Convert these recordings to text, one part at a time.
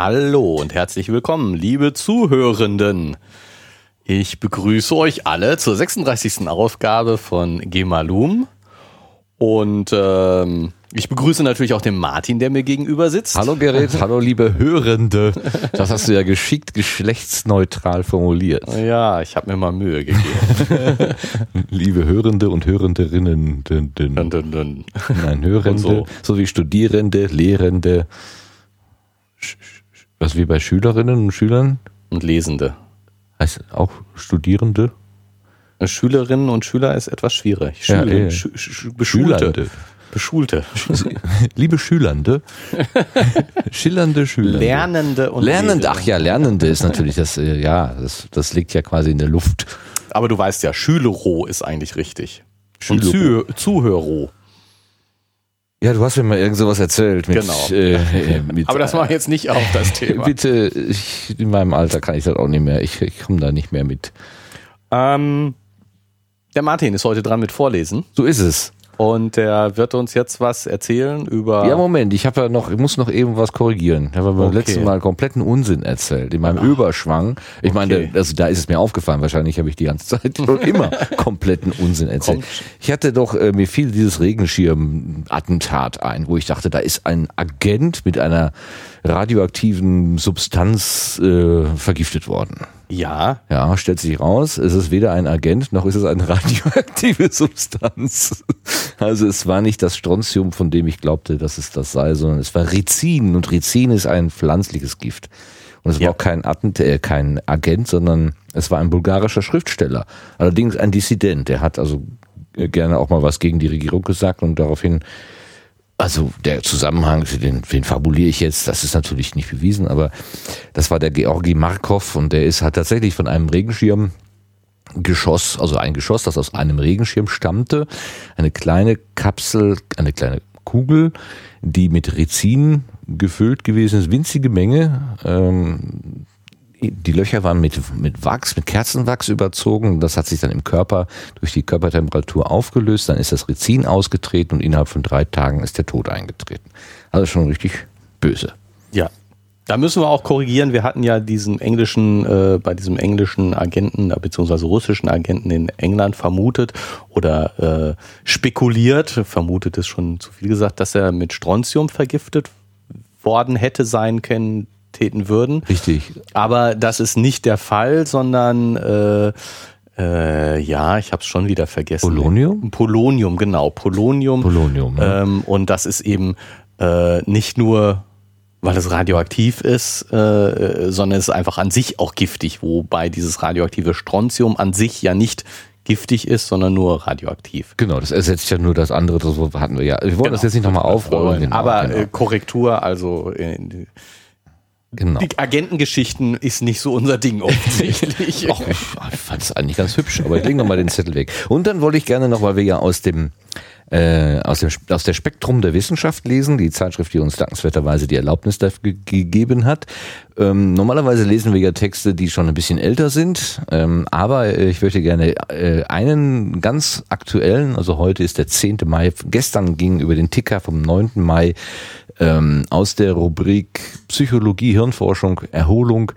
Hallo und herzlich willkommen, liebe Zuhörenden. Ich begrüße euch alle zur 36. Ausgabe von Gemalum. Und ähm, ich begrüße natürlich auch den Martin, der mir gegenüber sitzt. Hallo Gerät, hallo liebe Hörende. Das hast du ja geschickt geschlechtsneutral formuliert. Ja, ich habe mir mal Mühe gegeben. liebe Hörende und Hörenderinnen. Dün, dün. Dun. Nein, Hörende, so. sowie Studierende, Lehrende. Sch- Was wie bei Schülerinnen und Schülern? Und Lesende. Heißt auch Studierende? Schülerinnen und Schüler ist etwas schwierig. Ja, Schüler, eh. Sch Sch Beschulte. Schülernde. Beschulte. Liebe Schülernde. Schillernde Schüler. Lernende und Lernende, Lesende. ach ja, Lernende ist natürlich das, äh, ja, das, das liegt ja quasi in der Luft. Aber du weißt ja, Schülero ist eigentlich richtig. Und Schülero. Zuh Zuhöro. Ja, du hast mir mal irgend sowas erzählt. Mit, Genau. Äh, äh, mit, Aber das war jetzt nicht auf das Thema. Bitte, ich, in meinem Alter kann ich das auch nicht mehr. Ich, ich komme da nicht mehr mit. Ähm, der Martin ist heute dran mit Vorlesen So ist es. Und der wird uns jetzt was erzählen über. Ja, Moment, ich habe ja noch, ich muss noch eben was korrigieren. Ich habe beim Okay. letzten Mal kompletten Unsinn erzählt, in meinem Überschwang. Ich meine, Okay. also da ist es mir aufgefallen, wahrscheinlich habe ich die ganze Zeit schon immer kompletten Unsinn erzählt. Kommt. Ich hatte doch, äh, mir fiel dieses Regenschirm-Attentat ein, wo ich dachte, da ist ein Agent mit einer radioaktiven Substanz äh, vergiftet worden. Ja, Ja, stellt sich raus, es ist weder ein Agent noch ist es eine radioaktive Substanz. Also es war nicht das Strontium, von dem ich glaubte, dass es das sei, sondern es war Rizin und Rizin ist ein pflanzliches Gift. Und es Ja. war auch kein Attent, äh, kein Agent, sondern es war ein bulgarischer Schriftsteller. Allerdings ein Dissident. Der hat also äh, gerne auch mal was gegen die Regierung gesagt und daraufhin also der Zusammenhang, den, den fabuliere ich jetzt, das ist natürlich nicht bewiesen, aber das war der Georgi Markov und der ist hat tatsächlich von einem Regenschirm Geschoss, also ein Geschoss, das aus einem Regenschirm stammte, eine kleine Kapsel, eine kleine Kugel, die mit Rizin gefüllt gewesen ist, winzige Menge. Ähm, die Löcher waren mit, mit Wachs, mit Kerzenwachs überzogen. Das hat sich dann im Körper durch die Körpertemperatur aufgelöst. Dann ist das Rizin ausgetreten und innerhalb von drei Tagen ist der Tod eingetreten. Also schon richtig böse. ja. Da müssen wir auch korrigieren. Wir hatten ja diesen englischen, äh, bei diesem englischen Agenten, äh, beziehungsweise russischen Agenten in England vermutet oder äh, spekuliert, vermutet ist schon zu viel gesagt, dass er mit Strontium vergiftet worden hätte sein können, täten würden. Richtig. Aber das ist nicht der Fall, sondern äh, äh, ja, ich habe es schon wieder vergessen. Polonium? Polonium, genau. Polonium. Polonium. ne? Ähm, und das ist eben äh, nicht nur, weil es radioaktiv ist, äh, sondern es ist einfach an sich auch giftig, wobei dieses radioaktive Strontium an sich ja nicht giftig ist, sondern nur radioaktiv. Genau, das ersetzt ja nur das andere, das hatten wir ja. Wir wollen das jetzt nicht nochmal aufrollen. Genau, Aber genau. äh, Korrektur, also äh, genau. die Agentengeschichten ist nicht so unser Ding offensichtlich. Ich, ich fand es eigentlich ganz hübsch, aber ich lege nochmal den Zettel weg. Und dann wollte ich gerne noch, weil wir ja aus dem äh, aus, dem, aus der Spektrum der Wissenschaft lesen, die Zeitschrift, die uns dankenswerterweise die Erlaubnis dafür ge gegeben hat. Ähm, normalerweise lesen wir ja Texte, die schon ein bisschen älter sind, ähm, aber äh, ich möchte gerne äh, einen ganz aktuellen, also heute ist der 10. Mai, gestern ging über den Ticker vom 9. Mai ähm, aus der Rubrik Psychologie, Hirnforschung, Erholung,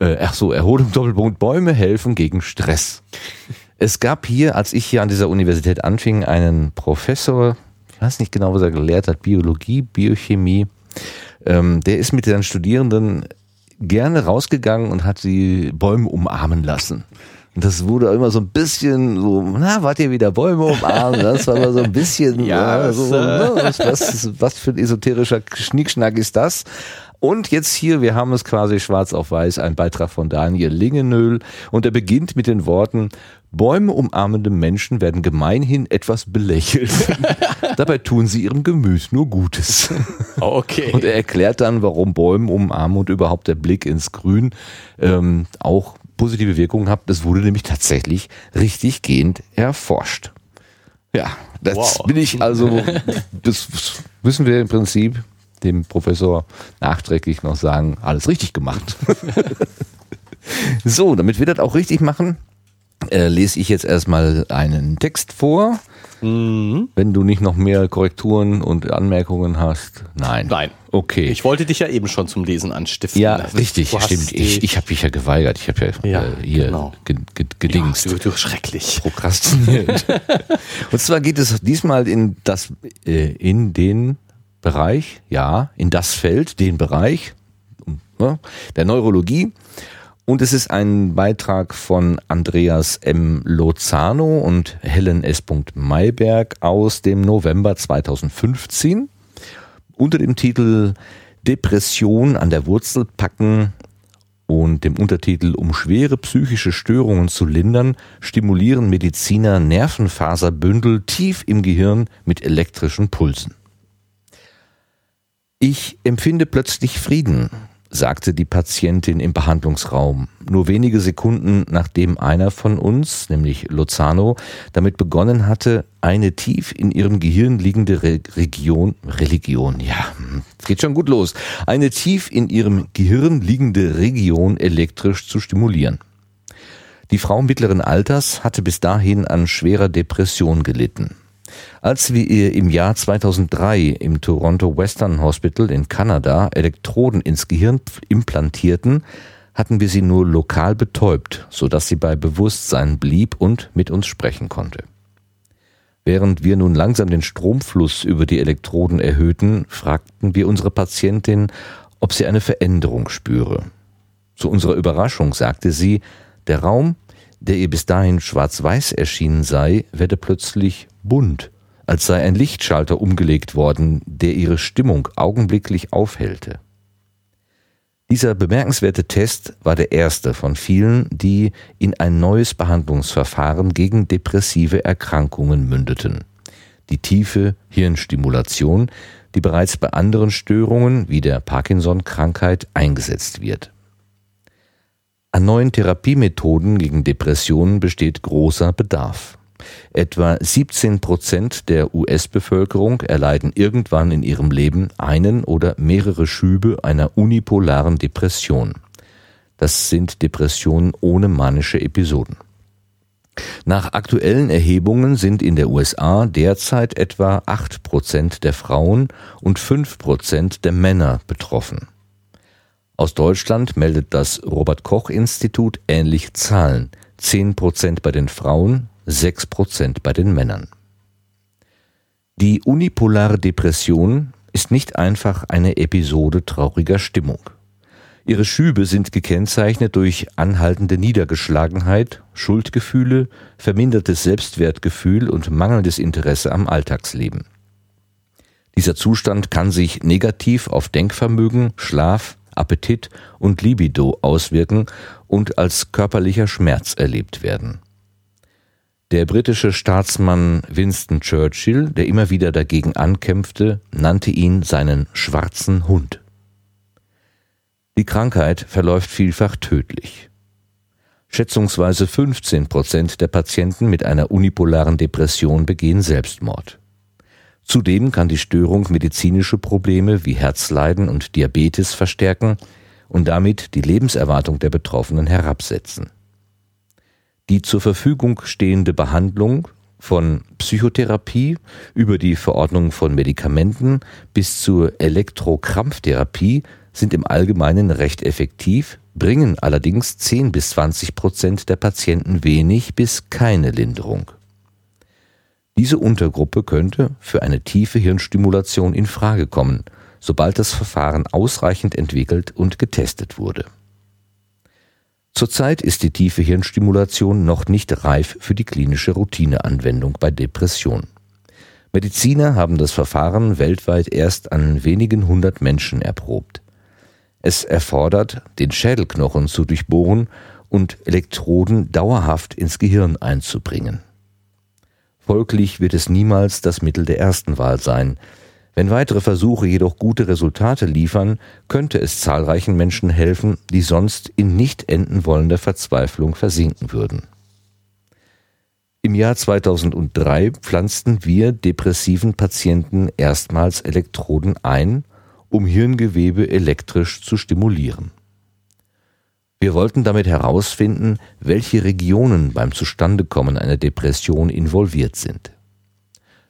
äh, ach so, Erholung, Doppelpunkt, Bäume helfen gegen Stress. Es gab hier, als ich hier an dieser Universität anfing, einen Professor, ich weiß nicht genau, was er gelehrt hat, Biologie, Biochemie, ähm, der ist mit seinen Studierenden gerne rausgegangen und hat sie Bäume umarmen lassen. Und das wurde immer so ein bisschen so, na, wart ihr wieder Bäume umarmen? Das war immer so ein bisschen, Ja, so, das, ne, was, was, was für ein esoterischer Schnickschnack ist das? Und jetzt hier, wir haben es quasi schwarz auf weiß, ein Beitrag von Daniel Lingenöl und er beginnt mit den Worten, Bäume umarmende Menschen werden gemeinhin etwas belächelt. Dabei tun sie ihrem Gemüt nur Gutes. Okay. Und er erklärt dann, warum Bäume umarmen und überhaupt der Blick ins Grün ähm, auch positive Wirkungen hat. Das wurde nämlich tatsächlich richtig gehend erforscht. Ja, das Wow. bin ich also, das müssen wir im Prinzip dem Professor nachträglich noch sagen, alles richtig gemacht. so, damit wir das auch richtig machen, äh, lese ich jetzt erstmal einen Text vor. Mhm. Wenn du nicht noch mehr Korrekturen und Anmerkungen hast. Nein. Nein. Okay. Ich wollte dich ja eben schon zum Lesen anstiften. ja, Also, richtig, stimmt. Ich, ich habe mich ja geweigert. Ich habe ja, Ja, äh, hier genau. ge ge gedingst. Ja, du, du schrecklich. prokrastiniert. Und zwar geht es diesmal in das, äh, in den Bereich, ja, in das Feld, den Bereich ja, der Neurologie. Und es ist ein Beitrag von Andreas M. Lozano und Helen S. Mayberg aus dem November 2015 unter dem Titel Depression an der Wurzel packen und dem Untertitel Um schwere psychische Störungen zu lindern, stimulieren Mediziner Nervenfaserbündel tief im Gehirn mit elektrischen Pulsen. Ich empfinde plötzlich Frieden, sagte die Patientin im Behandlungsraum, nur wenige Sekunden nachdem einer von uns, nämlich Lozano, damit begonnen hatte, eine tief in ihrem Gehirn liegende Re Region, Religion, ja, es geht schon gut los, eine tief in ihrem Gehirn liegende Region elektrisch zu stimulieren. Die Frau mittleren Alters hatte bis dahin an schwerer Depression gelitten. Als wir ihr im Jahr 2003 im Toronto Western Hospital in Kanada Elektroden ins Gehirn implantierten, hatten wir sie nur lokal betäubt, sodass sie bei Bewusstsein blieb und mit uns sprechen konnte. Während wir nun langsam den Stromfluss über die Elektroden erhöhten, fragten wir unsere Patientin, ob sie eine Veränderung spüre. Zu unserer Überraschung sagte sie, der Raum, der ihr bis dahin schwarz-weiß erschienen sei, werde plötzlich bunt, als sei ein Lichtschalter umgelegt worden, der ihre Stimmung augenblicklich aufhellte. Dieser bemerkenswerte Test war der erste von vielen, die in ein neues Behandlungsverfahren gegen depressive Erkrankungen mündeten. Die tiefe Hirnstimulation, die bereits bei anderen Störungen wie der Parkinson-Krankheit eingesetzt wird. An neuen Therapiemethoden gegen Depressionen besteht großer Bedarf. Etwa 17 Prozent der US-Bevölkerung erleiden irgendwann in ihrem Leben einen oder mehrere Schübe einer unipolaren Depression. Das sind Depressionen ohne manische Episoden. Nach aktuellen Erhebungen sind in der USA derzeit etwa 8 Prozent der Frauen und 5 Prozent der Männer betroffen. Aus Deutschland meldet das Robert Koch Institut ähnliche Zahlen. 10 Prozent bei den Frauen, 6 Prozent bei den Männern. Die unipolare Depression ist nicht einfach eine Episode trauriger Stimmung. Ihre Schübe sind gekennzeichnet durch anhaltende Niedergeschlagenheit, Schuldgefühle, vermindertes Selbstwertgefühl und mangelndes Interesse am Alltagsleben. Dieser Zustand kann sich negativ auf Denkvermögen, Schlaf, Appetit und Libido auswirken und als körperlicher Schmerz erlebt werden. Der britische Staatsmann Winston Churchill, der immer wieder dagegen ankämpfte, nannte ihn seinen schwarzen Hund. Die Krankheit verläuft vielfach tödlich. Schätzungsweise 15 Prozent der Patienten mit einer unipolaren Depression begehen Selbstmord. Zudem kann die Störung medizinische Probleme wie Herzleiden und Diabetes verstärken und damit die Lebenserwartung der Betroffenen herabsetzen. Die zur Verfügung stehende Behandlung von Psychotherapie über die Verordnung von Medikamenten bis zur Elektrokrampftherapie sind im Allgemeinen recht effektiv, bringen allerdings 10 bis 20 Prozent der Patienten wenig bis keine Linderung. Diese Untergruppe könnte für eine tiefe Hirnstimulation in Frage kommen, sobald das Verfahren ausreichend entwickelt und getestet wurde. Zurzeit ist die tiefe Hirnstimulation noch nicht reif für die klinische Routineanwendung bei Depression. Mediziner haben das Verfahren weltweit erst an wenigen hundert Menschen erprobt. Es erfordert, den Schädelknochen zu durchbohren und Elektroden dauerhaft ins Gehirn einzubringen. Folglich wird es niemals das Mittel der ersten Wahl sein. Wenn weitere Versuche jedoch gute Resultate liefern, könnte es zahlreichen Menschen helfen, die sonst in nicht enden wollender Verzweiflung versinken würden. Im Jahr 2003 pflanzten wir depressiven Patienten erstmals Elektroden ein, um Hirngewebe elektrisch zu stimulieren. Wir wollten damit herausfinden, welche Regionen beim Zustandekommen einer Depression involviert sind.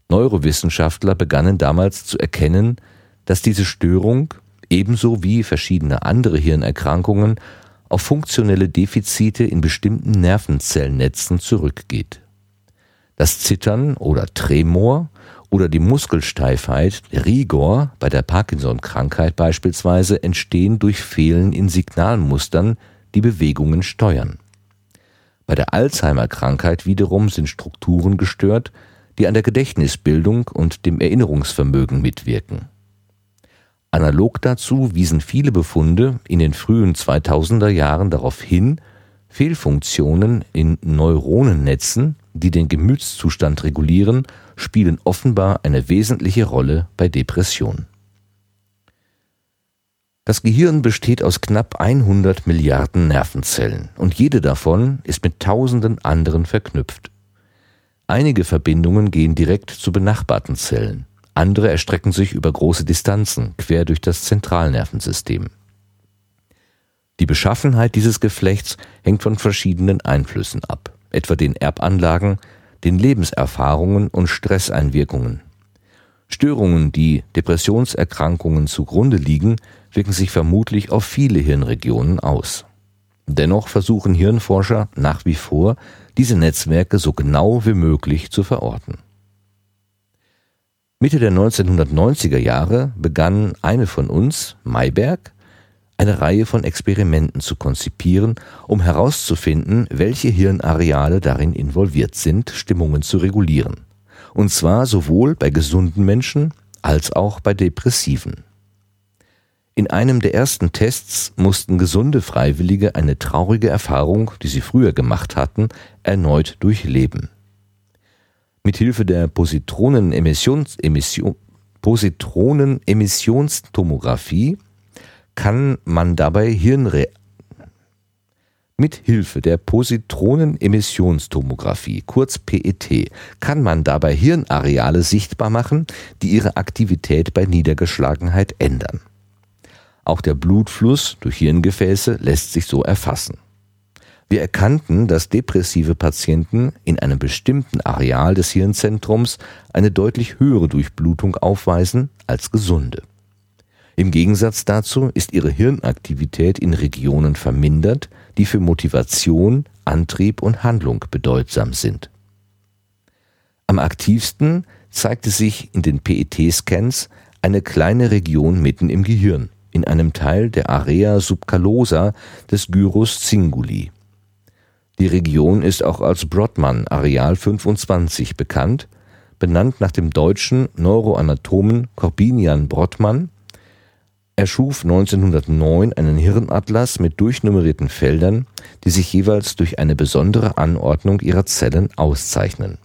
Neurowissenschaftler begannen damals zu erkennen, dass diese Störung ebenso wie verschiedene andere Hirnerkrankungen auf funktionelle Defizite in bestimmten Nervenzellnetzen zurückgeht. Das Zittern oder Tremor oder die Muskelsteifheit, Rigor, bei der Parkinson-Krankheit beispielsweise, entstehen durch Fehlen in Signalmustern, die Bewegungen steuern. Bei der Alzheimer-Krankheit wiederum sind Strukturen gestört, die an der Gedächtnisbildung und dem Erinnerungsvermögen mitwirken. Analog dazu wiesen viele Befunde in den frühen 2000er Jahren darauf hin, Fehlfunktionen in Neuronennetzen, die den Gemütszustand regulieren, spielen offenbar eine wesentliche Rolle bei Depressionen. Das Gehirn besteht aus knapp 100 Milliarden Nervenzellen und jede davon ist mit tausenden anderen verknüpft. Einige Verbindungen gehen direkt zu benachbarten Zellen, andere erstrecken sich über große Distanzen quer durch das Zentralnervensystem. Die Beschaffenheit dieses Geflechts hängt von verschiedenen Einflüssen ab, etwa den Erbanlagen, den Lebenserfahrungen und Stresseinwirkungen. Störungen, die Depressionserkrankungen zugrunde liegen, wirken sich vermutlich auf viele Hirnregionen aus. Dennoch versuchen Hirnforscher nach wie vor, diese Netzwerke so genau wie möglich zu verorten. Mitte der 1990er Jahre begann eine von uns, Mayberg, eine Reihe von Experimenten zu konzipieren, um herauszufinden, welche Hirnareale darin involviert sind, Stimmungen zu regulieren. Und zwar sowohl bei gesunden Menschen als auch bei Depressiven. In einem der ersten Tests mussten gesunde Freiwillige eine traurige Erfahrung, die sie früher gemacht hatten, erneut durchleben. Mithilfe der Positronenemissions Emission, Positronenemissionstomographie kann man dabei Hirnre mit Hilfe der Positronenemissionstomographie, kurz PET, kann man dabei Hirnareale sichtbar machen, die ihre Aktivität bei Niedergeschlagenheit ändern. Auch der Blutfluss durch Hirngefäße lässt sich so erfassen. Wir erkannten, dass depressive Patienten in einem bestimmten Areal des Hirnzentrums eine deutlich höhere Durchblutung aufweisen als gesunde. Im Gegensatz dazu ist ihre Hirnaktivität in Regionen vermindert, die für Motivation, Antrieb und Handlung bedeutsam sind. Am aktivsten zeigte sich in den PET-Scans eine kleine Region mitten im Gehirn, in einem Teil der Area subcalosa des Gyrus cinguli. Die Region ist auch als Brodmann Areal 25 bekannt, benannt nach dem deutschen Neuroanatomen Corbinian Brodmann, er schuf 1909 einen Hirnatlas mit durchnummerierten Feldern, die sich jeweils durch eine besondere Anordnung ihrer Zellen auszeichnen.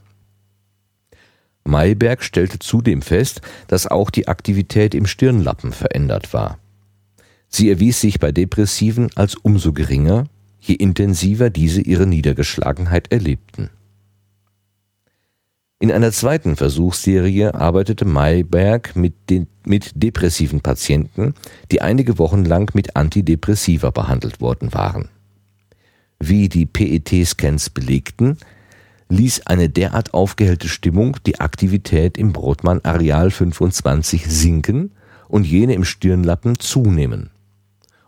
Mayberg stellte zudem fest, dass auch die Aktivität im Stirnlappen verändert war. Sie erwies sich bei Depressiven als umso geringer, je intensiver diese ihre Niedergeschlagenheit erlebten. In einer zweiten Versuchsserie arbeitete Mayberg mit, den, mit depressiven Patienten, die einige Wochen lang mit Antidepressiva behandelt worden waren. Wie die PET-Scans belegten, ließ eine derart aufgehellte Stimmung die Aktivität im Brodmann-Areal 25 sinken und jene im Stirnlappen zunehmen.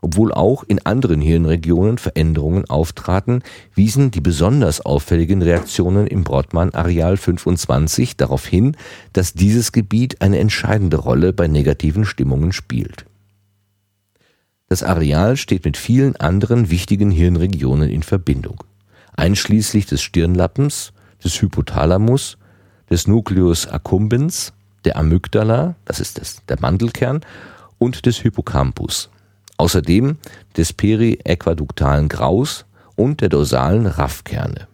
Obwohl auch in anderen Hirnregionen Veränderungen auftraten, wiesen die besonders auffälligen Reaktionen im Brodmann-Areal 25 darauf hin, dass dieses Gebiet eine entscheidende Rolle bei negativen Stimmungen spielt. Das Areal steht mit vielen anderen wichtigen Hirnregionen in Verbindung, einschließlich des Stirnlappens, des Hypothalamus, des Nucleus accumbens, der Amygdala, das ist das, der Mandelkern, und des Hippocampus. Außerdem des periäquaduktalen Graus und der dorsalen Raffkerne.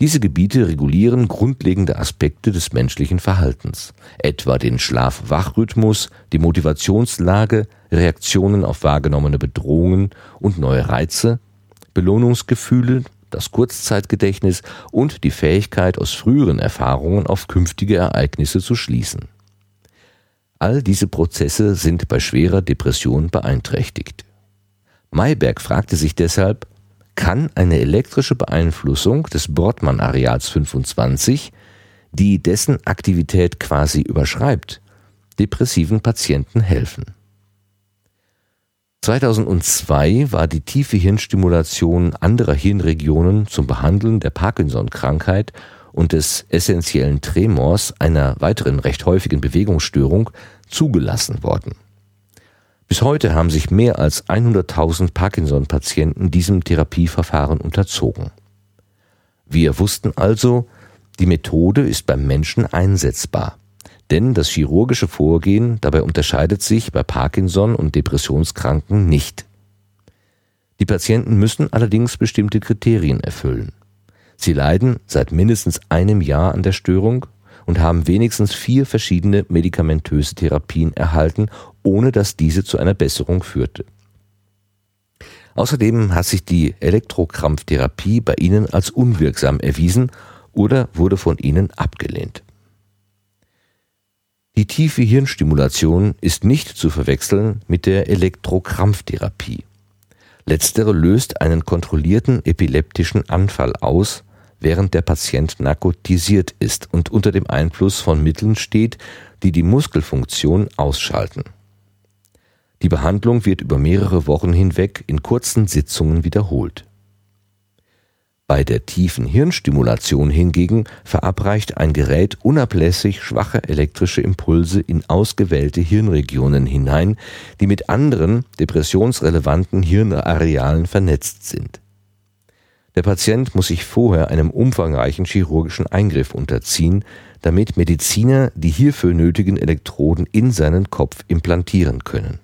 Diese Gebiete regulieren grundlegende Aspekte des menschlichen Verhaltens, etwa den Schlaf-Wach-Rhythmus, die Motivationslage, Reaktionen auf wahrgenommene Bedrohungen und neue Reize, Belohnungsgefühle, das Kurzzeitgedächtnis und die Fähigkeit, aus früheren Erfahrungen auf künftige Ereignisse zu schließen. All diese Prozesse sind bei schwerer Depression beeinträchtigt. Mayberg fragte sich deshalb, kann eine elektrische Beeinflussung des Brodmann-Areals 25, die dessen Aktivität quasi überschreibt, depressiven Patienten helfen? 2002 war die tiefe Hirnstimulation anderer Hirnregionen zum Behandeln der Parkinson-Krankheit und des essentiellen Tremors, einer weiteren recht häufigen Bewegungsstörung, zugelassen worden. Bis heute haben sich mehr als 100.000 Parkinson-Patienten diesem Therapieverfahren unterzogen. Wir wussten also, die Methode ist beim Menschen einsetzbar. Denn das chirurgische Vorgehen dabei unterscheidet sich bei Parkinson und Depressionskranken nicht. Die Patienten müssen allerdings bestimmte Kriterien erfüllen. Sie leiden seit mindestens einem Jahr an der Störung und haben wenigstens vier verschiedene medikamentöse Therapien erhalten, ohne dass diese zu einer Besserung führte. Außerdem hat sich die Elektrokrampftherapie bei ihnen als unwirksam erwiesen oder wurde von ihnen abgelehnt. Die tiefe Hirnstimulation ist nicht zu verwechseln mit der Elektrokrampftherapie. Letztere löst einen kontrollierten epileptischen Anfall aus, während der Patient narkotisiert ist und unter dem Einfluss von Mitteln steht, die die Muskelfunktion ausschalten. Die Behandlung wird über mehrere Wochen hinweg in kurzen Sitzungen wiederholt. Bei der tiefen Hirnstimulation hingegen verabreicht ein Gerät unablässig schwache elektrische Impulse in ausgewählte Hirnregionen hinein, die mit anderen depressionsrelevanten Hirnarealen vernetzt sind. Der Patient muss sich vorher einem umfangreichen chirurgischen Eingriff unterziehen, damit Mediziner die hierfür nötigen Elektroden in seinen Kopf implantieren können.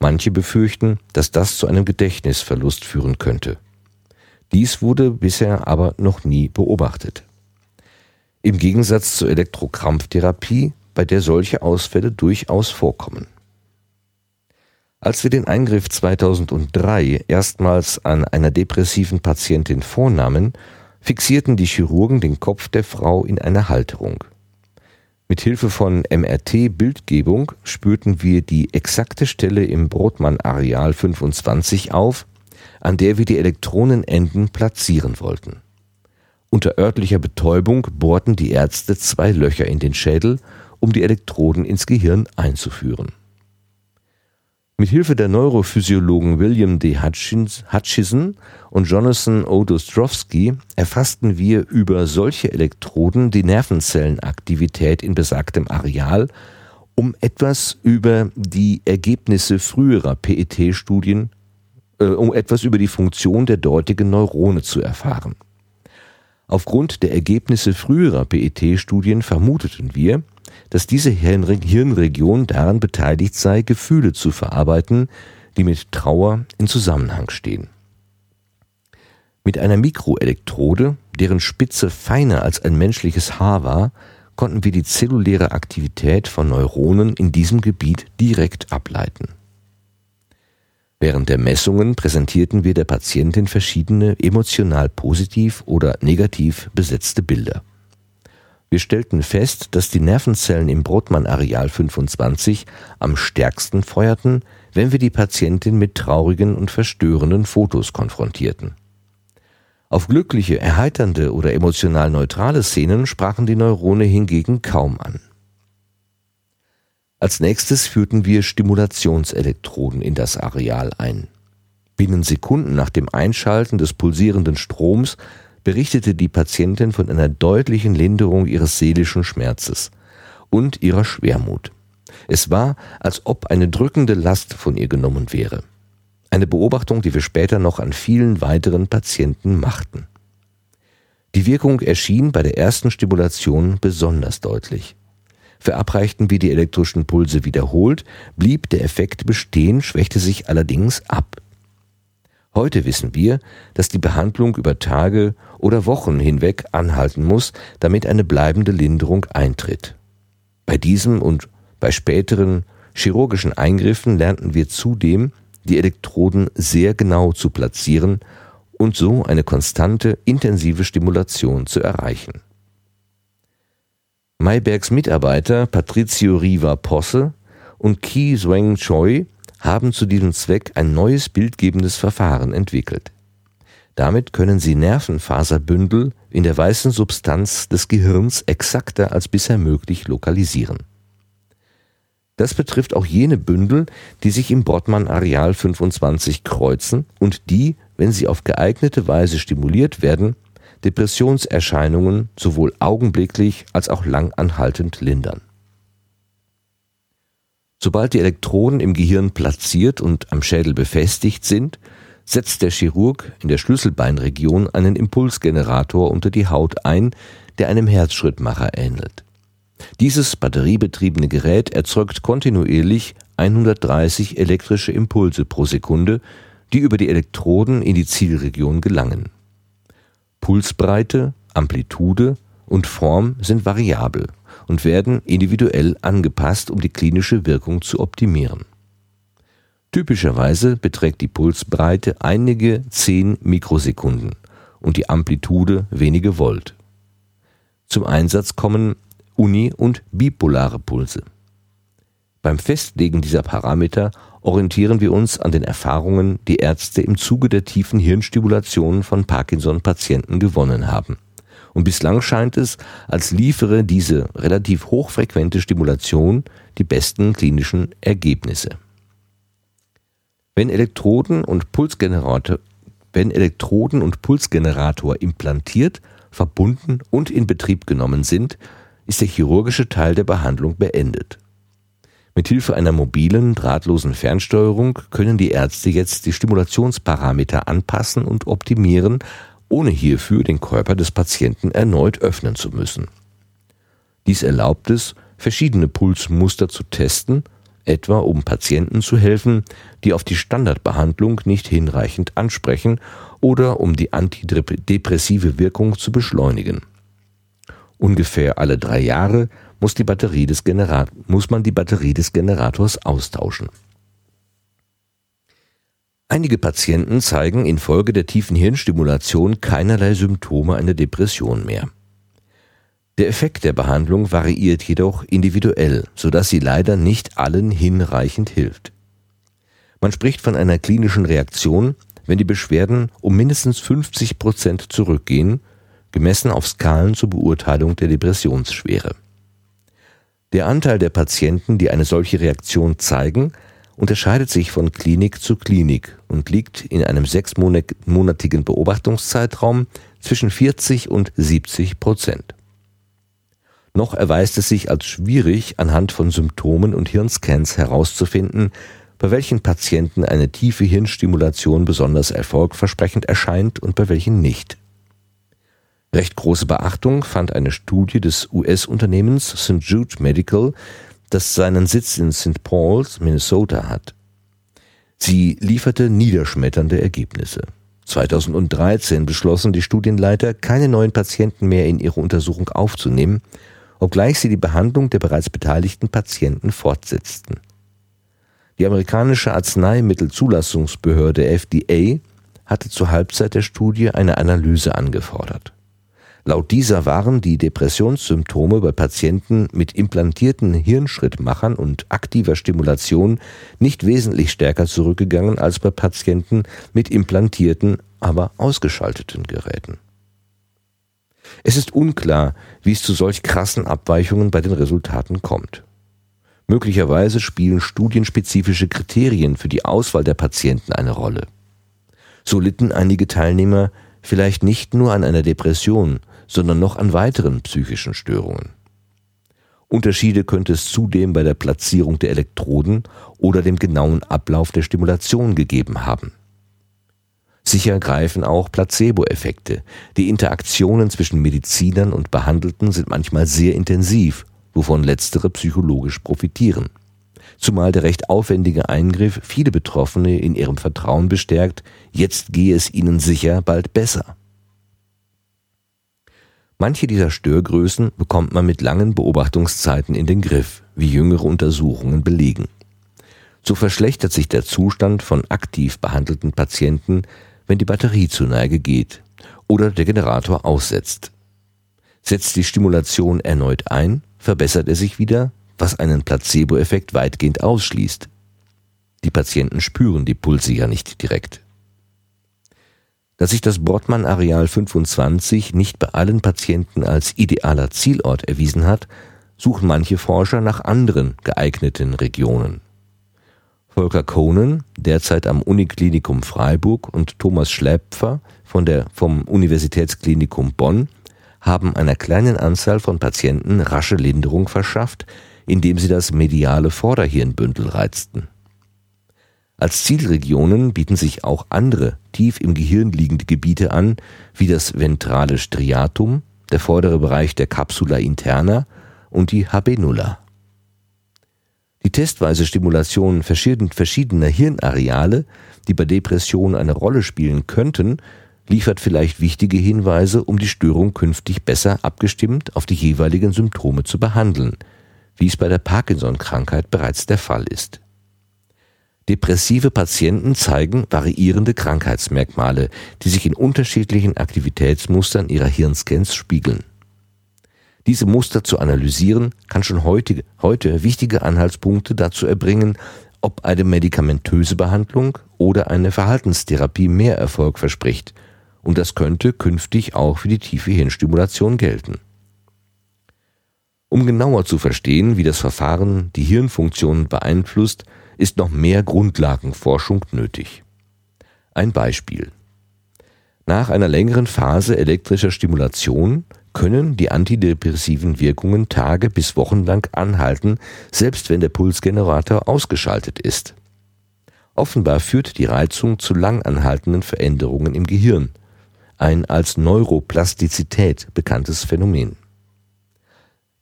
Manche befürchten, dass das zu einem Gedächtnisverlust führen könnte. Dies wurde bisher aber noch nie beobachtet. Im Gegensatz zur Elektrokrampftherapie, bei der solche Ausfälle durchaus vorkommen. Als wir den Eingriff 2003 erstmals an einer depressiven Patientin vornahmen, fixierten die Chirurgen den Kopf der Frau in eine Halterung. Mit Hilfe von MRT-Bildgebung spürten wir die exakte Stelle im Brodmann-Areal 25 auf, an der wir die Elektronenenden platzieren wollten. Unter örtlicher Betäubung bohrten die Ärzte zwei Löcher in den Schädel, um die Elektroden ins Gehirn einzuführen. Mit Hilfe der Neurophysiologen William D. Hutchison und Jonathan Odostrowski erfassten wir über solche Elektroden die Nervenzellenaktivität in besagtem Areal, um etwas über die Ergebnisse früherer PET-Studien, äh, um etwas über die Funktion der dortigen Neurone zu erfahren. Aufgrund der Ergebnisse früherer PET-Studien vermuteten wir, dass diese Hirnregion daran beteiligt sei, Gefühle zu verarbeiten, die mit Trauer in Zusammenhang stehen. Mit einer Mikroelektrode, deren Spitze feiner als ein menschliches Haar war, konnten wir die zelluläre Aktivität von Neuronen in diesem Gebiet direkt ableiten. Während der Messungen präsentierten wir der Patientin verschiedene emotional positiv oder negativ besetzte Bilder. Wir stellten fest, dass die Nervenzellen im Brodmann-Areal 25 am stärksten feuerten, wenn wir die Patientin mit traurigen und verstörenden Fotos konfrontierten. Auf glückliche, erheiternde oder emotional neutrale Szenen sprachen die Neurone hingegen kaum an. Als nächstes führten wir Stimulationselektroden in das Areal ein. Binnen Sekunden nach dem Einschalten des pulsierenden Stroms berichtete die Patientin von einer deutlichen Linderung ihres seelischen Schmerzes und ihrer Schwermut. Es war, als ob eine drückende Last von ihr genommen wäre. Eine Beobachtung, die wir später noch an vielen weiteren Patienten machten. Die Wirkung erschien bei der ersten Stimulation besonders deutlich. Verabreichten wir die elektrischen Pulse wiederholt, blieb der Effekt bestehen, schwächte sich allerdings ab. Heute wissen wir, dass die Behandlung über Tage oder Wochen hinweg anhalten muss, damit eine bleibende Linderung eintritt. Bei diesem und bei späteren chirurgischen Eingriffen lernten wir zudem, die Elektroden sehr genau zu platzieren und so eine konstante, intensive Stimulation zu erreichen. Maybergs Mitarbeiter Patricio Riva Posse und Ki Zweng Choi haben zu diesem Zweck ein neues bildgebendes Verfahren entwickelt. Damit können sie Nervenfaserbündel in der weißen Substanz des Gehirns exakter als bisher möglich lokalisieren. Das betrifft auch jene Bündel, die sich im Brodmann-Areal 25 kreuzen und die, wenn sie auf geeignete Weise stimuliert werden, Depressionserscheinungen sowohl augenblicklich als auch langanhaltend lindern. Sobald die Elektroden im Gehirn platziert und am Schädel befestigt sind, setzt der Chirurg in der Schlüsselbeinregion einen Impulsgenerator unter die Haut ein, der einem Herzschrittmacher ähnelt. Dieses batteriebetriebene Gerät erzeugt kontinuierlich 130 elektrische Impulse pro Sekunde, die über die Elektroden in die Zielregion gelangen. Pulsbreite, Amplitude und Form sind variabel und werden individuell angepasst, um die klinische Wirkung zu optimieren. Typischerweise beträgt die Pulsbreite einige 10 Mikrosekunden und die Amplitude wenige Volt. Zum Einsatz kommen uni- und bipolare Pulse. Beim Festlegen dieser Parameter orientieren wir uns an den Erfahrungen, die Ärzte im Zuge der tiefen Hirnstimulation von Parkinson-Patienten gewonnen haben. Und bislang scheint es, als liefere diese relativ hochfrequente Stimulation die besten klinischen Ergebnisse. Wenn Elektroden und Pulsgenerator, wenn Elektroden und Pulsgenerator implantiert, verbunden und in Betrieb genommen sind, ist der chirurgische Teil der Behandlung beendet. Mit Hilfe einer mobilen, drahtlosen Fernsteuerung können die Ärzte jetzt die Stimulationsparameter anpassen und optimieren, ohne hierfür den Körper des Patienten erneut öffnen zu müssen. Dies erlaubt es, verschiedene Pulsmuster zu testen, etwa um Patienten zu helfen, die auf die Standardbehandlung nicht hinreichend ansprechen oder um die antidepressive Wirkung zu beschleunigen. Ungefähr alle drei Jahre muss, muss man die Batterie des Generators austauschen. Einige Patienten zeigen infolge der tiefen Hirnstimulation keinerlei Symptome einer Depression mehr. Der Effekt der Behandlung variiert jedoch individuell, sodass sie leider nicht allen hinreichend hilft. Man spricht von einer klinischen Reaktion, wenn die Beschwerden um mindestens 50 Prozent zurückgehen gemessen auf Skalen zur Beurteilung der Depressionsschwere. Der Anteil der Patienten, die eine solche Reaktion zeigen, unterscheidet sich von Klinik zu Klinik und liegt in einem sechsmonatigen Beobachtungszeitraum zwischen 40 und 70 Prozent. Noch erweist es sich als schwierig, anhand von Symptomen und Hirnscans herauszufinden, bei welchen Patienten eine tiefe Hirnstimulation besonders erfolgversprechend erscheint und bei welchen nicht. Recht große Beachtung fand eine Studie des US-Unternehmens St. Jude Medical, das seinen Sitz in St. Paul's, Minnesota hat. Sie lieferte niederschmetternde Ergebnisse. 2013 beschlossen die Studienleiter, keine neuen Patienten mehr in ihre Untersuchung aufzunehmen, obgleich sie die Behandlung der bereits beteiligten Patienten fortsetzten. Die amerikanische Arzneimittelzulassungsbehörde FDA hatte zur Halbzeit der Studie eine Analyse angefordert. Laut dieser waren die Depressionssymptome bei Patienten mit implantierten Hirnschrittmachern und aktiver Stimulation nicht wesentlich stärker zurückgegangen als bei Patienten mit implantierten, aber ausgeschalteten Geräten. Es ist unklar, wie es zu solch krassen Abweichungen bei den Resultaten kommt. Möglicherweise spielen studienspezifische Kriterien für die Auswahl der Patienten eine Rolle. So litten einige Teilnehmer vielleicht nicht nur an einer Depression, sondern noch an weiteren psychischen Störungen. Unterschiede könnte es zudem bei der Platzierung der Elektroden oder dem genauen Ablauf der Stimulation gegeben haben. Sicher greifen auch Placebo-Effekte. Die Interaktionen zwischen Medizinern und Behandelten sind manchmal sehr intensiv, wovon letztere psychologisch profitieren. Zumal der recht aufwendige Eingriff viele Betroffene in ihrem Vertrauen bestärkt, jetzt gehe es ihnen sicher bald besser. Manche dieser Störgrößen bekommt man mit langen Beobachtungszeiten in den Griff, wie jüngere Untersuchungen belegen. So verschlechtert sich der Zustand von aktiv behandelten Patienten, wenn die Batterie zu Neige geht oder der Generator aussetzt. Setzt die Stimulation erneut ein, verbessert er sich wieder, was einen Placebo-Effekt weitgehend ausschließt. Die Patienten spüren die Pulse ja nicht direkt. Dass sich das Brottmann-Areal 25 nicht bei allen Patienten als idealer Zielort erwiesen hat, suchen manche Forscher nach anderen geeigneten Regionen. Volker Kohnen, derzeit am Uniklinikum Freiburg, und Thomas Schläpfer von der, vom Universitätsklinikum Bonn haben einer kleinen Anzahl von Patienten rasche Linderung verschafft, indem sie das mediale Vorderhirnbündel reizten. Als Zielregionen bieten sich auch andere tief im Gehirn liegende Gebiete an, wie das ventrale Striatum, der vordere Bereich der Capsula interna und die Habenula. Die testweise Stimulation verschiedener Hirnareale, die bei Depressionen eine Rolle spielen könnten, liefert vielleicht wichtige Hinweise, um die Störung künftig besser abgestimmt auf die jeweiligen Symptome zu behandeln, wie es bei der Parkinson-Krankheit bereits der Fall ist. Depressive Patienten zeigen variierende Krankheitsmerkmale, die sich in unterschiedlichen Aktivitätsmustern ihrer Hirnscans spiegeln. Diese Muster zu analysieren, kann schon heute, heute wichtige Anhaltspunkte dazu erbringen, ob eine medikamentöse Behandlung oder eine Verhaltenstherapie mehr Erfolg verspricht, und das könnte künftig auch für die tiefe Hirnstimulation gelten. Um genauer zu verstehen, wie das Verfahren die Hirnfunktionen beeinflusst, ist noch mehr Grundlagenforschung nötig. Ein Beispiel. Nach einer längeren Phase elektrischer Stimulation können die antidepressiven Wirkungen Tage bis Wochen lang anhalten, selbst wenn der Pulsgenerator ausgeschaltet ist. Offenbar führt die Reizung zu langanhaltenden Veränderungen im Gehirn, ein als Neuroplastizität bekanntes Phänomen.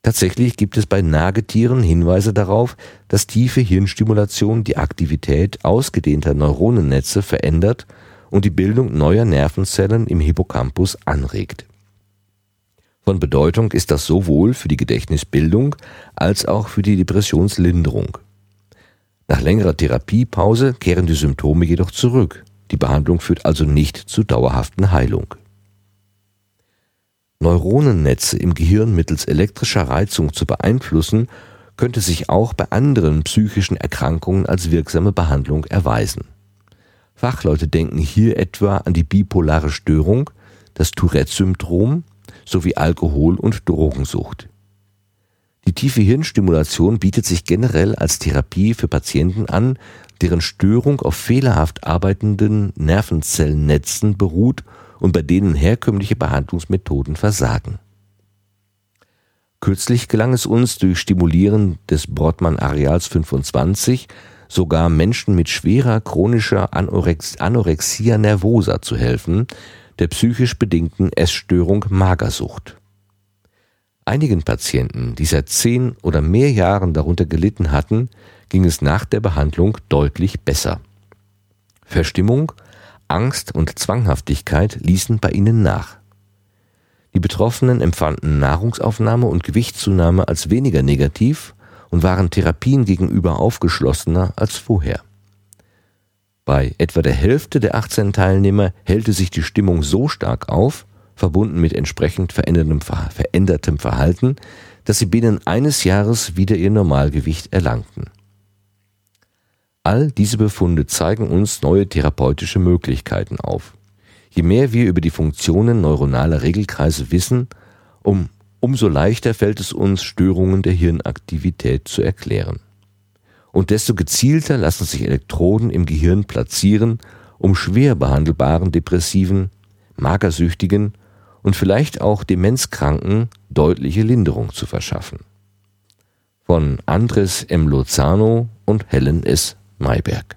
Tatsächlich gibt es bei Nagetieren Hinweise darauf, dass tiefe Hirnstimulation die Aktivität ausgedehnter Neuronennetze verändert und die Bildung neuer Nervenzellen im Hippocampus anregt. Von Bedeutung ist das sowohl für die Gedächtnisbildung als auch für die Depressionslinderung. Nach längerer Therapiepause kehren die Symptome jedoch zurück. Die Behandlung führt also nicht zu dauerhaften Heilung. Neuronennetze im Gehirn mittels elektrischer Reizung zu beeinflussen, könnte sich auch bei anderen psychischen Erkrankungen als wirksame Behandlung erweisen. Fachleute denken hier etwa an die bipolare Störung, das Tourette-Syndrom sowie Alkohol- und Drogensucht. Die tiefe Hirnstimulation bietet sich generell als Therapie für Patienten an, deren Störung auf fehlerhaft arbeitenden Nervenzellennetzen beruht und bei denen herkömmliche Behandlungsmethoden versagen. Kürzlich gelang es uns durch Stimulieren des Brodmann-Areals 25 sogar Menschen mit schwerer chronischer Anorex Anorexia nervosa zu helfen, der psychisch bedingten Essstörung Magersucht. Einigen Patienten, die seit zehn oder mehr Jahren darunter gelitten hatten, ging es nach der Behandlung deutlich besser. Verstimmung, Angst und Zwanghaftigkeit ließen bei ihnen nach. Die Betroffenen empfanden Nahrungsaufnahme und Gewichtszunahme als weniger negativ und waren Therapien gegenüber aufgeschlossener als vorher. Bei etwa der Hälfte der 18 Teilnehmer hellte sich die Stimmung so stark auf, verbunden mit entsprechend verändertem Verhalten, dass sie binnen eines Jahres wieder ihr Normalgewicht erlangten. All diese Befunde zeigen uns neue therapeutische Möglichkeiten auf. Je mehr wir über die Funktionen neuronaler Regelkreise wissen, um, umso leichter fällt es uns, Störungen der Hirnaktivität zu erklären und desto gezielter lassen sich Elektroden im Gehirn platzieren, um schwer behandelbaren Depressiven, Magersüchtigen und vielleicht auch Demenzkranken deutliche Linderung zu verschaffen. Von Andres M. Lozano und Helen S. Mayberg.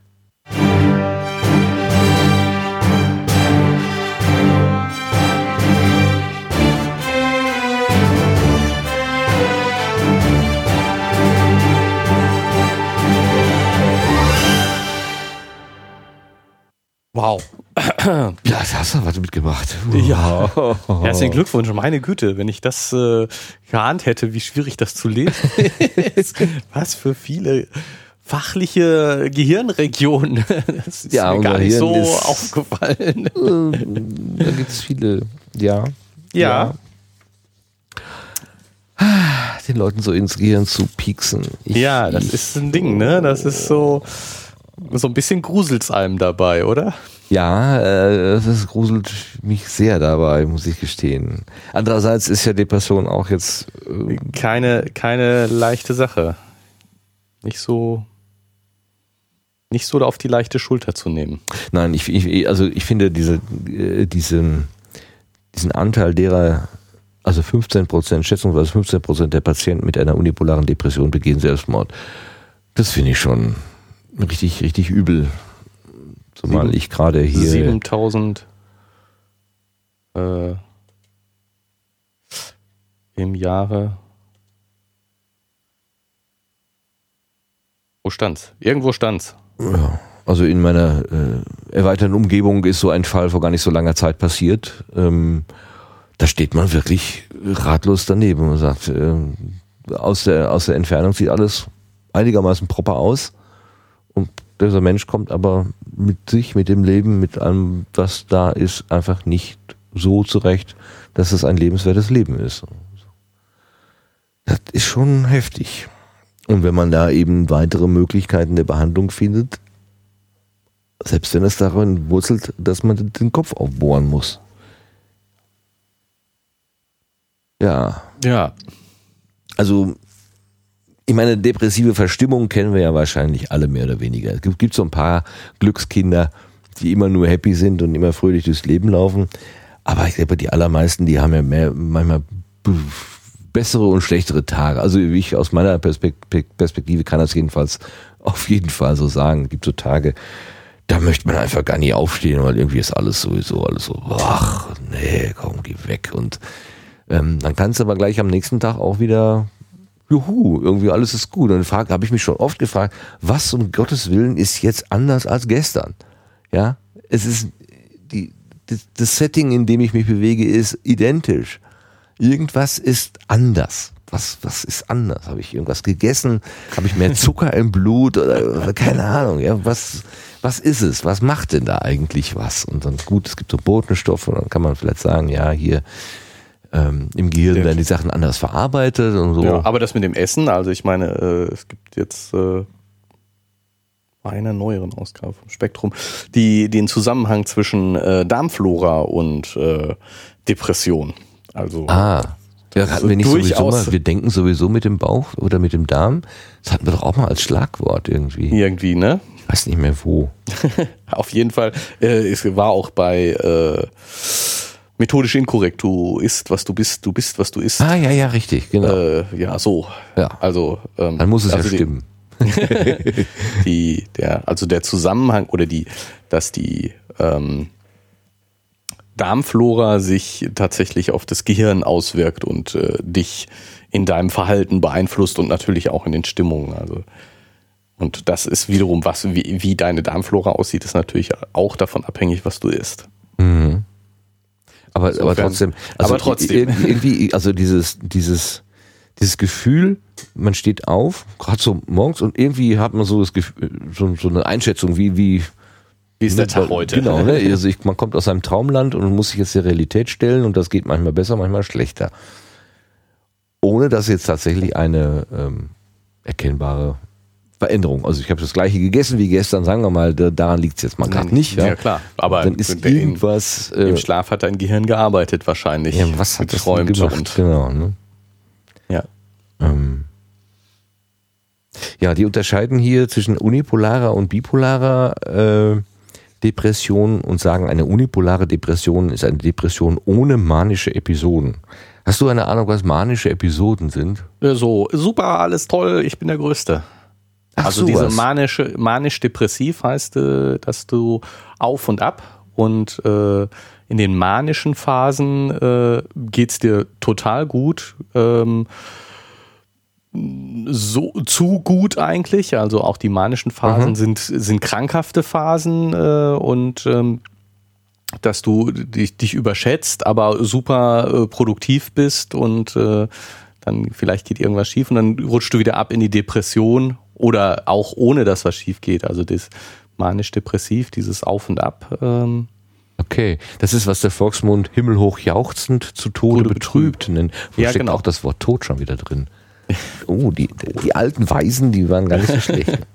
Wow. Ja, da hast du was mitgemacht. Ja. Herzlichen Glückwunsch, meine Güte, wenn ich das äh, geahnt hätte, wie schwierig das zu lesen ist. was für viele fachliche Gehirnregionen. Das ist Ja, mir gar nicht Hirn so aufgefallen. Da gibt es viele, ja. Ja. Den Leuten so ins Gehirn zu pieksen. Ich- Ja, das ich- ist ein Ding, ne? Das ist so. So ein bisschen gruselt's einem dabei, oder? Ja, äh, das gruselt mich sehr dabei, muss ich gestehen. Andererseits ist ja Depression auch jetzt äh keine keine leichte Sache. Nicht so nicht so auf die leichte Schulter zu nehmen. Nein, ich, ich also ich finde diese äh, diesen diesen Anteil derer also 15 Prozent, schätzungsweise 15 Prozent der Patienten mit einer unipolaren Depression begehen Selbstmord. Das finde ich schon richtig, richtig übel. Zumal Sieben, ich gerade hier. 7000 äh, im Jahre. Wo stand's? Irgendwo stand's. Ja, also in meiner äh, erweiterten Umgebung ist so ein Fall vor gar nicht so langer Zeit passiert. Ähm, da steht man wirklich ratlos daneben und sagt, äh, aus, der, aus der Entfernung sieht alles einigermaßen proper aus. Und dieser Mensch kommt aber mit sich, mit dem Leben, mit allem, was da ist, einfach nicht so zurecht, dass es ein lebenswertes Leben ist. Das ist schon heftig. Und wenn man da eben weitere Möglichkeiten der Behandlung findet, selbst wenn es darin wurzelt, dass man den Kopf aufbohren muss. Ja. Ja. Also ich meine, depressive Verstimmung kennen wir ja wahrscheinlich alle mehr oder weniger. Es gibt, gibt so ein paar Glückskinder, die immer nur happy sind und immer fröhlich durchs Leben laufen. Aber ich glaube, die allermeisten, die haben ja mehr, manchmal bessere und schlechtere Tage. Also ich aus meiner Perspektive kann das jedenfalls auf jeden Fall so sagen. Es gibt so Tage, da möchte man einfach gar nicht aufstehen, weil irgendwie ist alles sowieso alles so, ach, nee, komm, geh weg. Und ähm, dann kannst du aber gleich am nächsten Tag auch wieder juhu, irgendwie alles ist gut. Und frage, habe ich mich schon oft gefragt, was um Gottes Willen ist jetzt anders als gestern? Ja, es ist die, das Setting, in dem ich mich bewege, ist identisch. Irgendwas ist anders. Was, was ist anders? Habe ich irgendwas gegessen? Habe ich mehr Zucker im Blut oder, keine Ahnung? Ja, was, was ist es? Was macht denn da eigentlich was? Und dann gut, es gibt so Botenstoffe und dann kann man vielleicht sagen, ja, hier ähm, im Gehirn ja. werden die Sachen anders verarbeitet und so. Ja, aber das mit dem Essen, also ich meine, äh, es gibt jetzt äh, einer neueren Ausgabe vom Spektrum, die den Zusammenhang zwischen äh, Darmflora und äh, Depression. Also ah. Ja, hatten wir nicht sowieso mal, wir denken sowieso mit dem Bauch oder mit dem Darm. Das hatten wir doch auch mal als Schlagwort irgendwie. Irgendwie, ne? Ich weiß nicht mehr wo. Auf jeden Fall. Äh, es war auch bei äh, methodisch inkorrekt. Du isst, was du bist, du bist, was du isst. Ah, ja, ja, richtig, genau. Äh, ja, so. Ja. Also, ähm, Dann muss es also ja stimmen. die, der, also der Zusammenhang oder die, dass die ähm, Darmflora sich tatsächlich auf das Gehirn auswirkt und äh, dich in deinem Verhalten beeinflusst und natürlich auch in den Stimmungen. Also und das ist wiederum was, wie, wie deine Darmflora aussieht, ist natürlich auch davon abhängig, was du isst. Mhm. Aber, Insofern, aber trotzdem, also aber trotzdem. irgendwie, also dieses, dieses, dieses Gefühl, man steht auf, gerade so morgens und irgendwie hat man so das Gefühl, so, so eine Einschätzung, wie, wie, wie ist der Tag heute? Genau, ne? also ich, man kommt aus einem Traumland und muss sich jetzt der Realität stellen und das geht manchmal besser, manchmal schlechter. Ohne dass jetzt tatsächlich eine ähm, erkennbare Veränderung. Also ich habe das gleiche gegessen wie gestern, sagen wir mal, daran liegt es jetzt mal gerade nicht. Ja? ja, klar. Aber dann ist irgendwas. In, äh, Im Schlaf hat dein Gehirn gearbeitet wahrscheinlich. Ja, was hat das gemacht? Und, genau. Ne? Ja. Ähm. Ja, die unterscheiden hier zwischen unipolarer und bipolarer äh, Depression und sagen, eine unipolare Depression ist eine Depression ohne manische Episoden. Hast du eine Ahnung, was manische Episoden sind? So, super, alles toll, ich bin der Größte. Ach, also diese manische, manisch-depressiv heißt, äh, dass du auf und ab und äh, in den manischen Phasen äh, geht's dir total gut. Ähm, so zu gut eigentlich. Also auch die manischen Phasen mhm. sind, sind krankhafte Phasen äh, und ähm, dass du dich, dich überschätzt, aber super äh, produktiv bist und äh, dann vielleicht geht irgendwas schief und dann rutschst du wieder ab in die Depression oder auch ohne, dass was schief geht. Also das manisch-depressiv, dieses Auf und Ab. Ähm, Okay, das ist, was der Volksmund himmelhoch jauchzend zu Tode, Tode betrübt nennt. Wo ja, steckt genau. auch das Wort Tod schon wieder drin. Oh, die, die alten Weisen, die waren gar nicht so schlecht.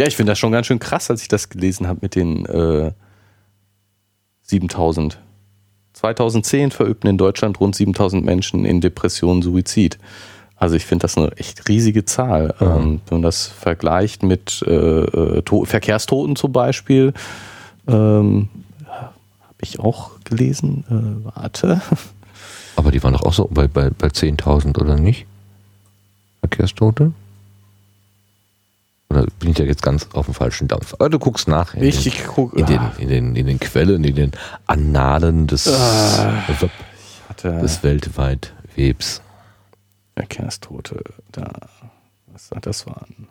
Ja, ich finde das schon ganz schön krass, als ich das gelesen habe mit den äh, 7000. 2010 verübten in Deutschland rund 7000 Menschen in Depressionen Suizid. Also ich finde das eine echt riesige Zahl. Mhm. Ähm, wenn man das vergleicht mit äh, äh Verkehrstoten zum Beispiel, ähm, habe ich auch gelesen. Äh, warte. Aber die waren doch auch so bei, bei, bei 10.000 oder nicht? Verkehrstote? Oder bin ich da jetzt ganz auf dem falschen Dampf? Aber du guckst nach. In ich, den, guck, in, den, in, den, in den Quellen, in den Annalen des, äh, des weltweit Webs. Verkehrstote, da. Was das waren?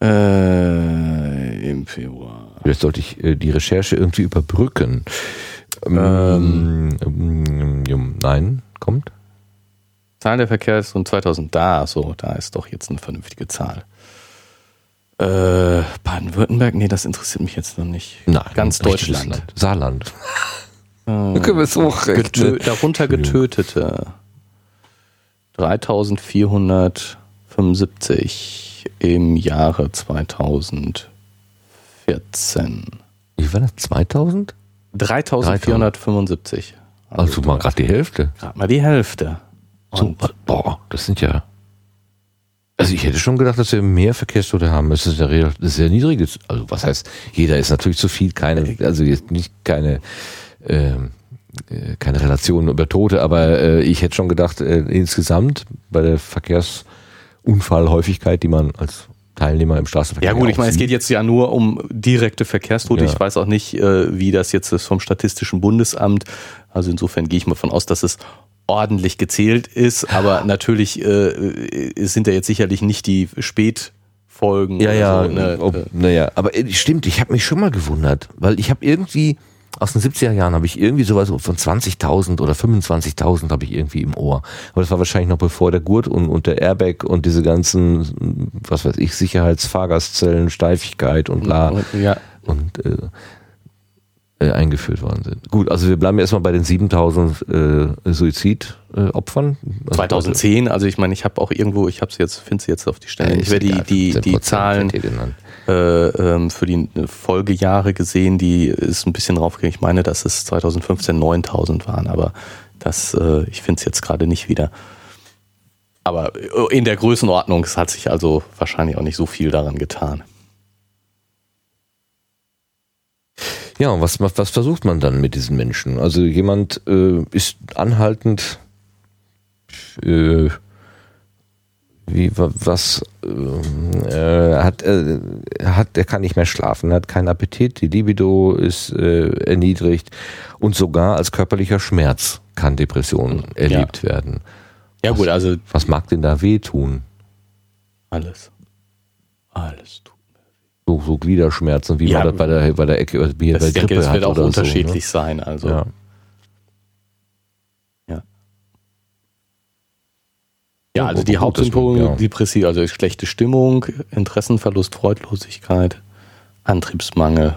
Äh, Im Februar. Jetzt sollte ich äh, die Recherche irgendwie überbrücken. Ähm, ähm, nein, kommt. Zahl der Verkehrs und 2000 da, so, da ist doch jetzt eine vernünftige Zahl. Äh, Baden-Württemberg, nee, das interessiert mich jetzt noch nicht. Nein, ganz Deutschland. Land. Saarland. Äh, können wir es Getö darunter Getötete 3475 im Jahre 2014. Wie war das? 2000? 3475. Also, also mal gerade die Hälfte. Gerade mal die Hälfte. Und, so, boah, das sind ja. Also ich hätte schon gedacht, dass wir mehr Verkehrstote haben. Das ist ja sehr niedriges. Also was heißt, jeder ist natürlich zu viel, keine, also jetzt nicht keine, ähm, äh, keine Relation über Tote, aber äh, ich hätte schon gedacht, äh, insgesamt bei der Verkehrsunfallhäufigkeit, die man als Teilnehmer im Straßenverkehr. Ja gut, ich meine, es geht jetzt ja nur um direkte Verkehrstote. Ja. Ich weiß auch nicht, äh, wie das jetzt ist vom Statistischen Bundesamt. Also insofern gehe ich mal von aus, dass es ordentlich gezählt ist, aber natürlich äh, sind da jetzt sicherlich nicht die Spätfolgen. Ja, ja, so, ne? Ob, naja, aber äh, stimmt, ich habe mich schon mal gewundert, weil ich habe irgendwie aus den 70er Jahren habe ich irgendwie sowas von 20.000 oder 25.000 habe ich irgendwie im Ohr. Aber das war wahrscheinlich noch bevor der Gurt und, und der Airbag und diese ganzen, was weiß ich, Sicherheitsfahrgastzellen, Steifigkeit und bla. Ja. Und äh, äh, eingeführt worden sind. Gut, also wir bleiben erstmal bei den 7000 äh, Suizidopfern. Äh, 2010, also ich meine, ich habe auch irgendwo, ich habe sie jetzt, finde sie jetzt auf die Stelle, ja, ich werde die, die, die Zahlen äh, ähm, für die Folgejahre gesehen, die ist ein bisschen draufgegangen. Ich meine, dass es 2015 9000 waren, aber das, äh, ich finde es jetzt gerade nicht wieder. Aber in der Größenordnung, es hat sich also wahrscheinlich auch nicht so viel daran getan. Ja, und was, was versucht man dann mit diesen Menschen? Also jemand äh, ist anhaltend, äh, wie was äh, hat, äh, hat, er kann nicht mehr schlafen, hat keinen Appetit, die Libido ist äh, erniedrigt und sogar als körperlicher Schmerz kann Depression erlebt ja. werden. Ja was, gut, also was mag denn da wehtun? Alles, alles tut so, so Gliederschmerzen, wie ja, man das bei der, bei der Ecke, wie das bei Grippe denke, das wird auch unterschiedlich so, ne? sein. Also. Ja. Ja, ja also die Hauptsymptome, ja. depressiv, also schlechte Stimmung, Interessenverlust, Freudlosigkeit, Antriebsmangel.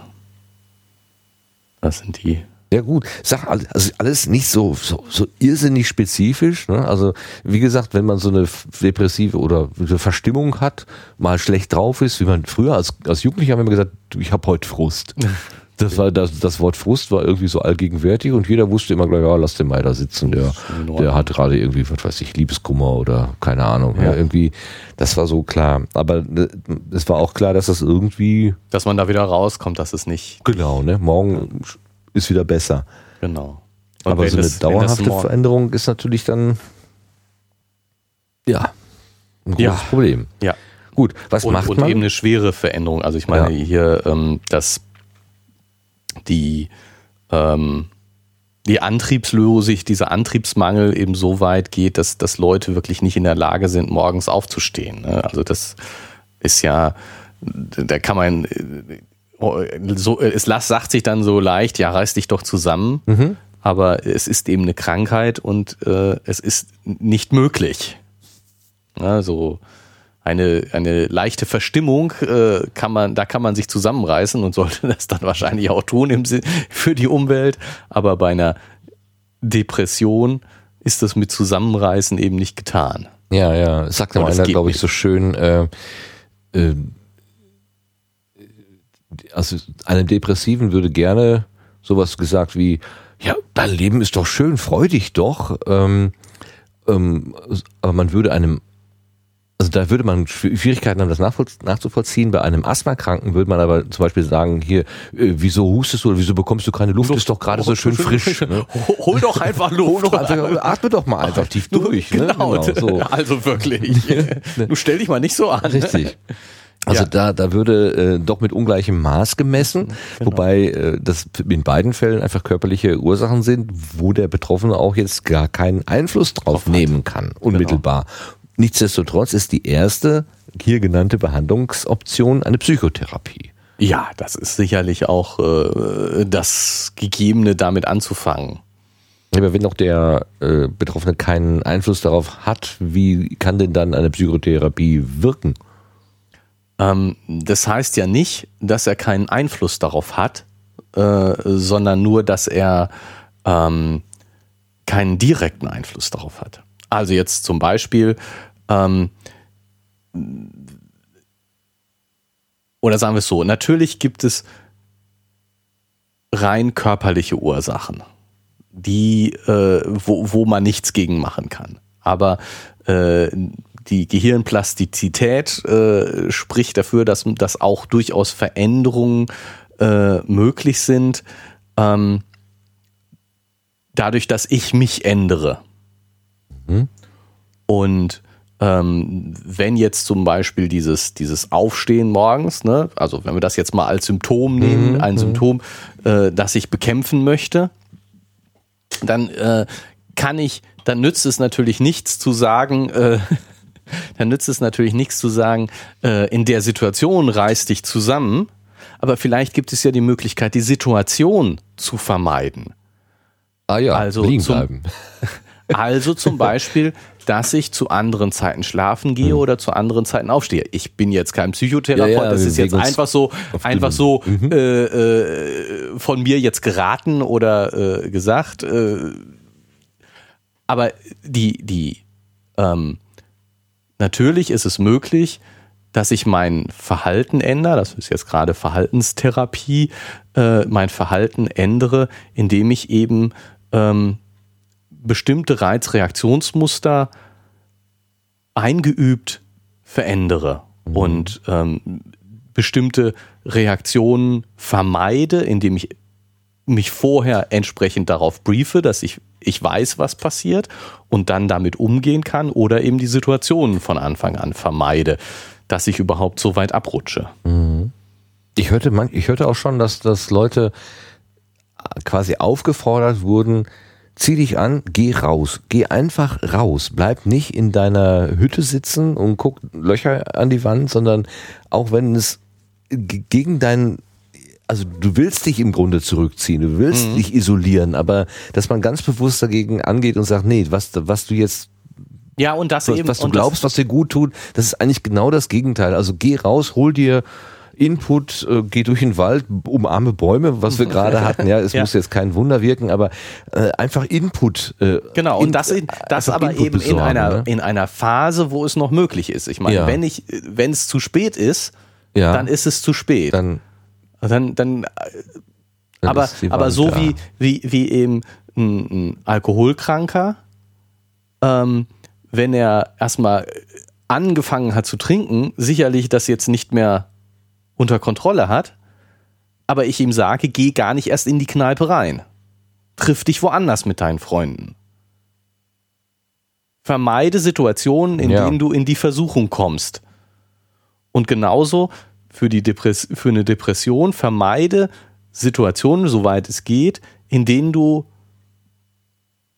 Das sind die ja gut, sag also alles nicht so, so, so irrsinnig spezifisch. Ne? Also wie gesagt, wenn man so eine depressive oder eine Verstimmung hat, mal schlecht drauf ist, wie man früher als, als Jugendlicher haben wir gesagt, ich habe heute Frust. Das war das, das Wort Frust war irgendwie so allgegenwärtig und jeder wusste immer gleich, ja, lass den mal da sitzen, der, der hat gerade irgendwie, was weiß ich, Liebeskummer oder keine Ahnung. Ja. ja. irgendwie, das war so klar. Aber äh, es war auch klar, dass das irgendwie. Dass man da wieder rauskommt, dass es nicht. Genau, ne? Morgen ist wieder besser. Genau. Und Aber so eine das, dauerhafte Veränderung ist natürlich dann ja ein großes ja. Problem. Ja. Gut, was und, macht und man? Und eben eine schwere Veränderung. Also ich meine ja. hier, ähm, dass die ähm, die Antriebslosig, dieser Antriebsmangel eben so weit geht, dass, dass Leute wirklich nicht in der Lage sind, morgens aufzustehen. Ne? Also das ist ja, da kann man so, es sagt sich dann so leicht, ja, reiß dich doch zusammen. Mhm. Aber es ist eben eine Krankheit und äh, es ist nicht möglich. Also eine, eine leichte Verstimmung äh, kann man, da kann man sich zusammenreißen und sollte das dann wahrscheinlich auch tun im, für die Umwelt. Aber bei einer Depression ist das mit Zusammenreißen eben nicht getan. Ja, ja, sagt einer, glaube ich, so schön, äh, äh, also einem Depressiven würde gerne sowas gesagt wie, ja, dein Leben ist doch schön, freu dich doch. Ähm, ähm, aber man würde einem, also da würde man Schwierigkeiten haben, das nachzuvollziehen. Bei einem Asthmakranken würde man aber zum Beispiel sagen, hier, äh, wieso hustest du oder wieso bekommst du keine Luft? Luft ist doch gerade so schön frisch. Ne? Hol doch einfach Luft. Hol doch einfach, atme doch mal einfach tief durch. Ne? Genau, genau so. also wirklich. du stell dich mal nicht so an. Richtig. Also ja. da, da würde äh, doch mit ungleichem Maß gemessen, genau. wobei äh, das in beiden Fällen einfach körperliche Ursachen sind, wo der Betroffene auch jetzt gar keinen Einfluss drauf nehmen kann, unmittelbar. Genau. Nichtsdestotrotz ist die erste hier genannte Behandlungsoption eine Psychotherapie. Ja, das ist sicherlich auch äh, das Gegebene, damit anzufangen. Aber wenn auch der äh, Betroffene keinen Einfluss darauf hat, wie kann denn dann eine Psychotherapie wirken? Ähm, das heißt ja nicht, dass er keinen Einfluss darauf hat, äh, sondern nur, dass er ähm, keinen direkten Einfluss darauf hat. Also jetzt zum Beispiel, ähm, oder sagen wir es so, natürlich gibt es rein körperliche Ursachen, die, äh, wo, wo man nichts gegen machen kann. Aber äh, die Gehirnplastizität äh, spricht dafür, dass, dass auch durchaus Veränderungen äh, möglich sind, ähm, dadurch, dass ich mich ändere. Mhm. Und ähm, wenn jetzt zum Beispiel dieses, dieses Aufstehen morgens, ne, also wenn wir das jetzt mal als Symptom nehmen, mhm. ein mhm. Symptom, äh, das ich bekämpfen möchte, dann äh, kann ich, dann nützt es natürlich nichts zu sagen, äh, dann nützt es natürlich nichts zu sagen, äh, in der Situation reiß dich zusammen, aber vielleicht gibt es ja die Möglichkeit, die Situation zu vermeiden. Ah ja, also liegen zum, bleiben. Also zum Beispiel, dass ich zu anderen Zeiten schlafen gehe hm. oder zu anderen Zeiten aufstehe. Ich bin jetzt kein Psychotherapeut, ja, ja, das ist jetzt einfach so, einfach so mhm. äh, äh, von mir jetzt geraten oder äh, gesagt. Äh, aber die, die, ähm, natürlich ist es möglich, dass ich mein Verhalten ändere, das ist jetzt gerade Verhaltenstherapie, äh, mein Verhalten ändere, indem ich eben ähm, bestimmte Reizreaktionsmuster eingeübt verändere mhm. und ähm, bestimmte Reaktionen vermeide, indem ich mich vorher entsprechend darauf briefe, dass ich, ich weiß, was passiert und dann damit umgehen kann oder eben die Situationen von Anfang an vermeide, dass ich überhaupt so weit abrutsche. Mhm. Ich hörte, man, ich hörte auch schon, dass, dass Leute quasi aufgefordert wurden, zieh dich an, geh raus. Geh einfach raus. Bleib nicht in deiner Hütte sitzen und guck Löcher an die Wand, sondern auch wenn es gegen deinen also du willst dich im Grunde zurückziehen, du willst mhm. dich isolieren, aber dass man ganz bewusst dagegen angeht und sagt, nee, was, was du jetzt ja, und das was, eben, was du glaubst, was dir gut tut, das ist eigentlich genau das Gegenteil. Also geh raus, hol dir Input, äh, geh durch den Wald, umarme Bäume, was wir gerade hatten. Ja, es ja. muss jetzt kein Wunder wirken, aber äh, einfach Input. Äh, genau, und das, in, das aber Input eben besorgen, in einer, ne? in einer Phase, wo es noch möglich ist. Ich meine, ja. wenn ich, wenn es zu spät ist, ja. dann ist es zu spät. Dann, dann, dann, dann aber, aber so wie, wie, wie eben ein, ein Alkoholkranker, ähm, wenn er erstmal angefangen hat zu trinken, sicherlich das jetzt nicht mehr unter Kontrolle hat, aber ich ihm sage, geh gar nicht erst in die Kneipe rein. Triff dich woanders mit deinen Freunden. Vermeide Situationen, in ja. denen du in die Versuchung kommst. Und genauso für, die Depress für eine Depression vermeide Situationen, soweit es geht, in denen du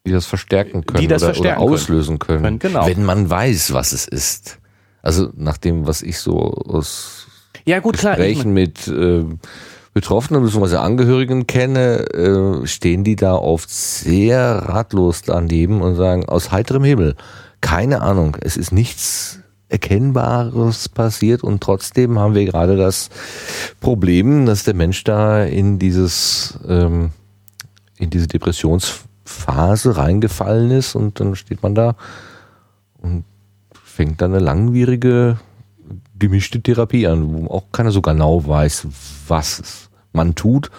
die das verstärken können die das oder, verstärken oder auslösen können, können. Genau. Wenn man weiß, was es ist. Also nach dem, was ich so aus ja, gut, Gesprächen mit äh, Betroffenen bzw. Angehörigen kenne, äh, stehen die da oft sehr ratlos daneben und sagen, aus heiterem Himmel, keine Ahnung, es ist nichts Erkennbares passiert und trotzdem haben wir gerade das Problem, dass der Mensch da in dieses, ähm, in diese Depressionsphase reingefallen ist und dann steht man da und fängt dann eine langwierige gemischte Therapie an, wo auch keiner so genau weiß, was man tut.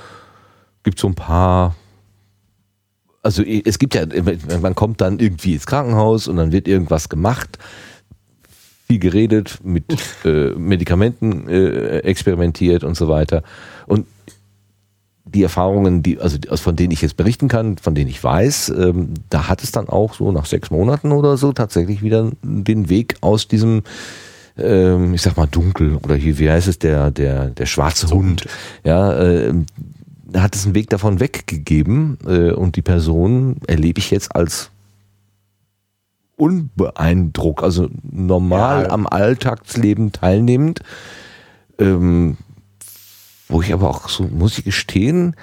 Gibt so ein paar also es gibt ja, man kommt dann irgendwie ins Krankenhaus und dann wird irgendwas gemacht, viel geredet, mit äh, Medikamenten äh, experimentiert und so weiter. Und die Erfahrungen, die, also von denen ich jetzt berichten kann, von denen ich weiß, ähm, da hat es dann auch so nach sechs Monaten oder so tatsächlich wieder den Weg aus diesem ähm, ich sag mal dunkel oder hier, wie heißt es, der, der, der schwarze Hund, ja, äh, hat es einen Weg davon weggegeben äh, und die Person erlebe ich jetzt als unbeeindruckt, also normal ja. am Alltagsleben teilnehmend, ähm, wo ich aber auch so, muss ich gestehen,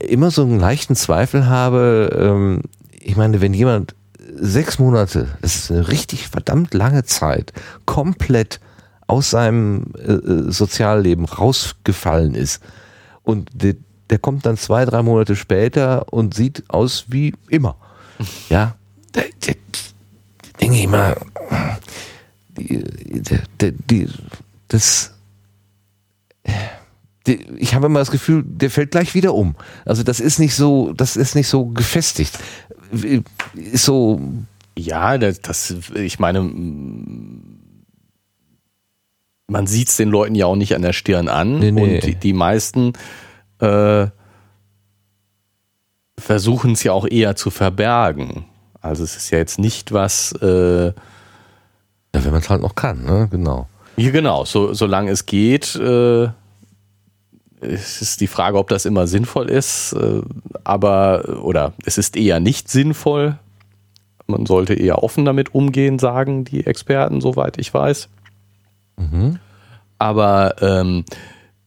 immer so einen leichten Zweifel habe, ähm, ich meine, wenn jemand sechs Monate, das ist eine richtig verdammt lange Zeit, komplett aus seinem äh, äh Sozialleben rausgefallen ist, und der, der kommt dann zwei, drei Monate später und sieht aus wie immer. Ja, der, der, denke ich immer, die, die, die, das, ich habe immer das Gefühl, der fällt gleich wieder um. Also das ist nicht so, das ist nicht so gefestigt. Ist so. Ja, das, das ich meine, man sieht es den Leuten ja auch nicht an der Stirn an. Nee, nee. Und die, die meisten äh, versuchen es ja auch eher zu verbergen. Also es ist ja jetzt nicht was. Äh, ja, wenn man es halt noch kann, ne? Genau. Ja, genau. So, solange es geht, äh, es ist die Frage, ob das immer sinnvoll ist. Äh, aber, oder es ist eher nicht sinnvoll. Man sollte eher offen damit umgehen, sagen die Experten, soweit ich weiß. Mhm. Aber ähm,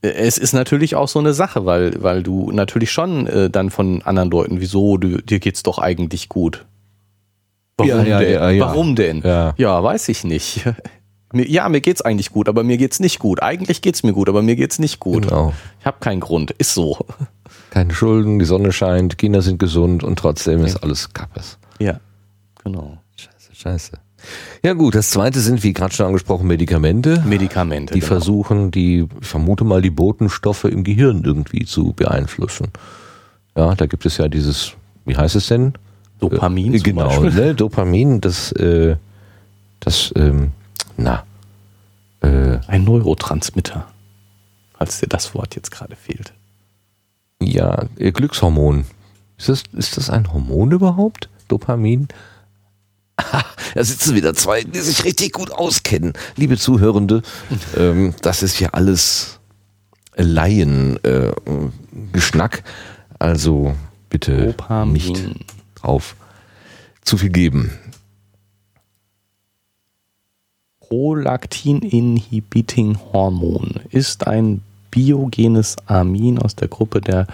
es ist natürlich auch so eine Sache, weil, weil du natürlich schon äh, dann von anderen Leuten, wieso, du, dir geht's doch eigentlich gut. Warum ja, denn? Ja, ja. Warum denn? Ja, weiß ich nicht. Ja, mir geht's eigentlich gut, aber mir geht's nicht gut. Eigentlich geht's mir gut, aber mir geht's nicht gut. Genau. Ich habe keinen Grund. Ist so. Keine Schulden, die Sonne scheint, Kinder sind gesund und trotzdem ist alles Kappes. Ja, genau. Scheiße, scheiße. Ja gut, das zweite sind, wie gerade schon angesprochen, Medikamente. Medikamente. Die genau. versuchen, die, ich vermute mal, die Botenstoffe im Gehirn irgendwie zu beeinflussen. Ja, da gibt es ja dieses, wie heißt es denn? Dopamin. Äh, genau, ne? Dopamin, das, äh, das, ähm, na. Äh, Ein Neurotransmitter, falls dir das Wort jetzt gerade fehlt. Ja, äh, Glückshormon. Ist das, ist das ein Hormon überhaupt? Dopamin? da sitzen wieder zwei, die sich richtig gut auskennen. Liebe Zuhörende, ähm, das ist ja alles Laien-Geschnack. Äh, also bitte Dopamin. nicht drauf zu viel geben. Prolaktin-Inhibiting-Hormon ist ein biogenes Amin aus der Gruppe der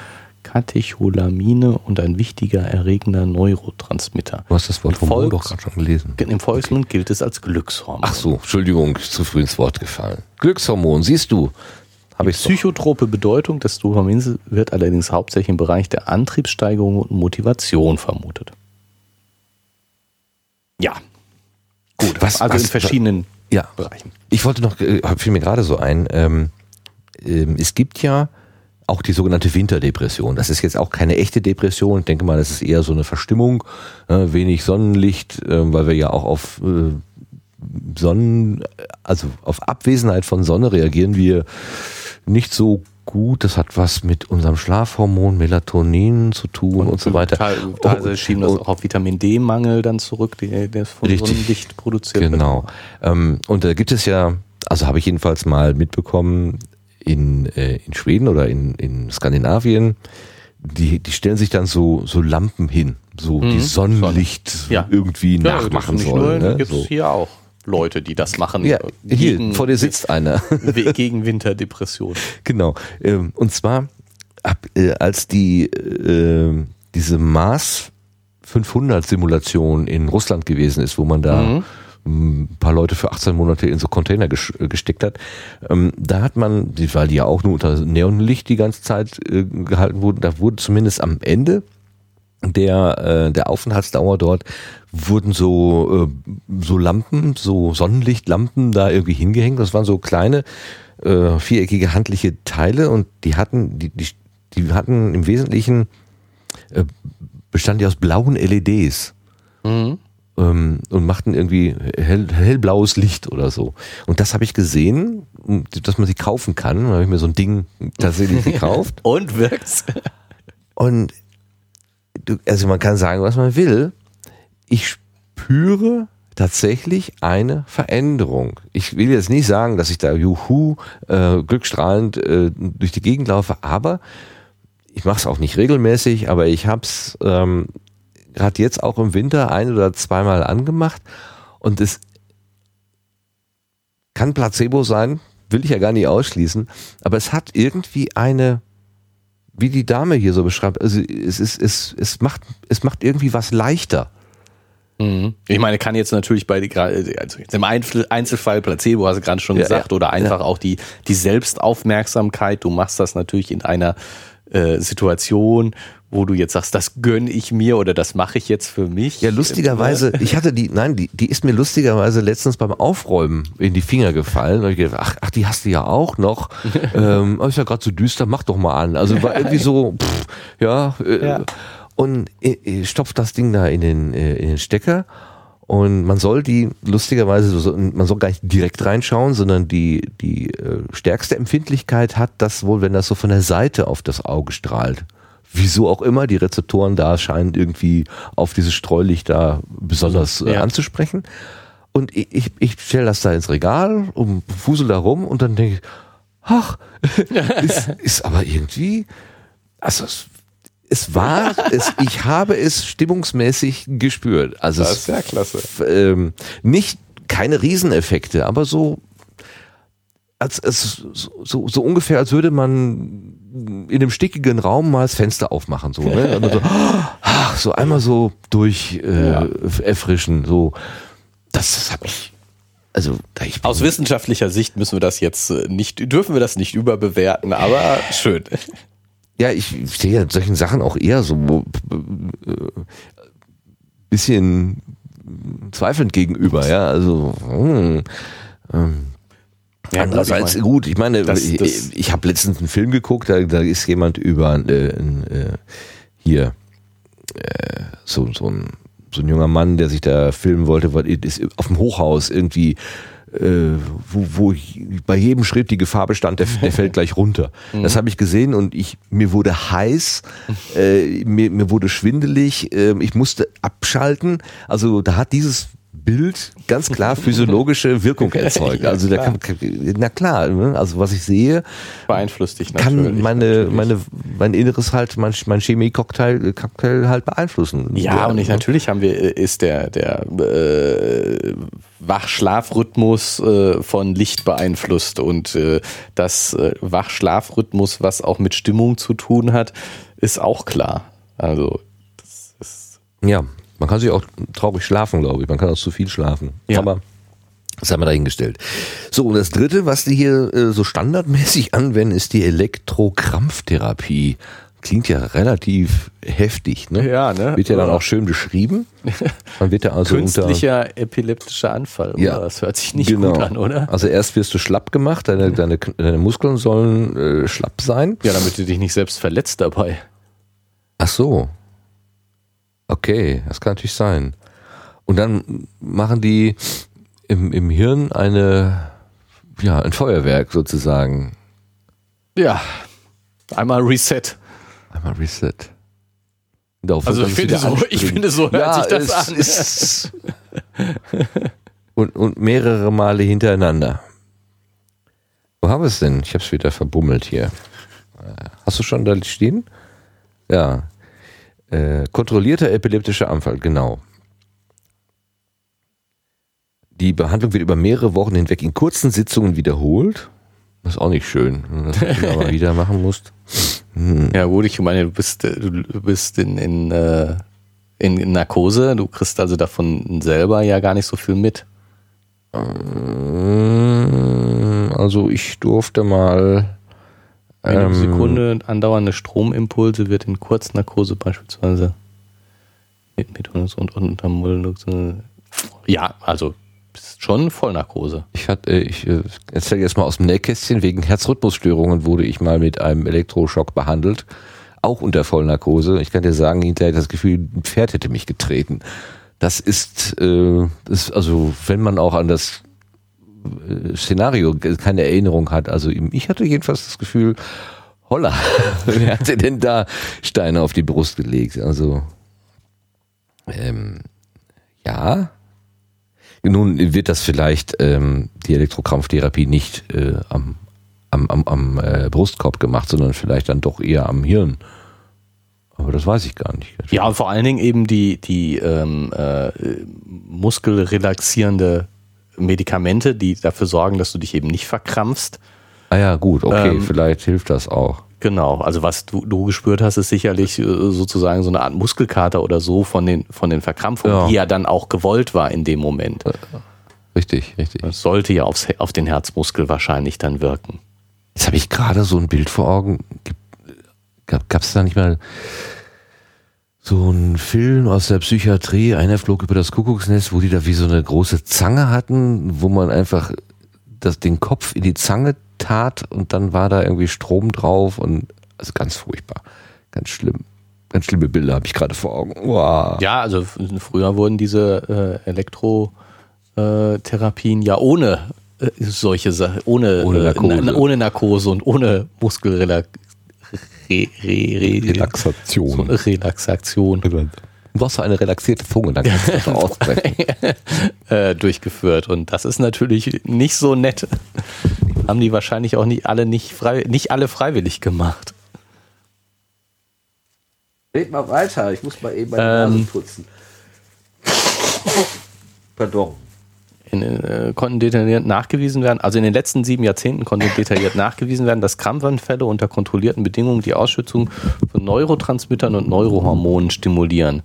Katecholamine und ein wichtiger erregender Neurotransmitter. Du hast das Wort Hormon doch gerade schon gelesen. Im Volksmund okay. gilt es als Glückshormon. Ach so, Entschuldigung, zu früh ins Wort gefallen. Glückshormon, siehst du. Die psychotrope Bedeutung des Dopamins wird allerdings hauptsächlich im Bereich der Antriebssteigerung und Motivation vermutet. Ja. Gut, was, also was, in verschiedenen ja. Bereichen. Ich wollte noch, äh, fiel mir gerade so ein, ähm, ähm, es gibt ja auch die sogenannte Winterdepression. Das ist jetzt auch keine echte Depression. Ich denke mal, das ist eher so eine Verstimmung, äh, wenig Sonnenlicht, äh, weil wir ja auch auf äh, Sonnen, also auf Abwesenheit von Sonne reagieren wir nicht so gut. Das hat was mit unserem Schlafhormon Melatonin zu tun und, und so weiter. Teilweise oh, schieben das auch auf Vitamin D-Mangel dann zurück, der, der von richtig, Sonnenlicht produziert genau. wird. Genau. Ähm, und da gibt es ja, also habe ich jedenfalls mal mitbekommen, in, äh, in Schweden oder in, in Skandinavien, die, die stellen sich dann so, so Lampen hin, so mhm. die Sonnenlicht ja. irgendwie ja, nachmachen sollen. Ne? Gibt es so. hier auch. Leute, die das machen. Ja, hier, vor dir sitzt einer. gegen Winterdepression. Genau. Ähm, und zwar, äh, als die, äh, diese Mars 500 Simulation in Russland gewesen ist, wo man da mhm ein paar Leute für 18 Monate in so Container äh, gesteckt hat. Ähm, da hat man, weil die ja auch nur unter Neonlicht die ganze Zeit äh, gehalten wurden, da wurde zumindest am Ende der, äh, der Aufenthaltsdauer dort wurden so, äh, so Lampen, so Sonnenlichtlampen da irgendwie hingehängt. Das waren so kleine äh, viereckige handliche Teile und die hatten, die, die, die hatten im Wesentlichen äh, bestanden die aus blauen LEDs. Mhm. Ähm, und machten irgendwie hell, hellblaues Licht oder so. Und das habe ich gesehen, dass man sie kaufen kann. Da habe ich mir so ein Ding tatsächlich gekauft. und wirkt's? Und du, also man kann sagen, was man will. Ich spüre tatsächlich eine Veränderung. Ich will jetzt nicht sagen, dass ich da juhu äh, glückstrahlend äh, durch die Gegend laufe, aber ich mache es auch nicht regelmäßig, aber ich habe es ähm, gerade jetzt auch im Winter ein oder zweimal angemacht und es kann Placebo sein, will ich ja gar nicht ausschließen, aber es hat irgendwie eine wie die Dame hier so beschreibt, also es, ist, es, es, macht, es macht irgendwie was leichter. Mhm. Ich meine, kann jetzt natürlich bei also im Einzelfall Placebo, hast du gerade schon gesagt, ja, oder einfach ja. auch die, die Selbstaufmerksamkeit. Du machst das natürlich in einer äh, Situation, wo du jetzt sagst, das gönn ich mir oder das mache ich jetzt für mich. Ja, lustigerweise, ich hatte die, nein, die, die ist mir lustigerweise letztens beim Aufräumen in die Finger gefallen. Und ich gedacht, ach, ach, die hast du ja auch noch. ähm, ist ja gerade so düster, mach doch mal an. Also war irgendwie so, pff, ja, äh, ja. und äh, stopft das Ding da in den, äh, in den Stecker. Und man soll die lustigerweise, so, man soll gar nicht direkt reinschauen, sondern die, die äh, stärkste Empfindlichkeit hat das wohl, wenn das so von der Seite auf das Auge strahlt. Wieso auch immer, die Rezeptoren da scheinen irgendwie auf dieses Streulicht da besonders äh, ja. anzusprechen. Und ich, ich, ich stelle das da ins Regal und fusel da rum und dann denke ich, ach, ist, ist aber irgendwie, also es, es war, es, ich habe es stimmungsmäßig gespürt. Also das ist ja klasse. Ähm, nicht keine Rieseneffekte, aber so als, als so, so, so ungefähr, als würde man in einem stickigen Raum mal das Fenster aufmachen, so, ne? so, ach, so einmal so durch äh, ja. erfrischen, so. Das, das habe ich. Also, ich aus wissenschaftlicher Sicht müssen wir das jetzt äh, nicht, dürfen wir das nicht überbewerten, aber schön. Ja, ich stehe ja solchen Sachen auch eher so äh, bisschen zweifelnd gegenüber, ja. Also, hm, ähm, ja, Andererseits gut, ich, mein, gut, ich meine, das, ich, das ich habe letztens einen Film geguckt, da, da ist jemand über äh, äh, hier äh, so, so, ein, so ein junger Mann, der sich da filmen wollte, ist auf dem Hochhaus irgendwie äh, wo, wo bei jedem Schritt die Gefahr bestand, der, der fällt gleich runter. Mhm. Das habe ich gesehen und ich mir wurde heiß, äh, mir, mir wurde schwindelig, äh, ich musste abschalten. Also da hat dieses Bild ganz klar physiologische Wirkung erzeugt. also da kann, na klar, ne? also was ich sehe, beeinflusst dich natürlich. Kann meine, natürlich. meine, mein Inneres halt, mein, mein Chemie-Cocktail Cocktail halt beeinflussen. Ja, ja und ich, natürlich haben wir, äh, ist der, der äh, Wach-Schlaf-Rhythmus äh, von Licht beeinflusst und äh, das äh, Wach-Schlaf-Rhythmus, was auch mit Stimmung zu tun hat, ist auch klar. Also das ist ja, man kann sich auch traurig schlafen, glaube ich. Man kann auch zu viel schlafen. Ja. Aber das haben wir dahingestellt. So, und das dritte, was die hier äh, so standardmäßig anwenden, ist die Elektrokrampftherapie. Klingt ja relativ heftig, ne? Ja, ne? Wird ja dann auch schön beschrieben. Man wird ja also Künstlicher unter, epileptischer Anfall, oder? Ja, das hört sich nicht genau. gut an, oder? Also erst wirst du schlapp gemacht, deine, deine, deine Muskeln sollen äh, schlapp sein. Ja, damit du dich nicht selbst verletzt dabei. Ach so. Okay, das kann natürlich sein. Und dann machen die im, im Hirn eine, ja, ein Feuerwerk sozusagen. Ja, einmal Reset. Einmal Reset. Darauf also ich finde, so, ich finde, so hört ja, sich das an. Ist und, und mehrere Male hintereinander. Wo haben wir es denn? Ich habe es wieder verbummelt hier. Hast du schon da stehen? Ja, äh, kontrollierter epileptischer Anfall, genau. Die Behandlung wird über mehrere Wochen hinweg in kurzen Sitzungen wiederholt. Das ist auch nicht schön, wenn du das aber wieder machen musst. Hm. Ja gut, ich meine, du bist, äh, du bist in, in, äh, in, in Narkose, du kriegst also davon selber ja gar nicht so viel mit. Ähm, also ich durfte mal eine ähm, Sekunde andauernde Stromimpulse wird in Kurznarkose beispielsweise und unter Ja, also schon Vollnarkose. Ich, hatte, äh, ich äh, erzähle jetzt mal aus dem Nähkästchen, wegen Herzrhythmusstörungen wurde ich mal mit einem Elektroschock behandelt, auch unter Vollnarkose. Ich kann dir sagen, hinterher das Gefühl, ein Pferd hätte mich getreten. Das ist, äh, das ist also, wenn man auch an das äh, Szenario keine Erinnerung hat. Also ich hatte jedenfalls das Gefühl, holla, wer hat denn da Steine auf die Brust gelegt? Also ähm, ja, nun wird das vielleicht ähm, die Elektrokrampftherapie nicht äh, am, am, am, am äh, Brustkorb gemacht, sondern vielleicht dann doch eher am Hirn. Aber das weiß ich gar nicht. Ja, vor allen Dingen eben die, die ähm, äh, muskelrelaxierende Medikamente, die dafür sorgen, dass du dich eben nicht verkrampfst. Ah ja, gut, okay, ähm, vielleicht hilft das auch. Genau, also was du, du gespürt hast, ist sicherlich äh, sozusagen so eine Art Muskelkater oder so von den, von den Verkrampfungen, ja. die ja dann auch gewollt war in dem Moment. Äh, richtig, richtig. Das sollte ja aufs, auf den Herzmuskel wahrscheinlich dann wirken. Jetzt habe ich gerade so ein Bild vor Augen. Gab es da nicht mal so ein Film aus der Psychiatrie, einer flog über das Kuckucksnest, wo die da wie so eine große Zange hatten, wo man einfach das, den Kopf in die Zange tat und dann war da irgendwie Strom drauf und also ganz furchtbar, ganz schlimm. Ganz schlimme Bilder habe ich gerade vor Augen. Wow. Ja, also früher wurden diese äh, Elektrotherapien ja ohne äh, solche Sachen, ohne, ohne, Narkose. Äh, ohne Narkose und ohne Muskelrelaxation. Re, re, re, Relaxation. Relaxation. Du hast eine relaxierte Zunge, dann kannst du das aussprechen. äh, durchgeführt. Und das ist natürlich nicht so nett. Haben die wahrscheinlich auch nicht alle nicht frei, nicht alle freiwillig gemacht. Red mal weiter, ich muss mal eben meine ähm, Nase putzen. Pardon. In, äh, konnten detailliert nachgewiesen werden, also in den letzten sieben Jahrzehnten konnte detailliert nachgewiesen werden, dass Krampfanfälle unter kontrollierten Bedingungen die Ausschüttung von Neurotransmittern und Neurohormonen stimulieren.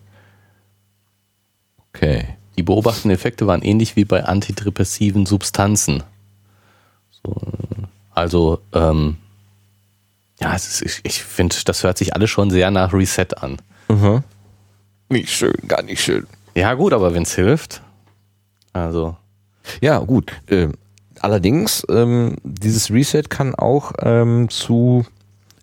Okay. Die beobachteten Effekte waren ähnlich wie bei antidepressiven Substanzen. So, also, ähm, ja, ist, ich, ich finde, das hört sich alles schon sehr nach Reset an. Mhm. Nicht schön, gar nicht schön. Ja, gut, aber wenn es hilft. Also. Ja, gut. Äh, allerdings, ähm, dieses Reset kann auch ähm, zu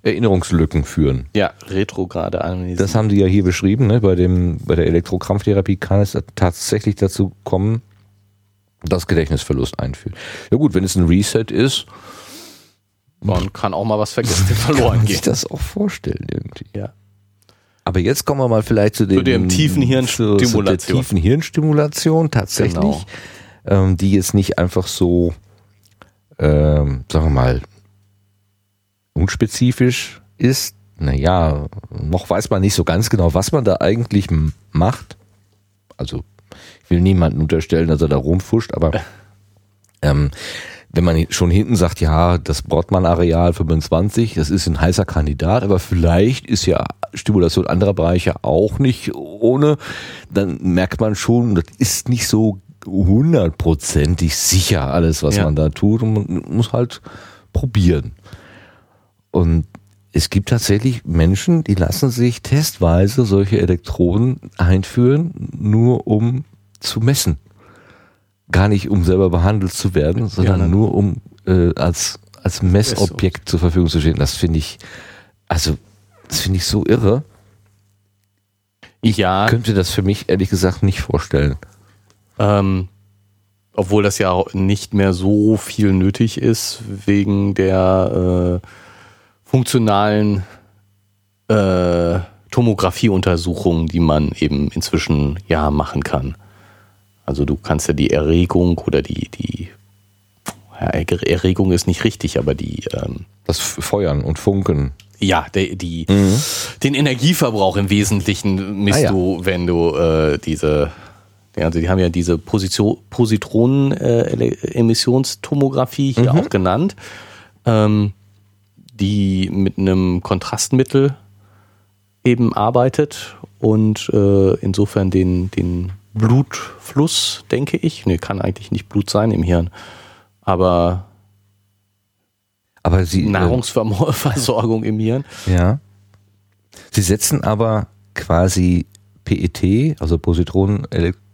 Erinnerungslücken führen. Ja, retrograde Amnesie. Das haben Sie ja hier beschrieben, ne? bei, dem, bei der Elektrokrampftherapie kann es tatsächlich dazu kommen, dass Gedächtnisverlust einführt. Ja gut, wenn es ein Reset ist, man kann auch mal was vergessen, verloren geht. Kann sich das auch vorstellen irgendwie. Ja. Aber jetzt kommen wir mal vielleicht zu dem, zu dem tiefen Hirnstimulation. Zu der tiefen Hirnstimulation tatsächlich, genau. Ähm, die jetzt nicht einfach so, ähm, sagen wir mal, unspezifisch ist. Naja, noch weiß man nicht so ganz genau, was man da eigentlich macht. Also, ich will niemanden unterstellen, dass er da rumfuscht, aber ähm, wenn man schon hinten sagt, ja, das Brottmann-Areal 25, das ist ein heißer Kandidat, aber vielleicht ist ja Stimulation anderer Bereiche auch nicht ohne, dann merkt man schon, das ist nicht so hundertprozentig sicher alles, was ja. man da tut und man muss halt probieren. Und es gibt tatsächlich Menschen, die lassen sich testweise solche Elektroden einführen, nur um zu messen. Gar nicht, um selber behandelt zu werden, sondern ja, nur um äh, als, als Messobjekt zur Verfügung zu stehen. Das finde ich, also, das finde ich so irre. Ich ja. könnte das für mich ehrlich gesagt nicht vorstellen. Ähm, obwohl das ja nicht mehr so viel nötig ist, wegen der äh, funktionalen äh, Tomographieuntersuchungen, die man eben inzwischen ja machen kann. Also du kannst ja die Erregung oder die, die ja, Erregung ist nicht richtig, aber die ähm, das Feuern und Funken. Ja, die, die mhm. den Energieverbrauch im Wesentlichen misst ah, ja. du, wenn du äh, diese also die haben ja diese Positronen-Emissionstomographie äh, hier mhm. auch genannt. Ähm, die mit einem Kontrastmittel eben arbeitet und äh, insofern den, den Blutfluss, denke ich, nee, kann eigentlich nicht Blut sein im Hirn, aber, aber sie, äh, Nahrungsversorgung im Hirn. Ja. Sie setzen aber quasi PET, also Positronenelektro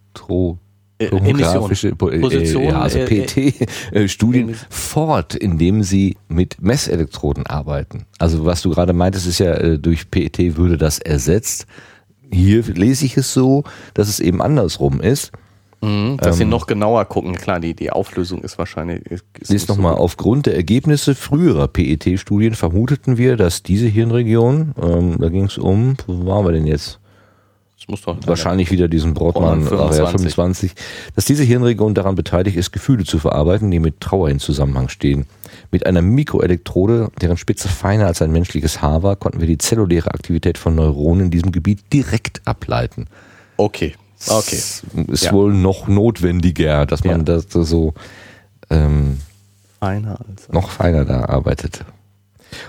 Äh, tomografische Emission. äh, Position, ja, also äh, PET-Studien Emission. fort, indem sie mit Messelektroden arbeiten. Also was du gerade meintest, ist ja, äh, durch PET würde das ersetzt. Hier lese ich es so, dass es eben andersrum ist. Mhm, dass sie noch genauer gucken. Klar, die, die Auflösung ist wahrscheinlich. Ist, ist nochmal, so- aufgrund der Ergebnisse früherer PET-Studien vermuteten wir, dass diese Hirnregion, ähm, da ging es um, wo waren wir denn jetzt? Das muss doch wahrscheinlich wieder diesen Area 25. 25, dass diese Hirnregion daran beteiligt ist, Gefühle zu verarbeiten, die mit Trauer in Zusammenhang stehen. Mit einer Mikroelektrode, deren Spitze feiner als ein menschliches Haar war, konnten wir die zelluläre Aktivität von Neuronen in diesem Gebiet direkt ableiten. Okay. Okay. Das ist Ja. wohl noch notwendiger, dass man Ja. das so ähm, Feiner als. noch feiner da arbeitet.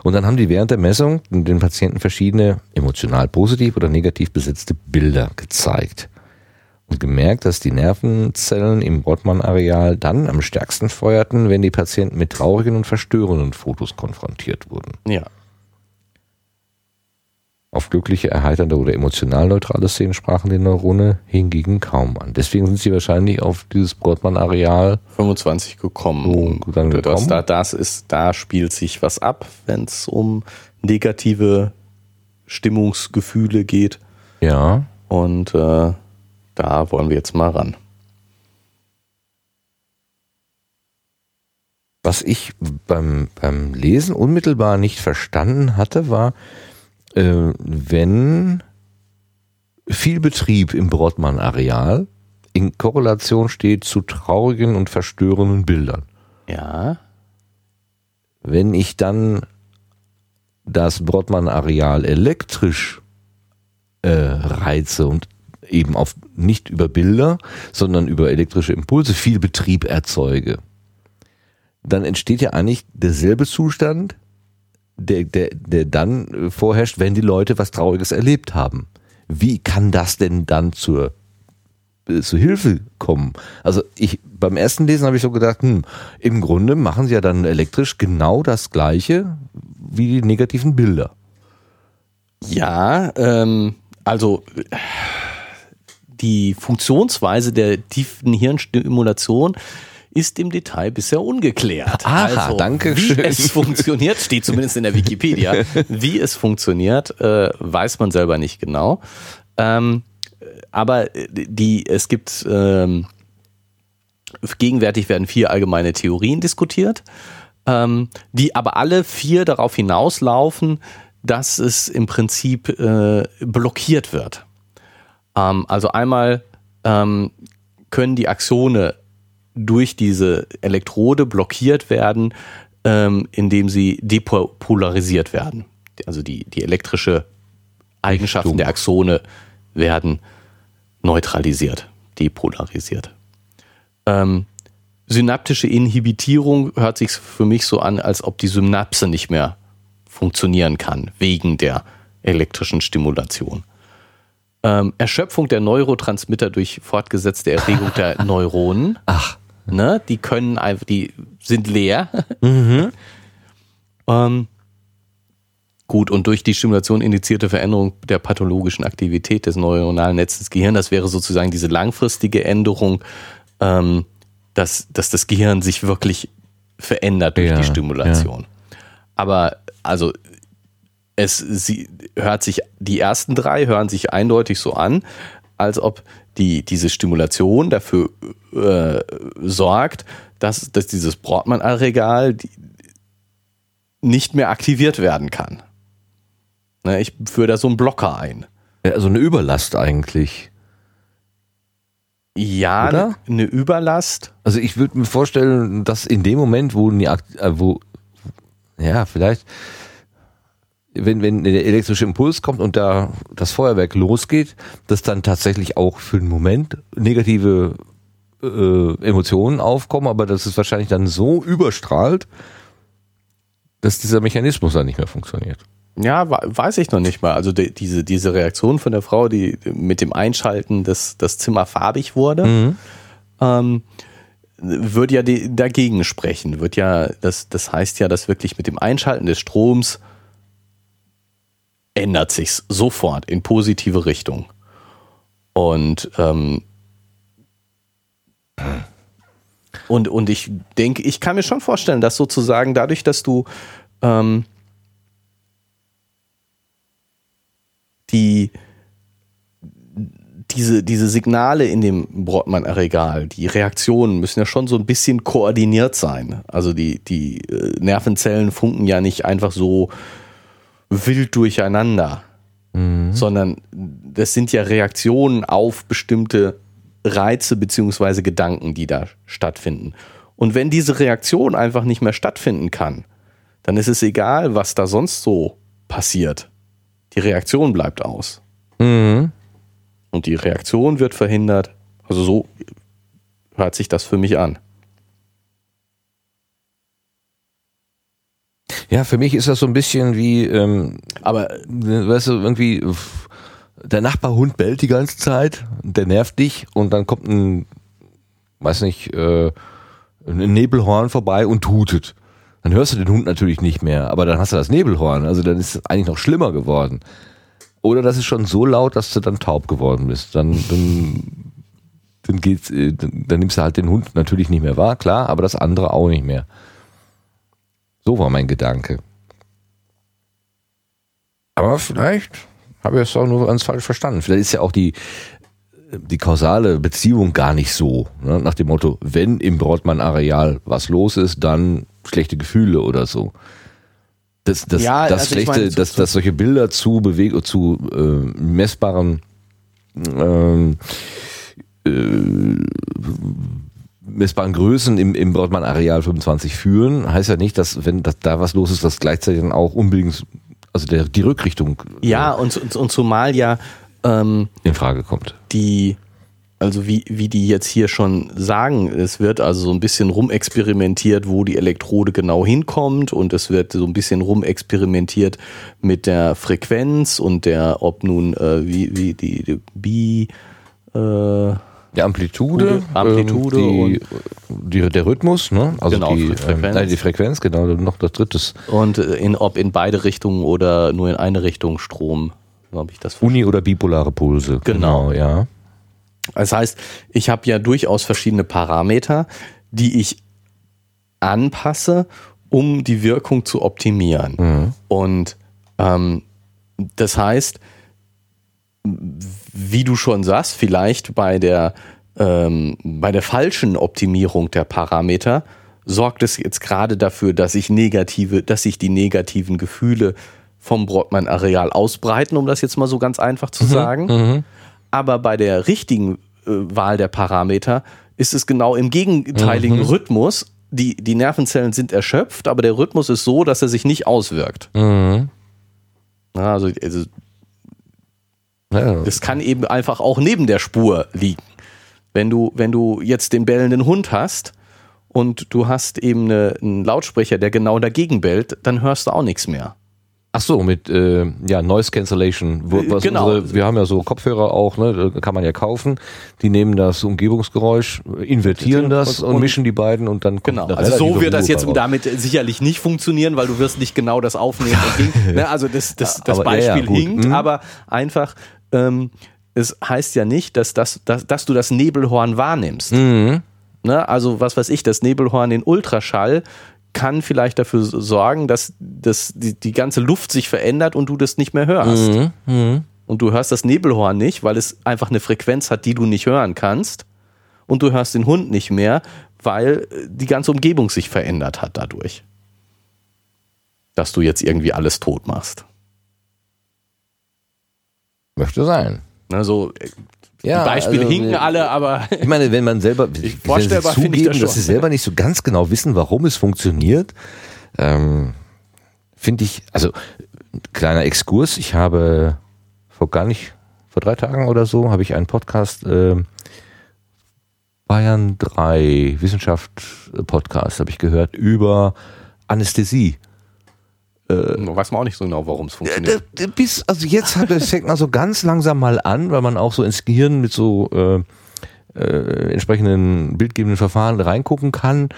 Und dann haben die während der Messung den Patienten verschiedene emotional positiv oder negativ besetzte Bilder gezeigt. Und gemerkt, dass die Nervenzellen im Brodmann-Areal dann am stärksten feuerten, wenn die Patienten mit traurigen und verstörenden Fotos konfrontiert wurden. Ja. Auf glückliche, erheiternde oder emotional neutrale Szenen sprachen die Neurone hingegen kaum an. Deswegen sind sie wahrscheinlich auf dieses Brodmann-Areal 25 gekommen. Oh, dann gekommen. da, das ist, da spielt sich was ab, wenn es um negative Stimmungsgefühle geht. ja, Und äh, da wollen wir jetzt mal ran. Was ich beim, beim Lesen unmittelbar nicht verstanden hatte, war, äh, wenn viel Betrieb im Brodmann-Areal in Korrelation steht zu traurigen und verstörenden Bildern. Ja. Wenn ich dann das Brodmann-Areal elektrisch äh, reize und eben auf nicht über Bilder, sondern über elektrische Impulse viel Betrieb erzeuge, dann entsteht ja eigentlich derselbe Zustand, der, der, der dann vorherrscht, wenn die Leute was Trauriges erlebt haben. Wie kann das denn dann zur, äh, zur Hilfe kommen? Also ich beim ersten Lesen habe ich so gedacht, hm, im Grunde machen sie ja dann elektrisch genau das gleiche wie die negativen Bilder. Ja, ähm, also die Funktionsweise der tiefen Hirnstimulation ist im Detail bisher ungeklärt. Aha, also, danke wie schön. es funktioniert, steht zumindest in der Wikipedia. Wie es funktioniert, äh, weiß man selber nicht genau. Ähm, aber die, es gibt ähm, gegenwärtig werden vier allgemeine Theorien diskutiert, ähm, die aber alle vier darauf hinauslaufen, dass es im Prinzip äh, blockiert wird. Ähm, also einmal ähm, können die Axone durch diese Elektrode blockiert werden, ähm, indem sie depolarisiert werden. Also die, die elektrische Eigenschaften Richtung. der Axone werden neutralisiert, depolarisiert. Ähm, synaptische Inhibitierung hört sich für mich so an, als ob die Synapse nicht mehr funktionieren kann, wegen der elektrischen Stimulation. Ähm, Erschöpfung der Neurotransmitter durch fortgesetzte Erregung der Neuronen. Ach, Ne? Die können einfach, die sind leer. Mhm. ähm, gut, und durch die Stimulation indizierte Veränderung der pathologischen Aktivität des neuronalen Netzes des Gehirns, das wäre sozusagen diese langfristige Änderung, ähm, dass, dass das Gehirn sich wirklich verändert durch Ja, die Stimulation. Aber also es sie, hört sich, die ersten drei hören sich eindeutig so an, als ob die, diese Stimulation dafür äh, sorgt, dass, dass dieses Brodmann-Areal die- nicht mehr aktiviert werden kann. Ne, ich führe da so einen Blocker ein. also eine Überlast eigentlich. Ja, Oder? eine Überlast. Also ich würde mir vorstellen, dass in dem Moment, wo, die, äh, wo ja, vielleicht, wenn, wenn der elektrische Impuls kommt und da das Feuerwerk losgeht, dass dann tatsächlich auch für einen Moment negative äh, Emotionen aufkommen, aber dass es wahrscheinlich dann so überstrahlt, dass dieser Mechanismus dann nicht mehr funktioniert. Ja, weiß ich noch nicht mal. Also die, diese, diese Reaktion von der Frau, die mit dem Einschalten des, das Zimmer farbig wurde, ähm, würde ja die, dagegen sprechen. Wird ja, das, das heißt ja, dass wirklich mit dem Einschalten des Stroms ändert sich's sofort in positive Richtung. Und ähm, und, und ich denke, ich kann mir schon vorstellen, dass sozusagen dadurch, dass du ähm, die diese, diese Signale in dem Brodmann-Regal, die Reaktionen müssen ja schon so ein bisschen koordiniert sein. Also die, die äh, Nervenzellen funken ja nicht einfach so wild durcheinander, mhm. sondern das sind ja Reaktionen auf bestimmte Reize beziehungsweise Gedanken, die da stattfinden. Und wenn diese Reaktion einfach nicht mehr stattfinden kann, dann ist es egal, was da sonst so passiert. Die Reaktion bleibt aus. Mhm. Und die Reaktion wird verhindert. Also so hört sich das für mich an. Ja, für mich ist das so ein bisschen wie, ähm, aber weißt du, irgendwie der Nachbarhund bellt die ganze Zeit, der nervt dich und dann kommt ein, weiß nicht, äh, ein Nebelhorn vorbei und tutet. Dann hörst du den Hund natürlich nicht mehr, aber dann hast du das Nebelhorn, also dann ist es eigentlich noch schlimmer geworden. Oder das ist schon so laut, dass du dann taub geworden bist. Dann, dann, dann geht's, äh, dann, dann nimmst du halt den Hund natürlich nicht mehr wahr, klar, aber das andere auch nicht mehr. So war mein Gedanke. Aber vielleicht habe ich es auch nur ganz falsch verstanden. Vielleicht ist ja auch die, die kausale Beziehung gar nicht so. Ne? Nach dem Motto, wenn im Broadmann-Areal was los ist, dann schlechte Gefühle oder so. Das, das, ja, das also schlechte, meine, dass, dass solche Bilder zu bewegen zu äh, messbaren ähm, äh, messbaren Größen im, im Broadmann-Areal 25 führen, heißt ja nicht, dass wenn das, da was los ist, dass gleichzeitig dann auch unbedingt also der, die Rückrichtung. Ja, und, und, und zumal ja ähm, in Frage kommt. Die, also wie, wie die jetzt hier schon sagen, es wird also so ein bisschen rumexperimentiert, wo die Elektrode genau hinkommt und es wird so ein bisschen rumexperimentiert mit der Frequenz und der, ob nun, äh, wie, wie die, die Bi, äh, die Amplitude, Amplitude ähm, die, die, der Rhythmus, ne? also genau, die, Frequenz. Ähm, die Frequenz, genau, noch das drittes. Und äh, in, ob in beide Richtungen oder nur in eine Richtung Strom, habe ich das Uni- oder bipolare Pulse. Genau, genau ja. Das heißt, ich habe ja durchaus verschiedene Parameter, die ich anpasse, um die Wirkung zu optimieren. Mhm. Und ähm, das heißt, wie du schon sagst, vielleicht bei der, ähm, bei der falschen Optimierung der Parameter sorgt es jetzt gerade dafür, dass sich negative, dass sich die negativen Gefühle vom Brodmann-Areal ausbreiten, um das jetzt mal so ganz einfach zu mhm, sagen. Mhm. Aber bei der richtigen äh, Wahl der Parameter ist es genau im gegenteiligen mhm. Rhythmus. Die, die Nervenzellen sind erschöpft, aber der Rhythmus ist so, dass er sich nicht auswirkt. Mhm. Also, also ja. Das kann eben einfach auch neben der Spur liegen. Wenn du, wenn du jetzt den bellenden Hund hast und du hast eben eine, einen Lautsprecher, der genau dagegen bellt, dann hörst du auch nichts mehr. Ach so, mit äh, ja, Noise Cancellation. Was genau. Unsere, wir haben ja so Kopfhörer auch, ne, kann man ja kaufen. Die nehmen das Umgebungsgeräusch, invertieren das und, und mischen die beiden und dann kommt Genau, also so wird das jetzt raus. damit sicherlich nicht funktionieren, weil du wirst nicht genau das aufnehmen. ne, also das, das, das aber, Beispiel ja, ja, hinkt, mhm. aber einfach ähm, es heißt ja nicht, dass, das, dass, dass du das Nebelhorn wahrnimmst. Mhm. Ne? Also was weiß ich, das Nebelhorn in Ultraschall kann vielleicht dafür sorgen, dass das, die, die ganze Luft sich verändert und du das nicht mehr hörst. Mhm. Mhm. Und du hörst das Nebelhorn nicht, weil es einfach eine Frequenz hat, die du nicht hören kannst. Und du hörst den Hund nicht mehr, weil die ganze Umgebung sich verändert hat dadurch. Dass du jetzt irgendwie alles tot machst. Möchte sein. Also, ja, die Beispiele also, hinken alle, aber. Ich meine, wenn man selber, ich vorstellbar zugeben, ich das dass sie selber nicht so ganz genau wissen, warum es funktioniert, ähm, finde ich, also, kleiner Exkurs, ich habe vor gar nicht, vor drei Tagen oder so, habe ich einen Podcast, äh, Bayern 3 Wissenschaft Podcast, habe ich gehört, über Anästhesie. Äh, Weiß man auch nicht so genau, warum es funktioniert. Äh, bis, also jetzt hat, es fängt man so ganz langsam mal an, weil man auch so ins Gehirn mit so äh, äh, entsprechenden bildgebenden Verfahren reingucken kann,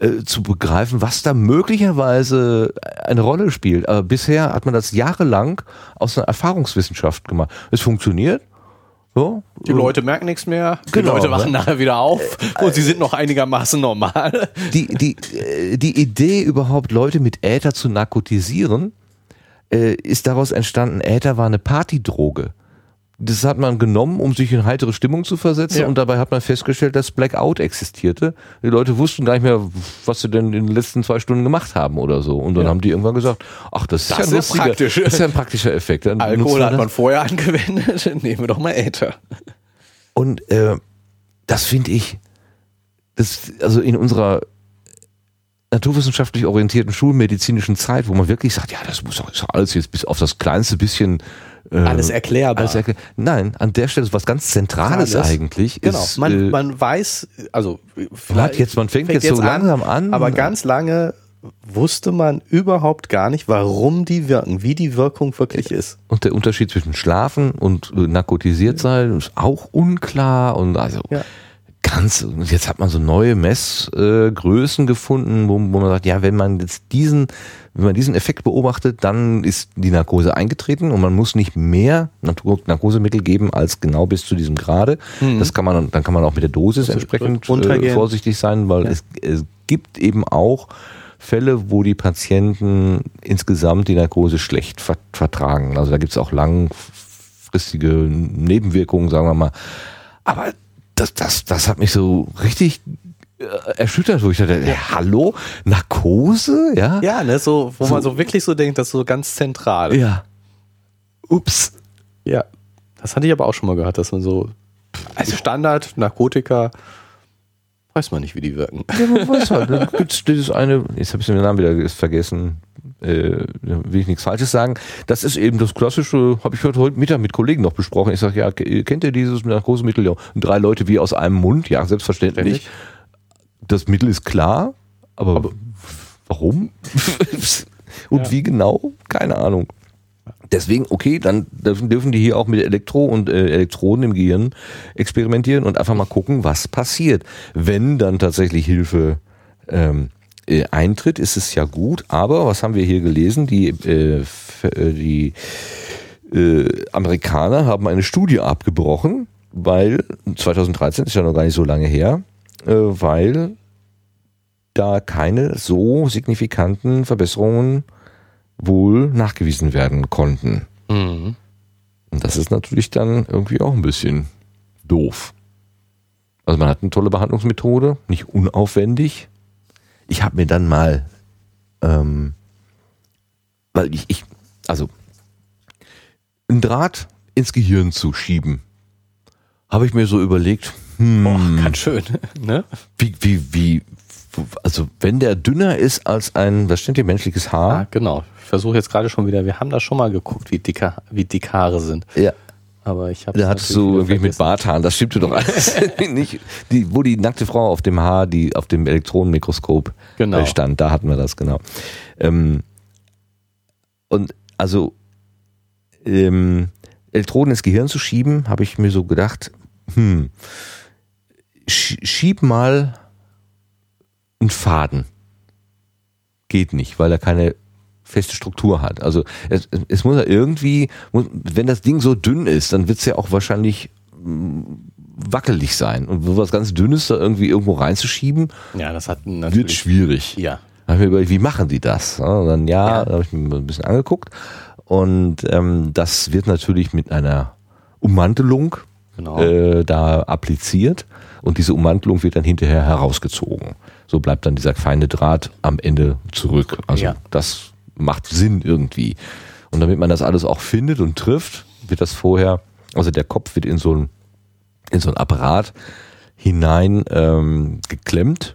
äh, zu begreifen, was da möglicherweise eine Rolle spielt. Aber bisher hat man das jahrelang aus einer Erfahrungswissenschaft gemacht. Es funktioniert So, Die Leute merken nichts mehr, die Genau, Leute wachen ne? nachher wieder auf und sie sind noch einigermaßen normal. die, die, äh, die Idee überhaupt, Leute mit Äther zu narkotisieren, äh, ist daraus entstanden, Äther war eine Partydroge. Das hat man genommen, um sich in heitere Stimmung zu versetzen Ja. und dabei hat man festgestellt, dass Blackout existierte. Die Leute wussten gar nicht mehr, was sie denn in den letzten zwei Stunden gemacht haben oder so. Und dann Ja. haben die irgendwann gesagt, ach, das ist Das ja ist ein ja lustiger, praktisch. das ist ja ein praktischer Effekt. Dann Alkohol wir hat man vorher angewendet, nehmen wir doch mal Äther. Und äh, das finde ich, das, also in unserer naturwissenschaftlich orientierten schulmedizinischen Zeit, wo man wirklich sagt, ja, das muss ist doch alles jetzt bis auf das kleinste bisschen äh, Alles erklärbar. alles erklärt. Nein, an der Stelle ist was ganz Zentrales Alles. eigentlich. Genau, ist, man, äh, man weiß, also man hat jetzt, man fängt, jetzt so langsam an, aber ganz lange wusste man überhaupt gar nicht, warum die wirken, wie die Wirkung wirklich ist. und der Unterschied zwischen Schlafen und äh, narkotisiert sein ist auch unklar und also Ja. ganz, jetzt hat man so neue Messgrößen äh, gefunden, wo, wo man sagt, ja, wenn man jetzt diesen, wenn man diesen Effekt beobachtet, dann ist die Narkose eingetreten und man muss nicht mehr Narkosemittel geben als genau bis zu diesem Grade. Das kann man, dann kann man auch mit der Dosis entsprechend äh, vorsichtig sein, weil Ja. es, es gibt eben auch Fälle, wo die Patienten insgesamt die Narkose schlecht ver vertragen. Also da gibt es auch langfristige Nebenwirkungen, sagen wir mal. Aber das, das, das hat mich so richtig erschüttert, wo ich dachte, äh, hallo, Narkose? Ja? Ja, ne, so, wo So. man so wirklich so denkt, das ist so ganz zentral. Ja. Ups. Ja. Das hatte ich aber auch schon mal gehört, dass man so also Standard, Narkotika, weiß man nicht, wie die wirken. Ja, man weiß halt. Dann gibt's dieses eine, jetzt habe ich den Namen wieder vergessen, äh, will ich nichts Falsches sagen. Das ist eben das klassische, habe ich heute Mittag mit Kollegen noch besprochen. Ich sage, ja, ke- kennt ihr dieses Narkosemittel? Ja, und drei Leute wie aus einem Mund, ja, selbstverständlich. Das Mittel ist klar, aber, warum? und Ja. wie genau? Keine Ahnung. Deswegen, okay, dann dürfen, die hier auch mit Elektro und äh, Elektroden im Gehirn experimentieren und einfach mal gucken, was passiert. Wenn dann tatsächlich Hilfe ähm, äh, eintritt, ist es ja gut. Aber was haben wir hier gelesen? Die, äh, äh, die äh, Amerikaner haben eine Studie abgebrochen, weil 2013 ist ja noch gar nicht so lange her, weil da keine so signifikanten Verbesserungen wohl nachgewiesen werden konnten. Mhm. Und das ist natürlich dann irgendwie auch ein bisschen doof. Also man hat eine tolle Behandlungsmethode, nicht unaufwendig. Ich habe mir dann mal, ähm, weil ich, ich, also ein Draht ins Gehirn zu schieben, habe ich mir so überlegt, hm, Boah, ganz schön. Ne? wie, wie, wie, also wenn der dünner ist als ein, was stimmt hier, menschliches Ah, Haar? genau. Ich versuche jetzt gerade schon wieder, wir haben da schon mal geguckt, wie dick, wie dick Haare sind. Ja. Aber ich habe Da hattest du irgendwie mit Barthaaren, das stimmte doch alles nicht. Die, wo die nackte Frau auf dem Haar, die auf dem Elektronenmikroskop Genau. äh, stand, da hatten wir das, genau. Ähm, und also ähm, Elektroden ins Gehirn zu schieben, habe ich mir so gedacht, hm, schieb mal einen Faden. Geht nicht, weil er keine feste Struktur hat. Also es, es muss ja irgendwie, wenn das Ding so dünn ist, dann wird es ja auch wahrscheinlich mm, wackelig sein. Und so was ganz Dünnes da irgendwie irgendwo reinzuschieben, Ja, das hat wird schwierig. Ja. Da habe ich mir überlegt, wie machen die das? Ja, und dann ja, Ja. da habe ich mir ein bisschen angeguckt. Und ähm, das wird natürlich mit einer Ummantelung Genau. äh, da appliziert und diese Ummantelung wird dann hinterher herausgezogen. So bleibt dann dieser feine Draht am Ende zurück. Also Ja. das macht Sinn irgendwie. Und damit man das alles auch findet und trifft, wird das vorher, also der Kopf wird in so ein, in so ein Apparat hinein ähm, geklemmt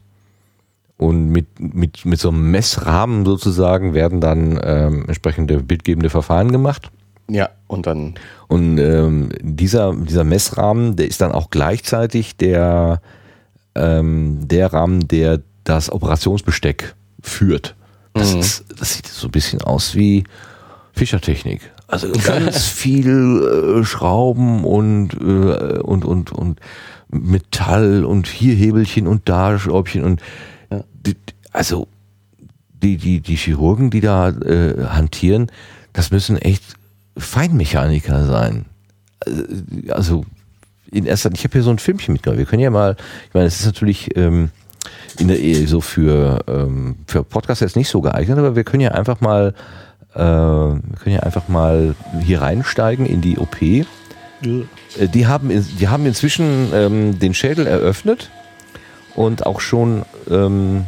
und mit, mit, mit so einem Messrahmen sozusagen werden dann ähm, entsprechende bildgebende Verfahren gemacht. Ja, und dann. Und ähm, dieser, dieser Messrahmen, der ist dann auch gleichzeitig der, ähm, der Rahmen, der das Operationsbesteck führt. Das, Mhm. ist, das sieht so ein bisschen aus wie Fischertechnik. Also ganz viel äh, Schrauben und, äh, und, und, und Metall und hier Hebelchen und da Schraubchen und Ja. die, also die, die, die Chirurgen, die da äh, hantieren, das müssen echt Feinmechaniker sein. Also in erster ich habe hier so ein Filmchen mitgebracht. Wir können ja mal, ich meine, es ist natürlich ähm, in der Ehe so für, ähm, für Podcasts jetzt nicht so geeignet, aber wir können ja einfach mal, äh, wir können ja einfach mal hier reinsteigen in die OP. Äh, Die haben, die haben inzwischen ähm, den Schädel eröffnet und auch schon ähm,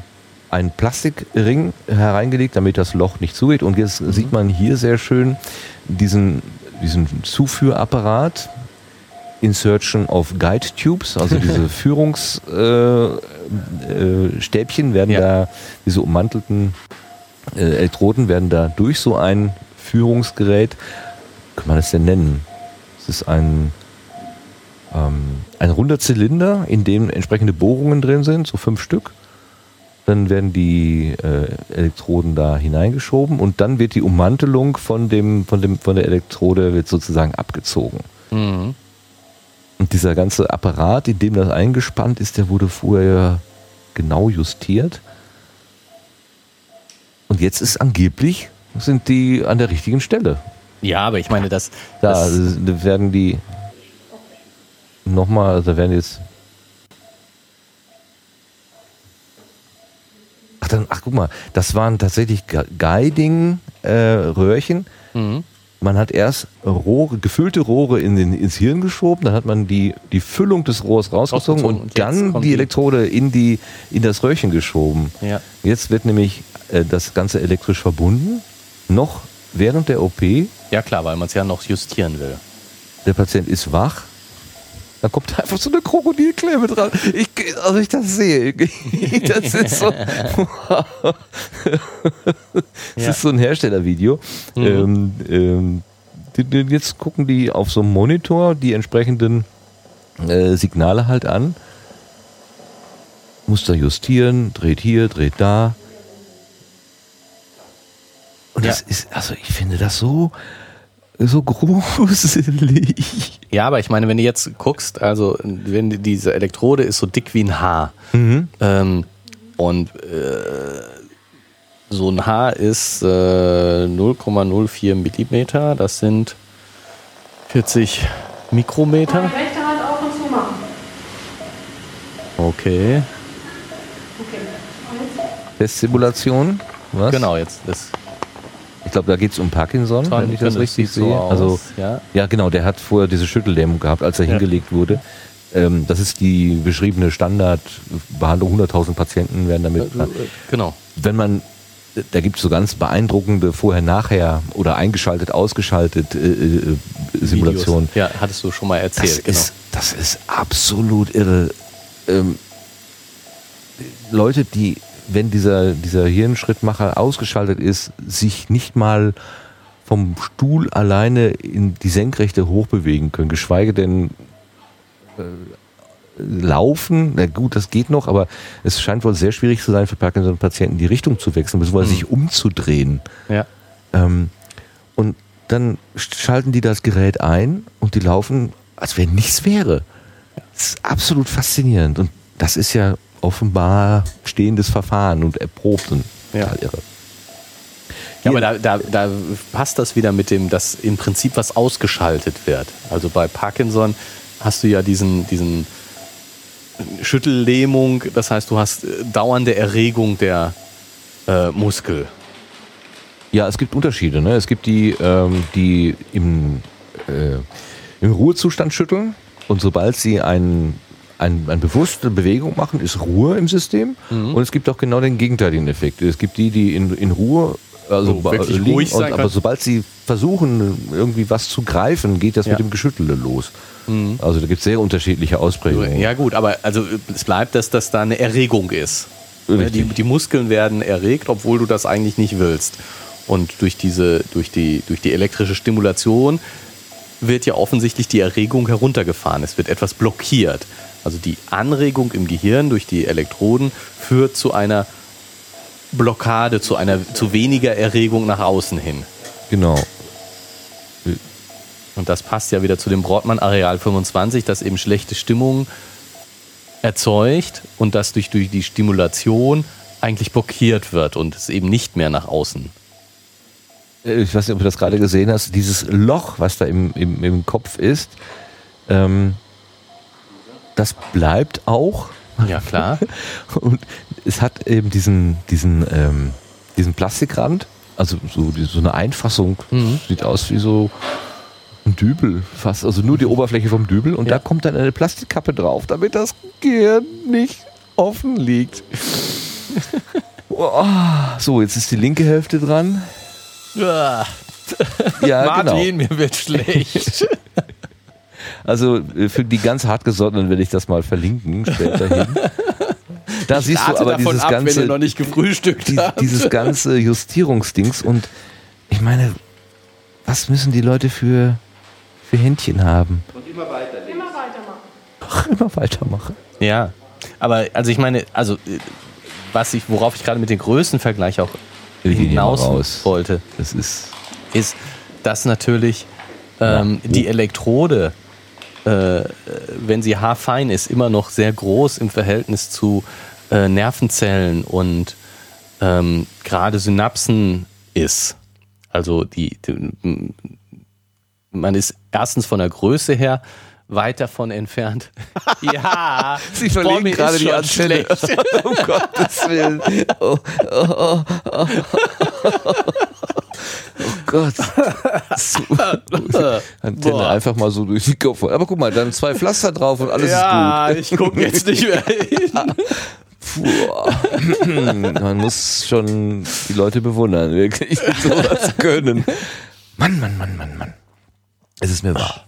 einen Plastikring hereingelegt, damit das Loch nicht zugeht. Und jetzt sieht man hier sehr schön diesen, diesen Zuführapparat, Insertion of Guide Tubes, also diese Führungsstäbchen äh, äh, werden Ja. da, diese ummantelten äh, Elektroden werden da durch so ein Führungsgerät, wie kann man das denn nennen? Es ist ein, ähm, ein runder Zylinder, in dem entsprechende Bohrungen drin sind, so fünf Stück. Dann werden die äh, Elektroden da hineingeschoben und dann wird die Ummantelung von, dem, von, dem, von der Elektrode wird sozusagen abgezogen. Mhm. Und dieser ganze Apparat, in dem das eingespannt ist, der wurde vorher genau justiert. Und jetzt ist angeblich, sind die an der richtigen Stelle. Ja, aber ich meine, das, Da das werden die nochmal, da werden jetzt. Ach, dann, ach guck mal, das waren tatsächlich Guiding-Röhrchen. mhm. Man hat erst Rohre, gefüllte Rohre in den, ins Hirn geschoben, dann hat man die, die Füllung des Rohrs rausgezogen Rausgezogen und, und dann die- Elektrode in, die, in das Röhrchen geschoben. ja. Jetzt wird nämlich äh, das Ganze elektrisch verbunden, noch während der OP. ja klar, weil man es ja noch justieren will. Der Patient ist wach. Da kommt einfach so eine Krokodilklemme dran. Ich, also ich das sehe, das ist so, das Ja. ist so ein Herstellervideo. Mhm. Ähm, ähm, jetzt gucken die auf so einem Monitor die entsprechenden äh, Signale halt an. Muss da justieren, dreht hier, dreht da. Und Ja. das ist, also ich finde das so, so gruselig. Ja, aber ich meine, wenn du jetzt guckst, also wenn die- diese Elektrode ist so dick wie ein Haar. Mhm. Ähm, und äh, so ein Haar ist äh, 0,04 Millimeter. Das sind 40 Mikrometer. Die rechte Hand auf und zu machen. Okay. Okay. Und? Testsimulation. Was? Genau, jetzt ist Ich glaube, da geht es um Parkinson, wenn ich das richtig so sehe. aus, also, ja. ja, genau, der hat vorher diese Schüttellähmung gehabt, als er Ja. hingelegt wurde. Ähm, das ist die beschriebene Standardbehandlung. 100.000 Patienten werden damit. Äh, Genau. Wenn man, da gibt es so ganz beeindruckende Vorher-Nachher oder eingeschaltet, ausgeschaltet äh, äh, Simulationen. Videos. Ja, hattest du schon mal Das, erzählt, genau. ist, das ist absolut irre. Ähm, Leute, die, wenn dieser, dieser Hirnschrittmacher ausgeschaltet ist, sich nicht mal vom Stuhl alleine in die Senkrechte hochbewegen können, geschweige denn äh, laufen. Na gut, das geht noch, aber es scheint wohl sehr schwierig zu sein für Parkinson-Patienten, die Richtung zu wechseln, beziehungsweise Mhm. sich umzudrehen. Ja. Ähm, und dann schalten die das Gerät ein und die laufen, als wenn nichts wäre. Das ist absolut faszinierend. Und das ist ja offenbar stehendes Verfahren und erprobt und Ja. total irre. Ja, aber da, da, da passt das wieder mit dem, dass im Prinzip was ausgeschaltet wird. Also bei Parkinson hast du ja diesen, diesen Schüttellähmung, das heißt, du hast äh, dauernde Erregung der äh, Muskel. Ja, es gibt Unterschiede. Ne? Es gibt die, ähm, die im, äh, im Ruhezustand schütteln und sobald sie ein, ein, eine bewusste Bewegung machen, ist Ruhe im System. Und es gibt auch genau den gegenteiligen Effekt. Es gibt die, die in, in Ruhe also So, liegen ruhig und, aber sobald sie versuchen, irgendwie was zu greifen, geht das Ja. mit dem Geschüttele los. Also da gibt es sehr unterschiedliche Ausprägungen. Ja gut, aber also es bleibt, dass das da eine Erregung ist. Richtig. Die, die Muskeln werden erregt, obwohl du das eigentlich nicht willst. Und durch diese, durch die, durch die elektrische Stimulation wird ja offensichtlich die Erregung heruntergefahren. Es wird etwas blockiert. Also die Anregung im Gehirn durch die Elektroden führt zu einer Blockade, zu einer zu weniger Erregung nach außen hin. Genau. Und das passt ja wieder zu dem Brodmann-Areal 25, das eben schlechte Stimmung erzeugt und das durch, durch die Stimulation eigentlich blockiert wird und es eben nicht mehr nach außen. Äh, ich weiß nicht, ob du das gerade gesehen hast, dieses Loch, was da im, im, im Kopf ist, ähm, das bleibt auch. Ja, klar. Und es hat eben diesen, diesen, ähm, diesen Plastikrand, also so, so eine Einfassung, Mhm. sieht aus wie so ein Dübel fast, also nur die Oberfläche vom Dübel und Ja. da kommt dann eine Plastikkappe drauf, damit das Gehirn nicht offen liegt. Oh, so, jetzt ist die linke Hälfte dran. Ja, genau. Martin, mir wird schlecht. Also äh, für die ganz hartgesottenen werde ich das mal verlinken später hin. Da siehst du aber dieses ab, wenn ihr ganze, noch nicht gefrühstückt die, dieses ganze Justierungsdings und ich meine, was müssen die Leute für, für Händchen haben? Immer weitermachen. Ach, immer weitermachen. Ja, aber also ich meine, also äh, was ich, worauf ich gerade mit den Größen Vergleich auch hinaus wollte, Das ist ist, dass natürlich ähm, Ja. die Elektrode, äh, wenn sie haarfein ist, immer noch sehr groß im Verhältnis zu äh, Nervenzellen und ähm, gerade Synapsen ist. Also die, die, man ist erstens von der Größe her weit davon entfernt. ja, Sie verlegen gerade die Antenne. um Gottes Willen. Oh, oh, oh, oh, oh Gott. Antenne einfach mal so durch die Kopf. Aber guck mal, dann zwei Pflaster drauf und alles ja, ich gucke jetzt nicht mehr hin. ist gut. Puh. Man muss schon die Leute bewundern, wirklich, sowas können. Mann, Mann, Mann, Mann, Mann. Es ist mir wahr.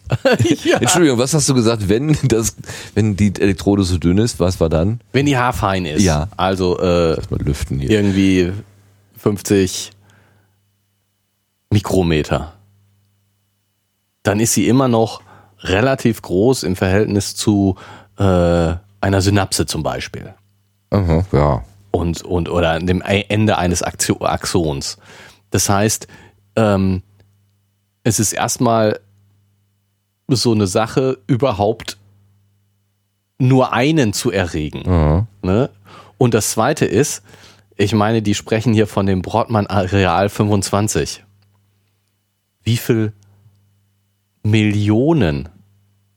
Entschuldigung, was hast du gesagt, wenn das, wenn die Elektrode so dünn ist, was war dann? Wenn die haarfein ist. Ja. Also äh, lüften hier. irgendwie 50 Mikrometer. Dann ist sie immer noch relativ groß im Verhältnis zu äh, einer Synapse zum Beispiel. Aha, ja. Und, und oder dem Ende eines Axons. Das heißt, ähm, es ist erstmal so eine Sache, überhaupt nur einen zu erregen. Aha. Ne? Und das zweite ist, ich meine, die sprechen hier von dem Brodmann Areal 25. Wie viel Millionen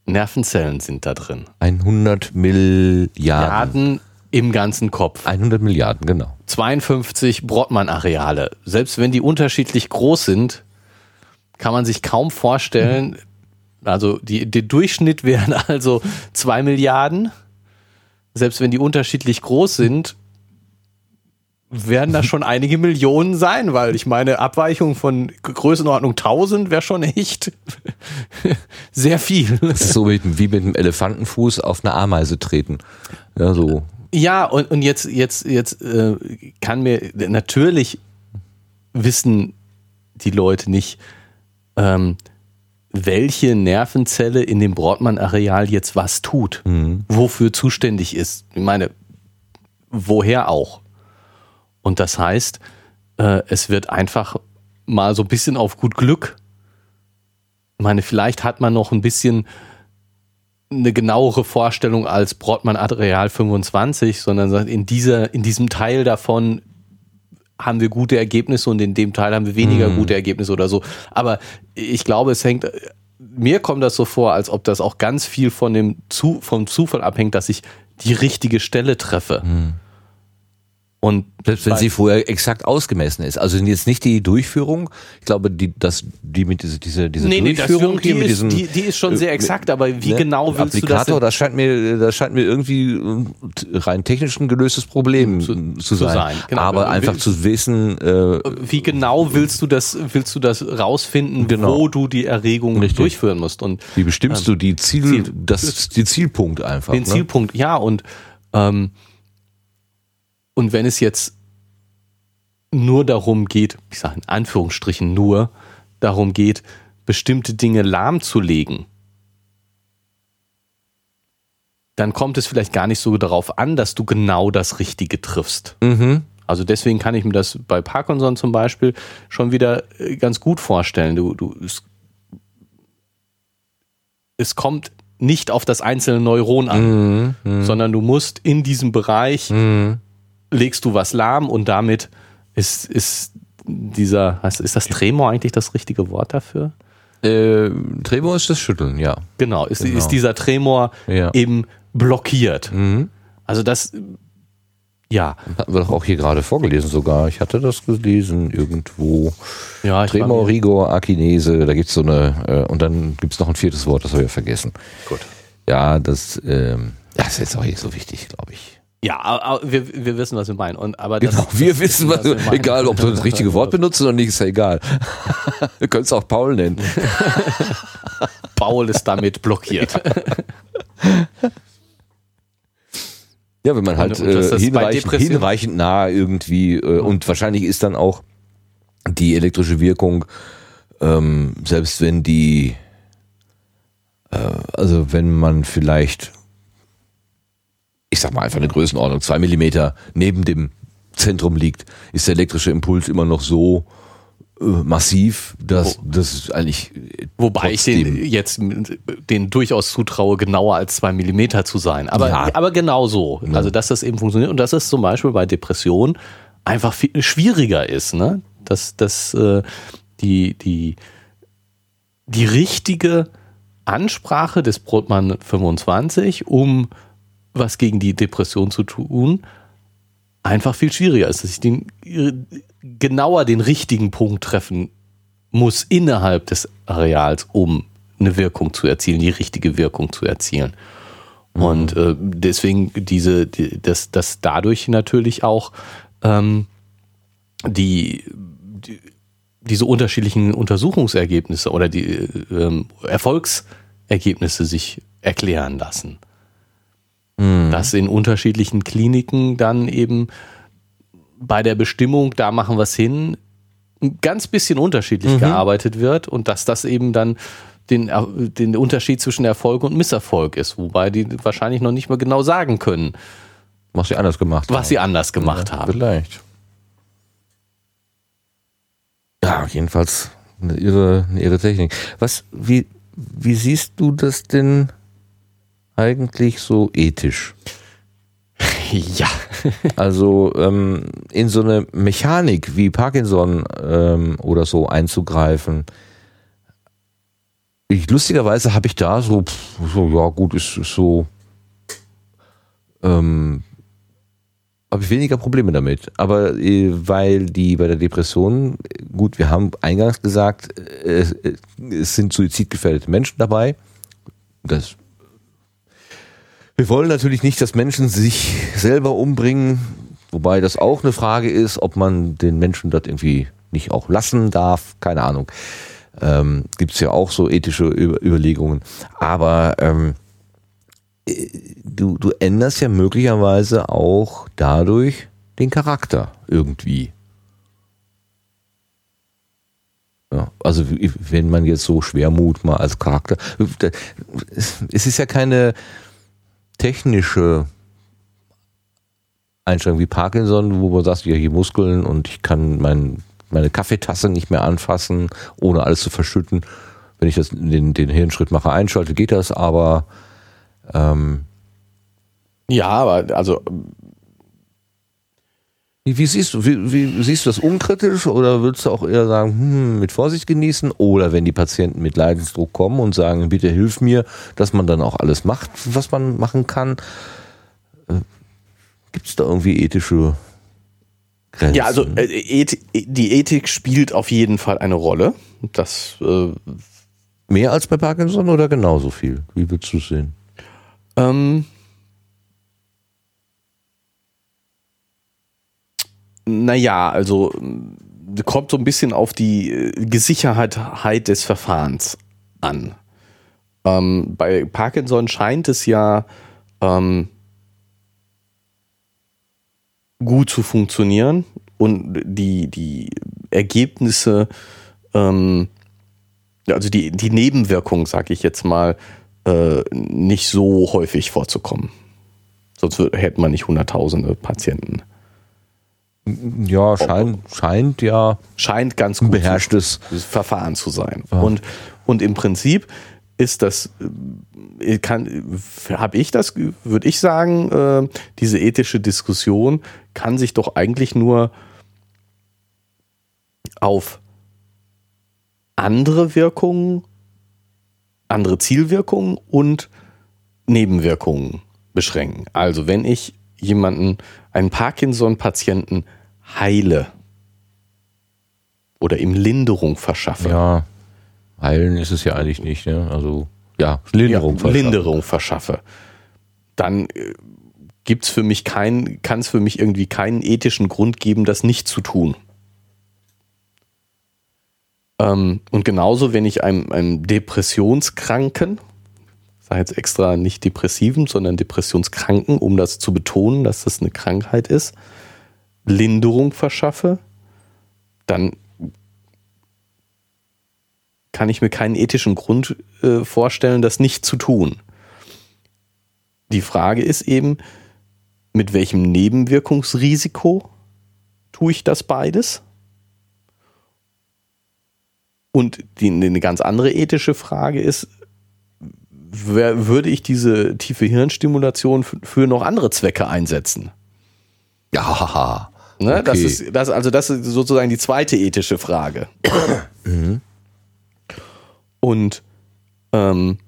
Nervenzellen sind da drin? 100 Milliarden. Milliarden im ganzen Kopf. 100 Milliarden, genau. 52 Brodmann-Areale. Selbst wenn die unterschiedlich groß sind, kann man sich kaum vorstellen, also die, der Durchschnitt wären also zwei Milliarden. Selbst wenn die unterschiedlich groß sind, werden da schon einige Millionen sein, weil ich meine, Abweichung von Größenordnung 1000 wäre schon echt sehr viel. Das ist so wie, wie mit einem Elefantenfuß auf eine Ameise treten. Ja, so. Ja, und, und jetzt, jetzt, jetzt äh, kann mir natürlich wissen die Leute nicht, ähm, welche Nervenzelle in dem Brodmann-Areal jetzt was tut, wofür zuständig ist. Ich meine, woher auch. Und das heißt, äh, es wird einfach mal so ein bisschen auf gut Glück. Ich meine, vielleicht hat man noch ein bisschen eine genauere Vorstellung als Brodmann Areal 25, sondern sagt, in dieser, in diesem Teil davon haben wir gute Ergebnisse und in dem Teil haben wir weniger gute Ergebnisse oder so. Aber ich glaube, es hängt, mir kommt das so vor, als ob das auch ganz viel von dem Zu, vom Zufall abhängt, dass ich die richtige Stelle treffe. Und Selbst wenn sie vorher exakt ausgemessen ist. Also jetzt nicht die Durchführung. Ich glaube, die, das, die mit diese, diese, diese nee, nee, Durchführung die, hier mit ist, diesem die, die ist schon sehr äh, exakt, aber wie ne, genau willst du das Applikator, denn? das scheint mir, das scheint mir irgendwie äh, rein technisch ein gelöstes Problem zu, zu, sein. sein, genau. Aber Will- einfach zu wissen, äh, wie genau willst du das, willst du das rausfinden, Genau. wo du die Erregung Richtig. durchführen musst? Und wie bestimmst du die Ziel, Ziel. das, die Zielpunkt einfach. den ne? Zielpunkt, ja, und, ähm, und wenn es jetzt nur darum geht, ich sage in Anführungsstrichen nur, darum geht, bestimmte Dinge lahmzulegen, dann kommt es vielleicht gar nicht so darauf an, dass du genau das Richtige triffst. Mhm. Also deswegen kann ich mir das bei Parkinson zum Beispiel schon wieder äh, ganz gut vorstellen. Du, du, es, es kommt nicht auf das einzelne Neuron an, Mhm. sondern du musst in diesem Bereich Mhm. Legst du was lahm und damit ist, ist dieser, ist das Tremor eigentlich das richtige Wort dafür? Äh, Tremor ist das Schütteln, ja. Genau, ist, Genau. ist dieser Tremor Ja. eben blockiert. Also das, ja, Hatten wir doch auch hier gerade vorgelesen sogar. Ich hatte das gelesen irgendwo. ja, ich Tremor, Rigor, Akinese, da gibt's so eine, äh, und dann gibt's noch ein viertes Wort, das habe ich vergessen. Gut. Ja, das, ähm, das ist jetzt auch nicht so wichtig, glaube ich. Ja, aber, wir, wir wissen, was wir meinen. Und, aber das, Genau, wir wissen, was, wir meinen. egal, ob du das richtige Wort benutzt oder nicht, ist ja egal. wir können es auch Paul nennen. Paul ist damit blockiert. Ja, wenn man halt äh, das hinreichend, hinreichend nah irgendwie äh, und wahrscheinlich ist dann auch die elektrische Wirkung, ähm, selbst wenn die, äh, also wenn man vielleicht, ich sag mal einfach eine Größenordnung, zwei Millimeter neben dem Zentrum liegt, ist der elektrische Impuls immer noch so äh, massiv, dass das eigentlich äh, Wobei ich den jetzt den durchaus zutraue, genauer als zwei Millimeter zu sein. Aber, Ja. aber genau so. Also, dass das eben funktioniert und dass es zum Beispiel bei Depressionen einfach viel schwieriger ist, ne? Dass, dass äh, die, die, die richtige Ansprache des Brotmann 25, um was gegen die Depression zu tun, einfach viel schwieriger ist, dass ich den äh, genauer den richtigen Punkt treffen muss innerhalb des Areals, um eine Wirkung zu erzielen, die richtige Wirkung zu erzielen. Und äh, deswegen diese, die, dass, dass dadurch natürlich auch ähm, die, die diese unterschiedlichen Untersuchungsergebnisse oder die äh, ähm, Erfolgsergebnisse sich erklären lassen. Dass in unterschiedlichen Kliniken dann eben bei der Bestimmung, da machen wir es hin, ein ganz bisschen unterschiedlich gearbeitet wird und dass das eben dann den, Er- den Unterschied zwischen Erfolg und Misserfolg ist, wobei die wahrscheinlich noch nicht mal genau sagen können, was sie anders gemacht was haben. sie anders gemacht haben. Vielleicht. Ja, jedenfalls eine irre, eine irre Technik. Was, wie, wie siehst du das denn eigentlich so ethisch? Ja. Also ähm, in so eine Mechanik wie Parkinson ähm, oder so einzugreifen. Ich, lustigerweise habe ich da so, pff, so, ja gut, ist, ist so, ähm, habe ich weniger Probleme damit. Aber äh, weil die bei der Depression, gut, wir haben eingangs gesagt, äh, äh, es sind suizidgefährdete Menschen dabei. Das wir wollen natürlich nicht, dass Menschen sich selber umbringen, wobei das auch eine Frage ist, ob man den Menschen dort irgendwie nicht auch lassen darf, keine Ahnung. Ähm, Gibt es ja auch so ethische Über Überlegungen. Aber ähm, äh, du, du änderst ja möglicherweise auch dadurch den Charakter irgendwie. Ja, also wenn man jetzt so Schwermut mal als Charakter, es ist ja keine technische Einstellung wie Parkinson, wo man sagt, ja, hier Muskeln und ich kann mein, meine Kaffeetasse nicht mehr anfassen, ohne alles zu verschütten. Wenn ich das, den, den Hirnschrittmacher einschalte, geht das, aber ähm, Ja, aber also wie, wie, siehst du, wie, wie siehst du das unkritisch oder würdest du auch eher sagen, hm, mit Vorsicht genießen? Oder wenn die Patienten mit Leidensdruck kommen und sagen, bitte hilf mir, dass man dann auch alles macht, was man machen kann? Gibt es da irgendwie ethische Grenzen? Ja, also äh, Eth die Ethik spielt auf jeden Fall eine Rolle. Das äh, Mehr als bei Parkinson oder genauso viel? Wie würdest du es sehen? ähm, naja, also äh, kommt so ein bisschen auf die äh, Gesicherheit des Verfahrens an. Ähm, bei Parkinson scheint es ja ähm, gut zu funktionieren und die, die Ergebnisse, ähm, also die, die Nebenwirkungen, sag ich jetzt mal, äh, nicht so häufig vorzukommen. Sonst hätten wir nicht hunderttausende Patienten. Ja, scheint, scheint ja Scheint ganz gut beherrschtes. Verfahren zu sein. Und, und im Prinzip ist das, äh, kann, habe ich das, würde ich sagen, äh, diese ethische Diskussion kann sich doch eigentlich nur auf andere Wirkungen, andere Zielwirkungen und Nebenwirkungen beschränken. Also wenn ich jemanden, einen Parkinson-Patienten heile oder ihm Linderung verschaffe, Ja. Heilen ist es ja eigentlich nicht, ne? Also, ja, Linderung. ja, verschaffen. Linderung verschaffe, dann äh, gibt's für mich keinen, kann es für mich irgendwie keinen ethischen Grund geben, das nicht zu tun. Ähm, und genauso, wenn ich einem, einem Depressionskranken, ich sage jetzt extra nicht Depressiven, sondern Depressionskranken, um das zu betonen, dass das eine Krankheit ist, Linderung verschaffe, dann kann ich mir keinen ethischen Grund äh, vorstellen, das nicht zu tun. Die Frage ist eben, mit welchem Nebenwirkungsrisiko tue ich das beides? Und die, eine ganz andere ethische Frage ist, wer, würde ich diese tiefe Hirnstimulation f- für noch andere Zwecke einsetzen? Ja, haha. Ne? Das Okay. ist, das, also das ist sozusagen die zweite ethische Frage. Und ähm,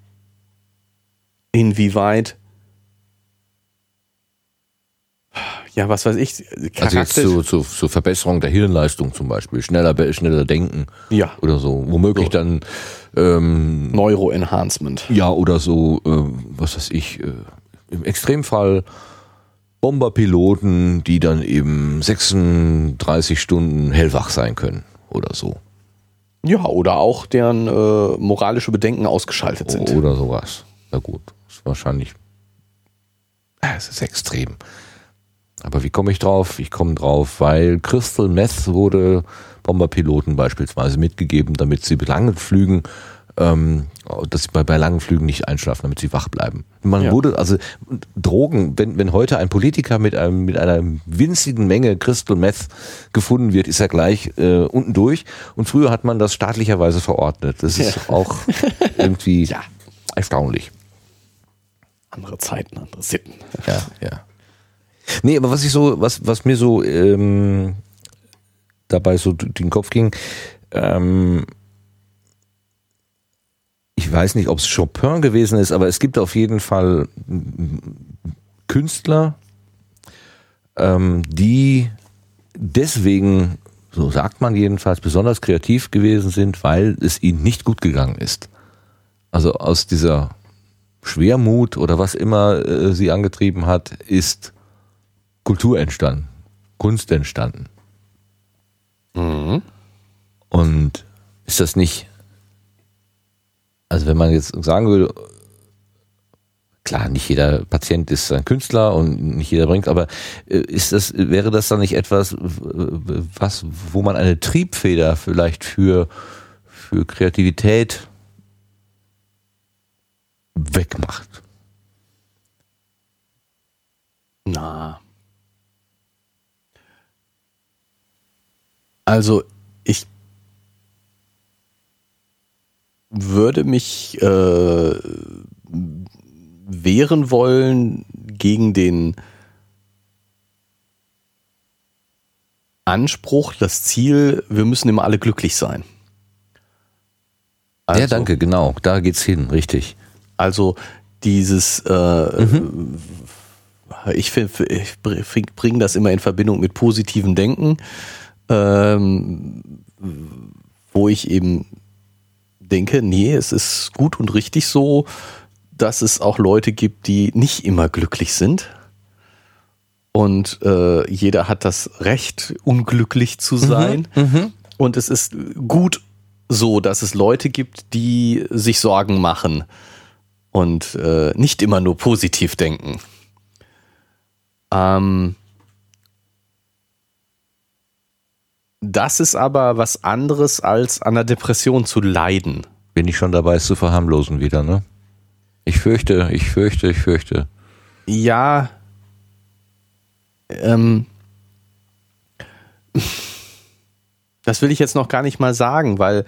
inwieweit, ja, was weiß ich, Also jetzt Charakter, zu, zu, zur Verbesserung der Hirnleistung zum Beispiel, schneller, schneller denken ja, oder so. Womöglich So. dann, ähm, Neuroenhancement. ja, oder so, äh, was weiß ich, äh, im Extremfall Bomberpiloten, die dann eben 36 Stunden hellwach sein können oder so. Ja, oder auch deren äh, moralische Bedenken ausgeschaltet sind. Oder sowas. Na gut, ist wahrscheinlich. Ah, Es ist extrem. Aber wie komme ich drauf? Ich komme drauf, weil Crystal Meth wurde Bomberpiloten beispielsweise mitgegeben, damit sie bei langen Flügen, ähm, dass sie bei, bei langen Flügen nicht einschlafen, damit sie wach bleiben. Man Ja. wurde, also Drogen, wenn, wenn heute ein Politiker mit einem, mit einer winzigen Menge Crystal Meth gefunden wird, ist er gleich äh, unten durch. Und früher hat man das staatlicherweise verordnet. Das ist auch irgendwie Ja. erstaunlich. Andere Zeiten, andere Sitten. Ja, ja. Nee, aber was ich so, was, was mir so ähm, dabei so durch den Kopf ging, ähm, ich weiß nicht, ob es Chopin gewesen ist, aber es gibt auf jeden Fall Künstler, ähm, die deswegen, so sagt man jedenfalls, besonders kreativ gewesen sind, weil es ihnen nicht gut gegangen ist. Also aus dieser Schwermut oder was immer äh, sie angetrieben hat, ist Kultur entstanden, Kunst entstanden. Und ist das nicht, also wenn man jetzt sagen würde, klar, nicht jeder Patient ist ein Künstler und nicht jeder bringt, aber äh, ist das, wäre das dann nicht etwas, was, wo man eine Triebfeder vielleicht für, für Kreativität wegmacht? Na. Also ich würde mich äh, wehren wollen gegen den Anspruch, das Ziel, wir müssen immer alle glücklich sein. ja, danke, genau, da geht's hin, richtig. Also dieses, äh, ich, find- ich bringe das immer in Verbindung mit positivem Denken, ähm, wo ich eben denke, nee, es ist gut und richtig so, dass es auch Leute gibt, die nicht immer glücklich sind. Und äh, jeder hat das Recht, unglücklich zu sein. Und es ist gut so, dass es Leute gibt, die sich Sorgen machen und äh, nicht immer nur positiv denken. Ähm, das ist aber was anderes, als an der Depression zu leiden. Bin ich schon dabei, es zu verharmlosen wieder, ne? Ich fürchte, ich fürchte, ich fürchte. Ja, ähm, das will ich jetzt noch gar nicht mal sagen, weil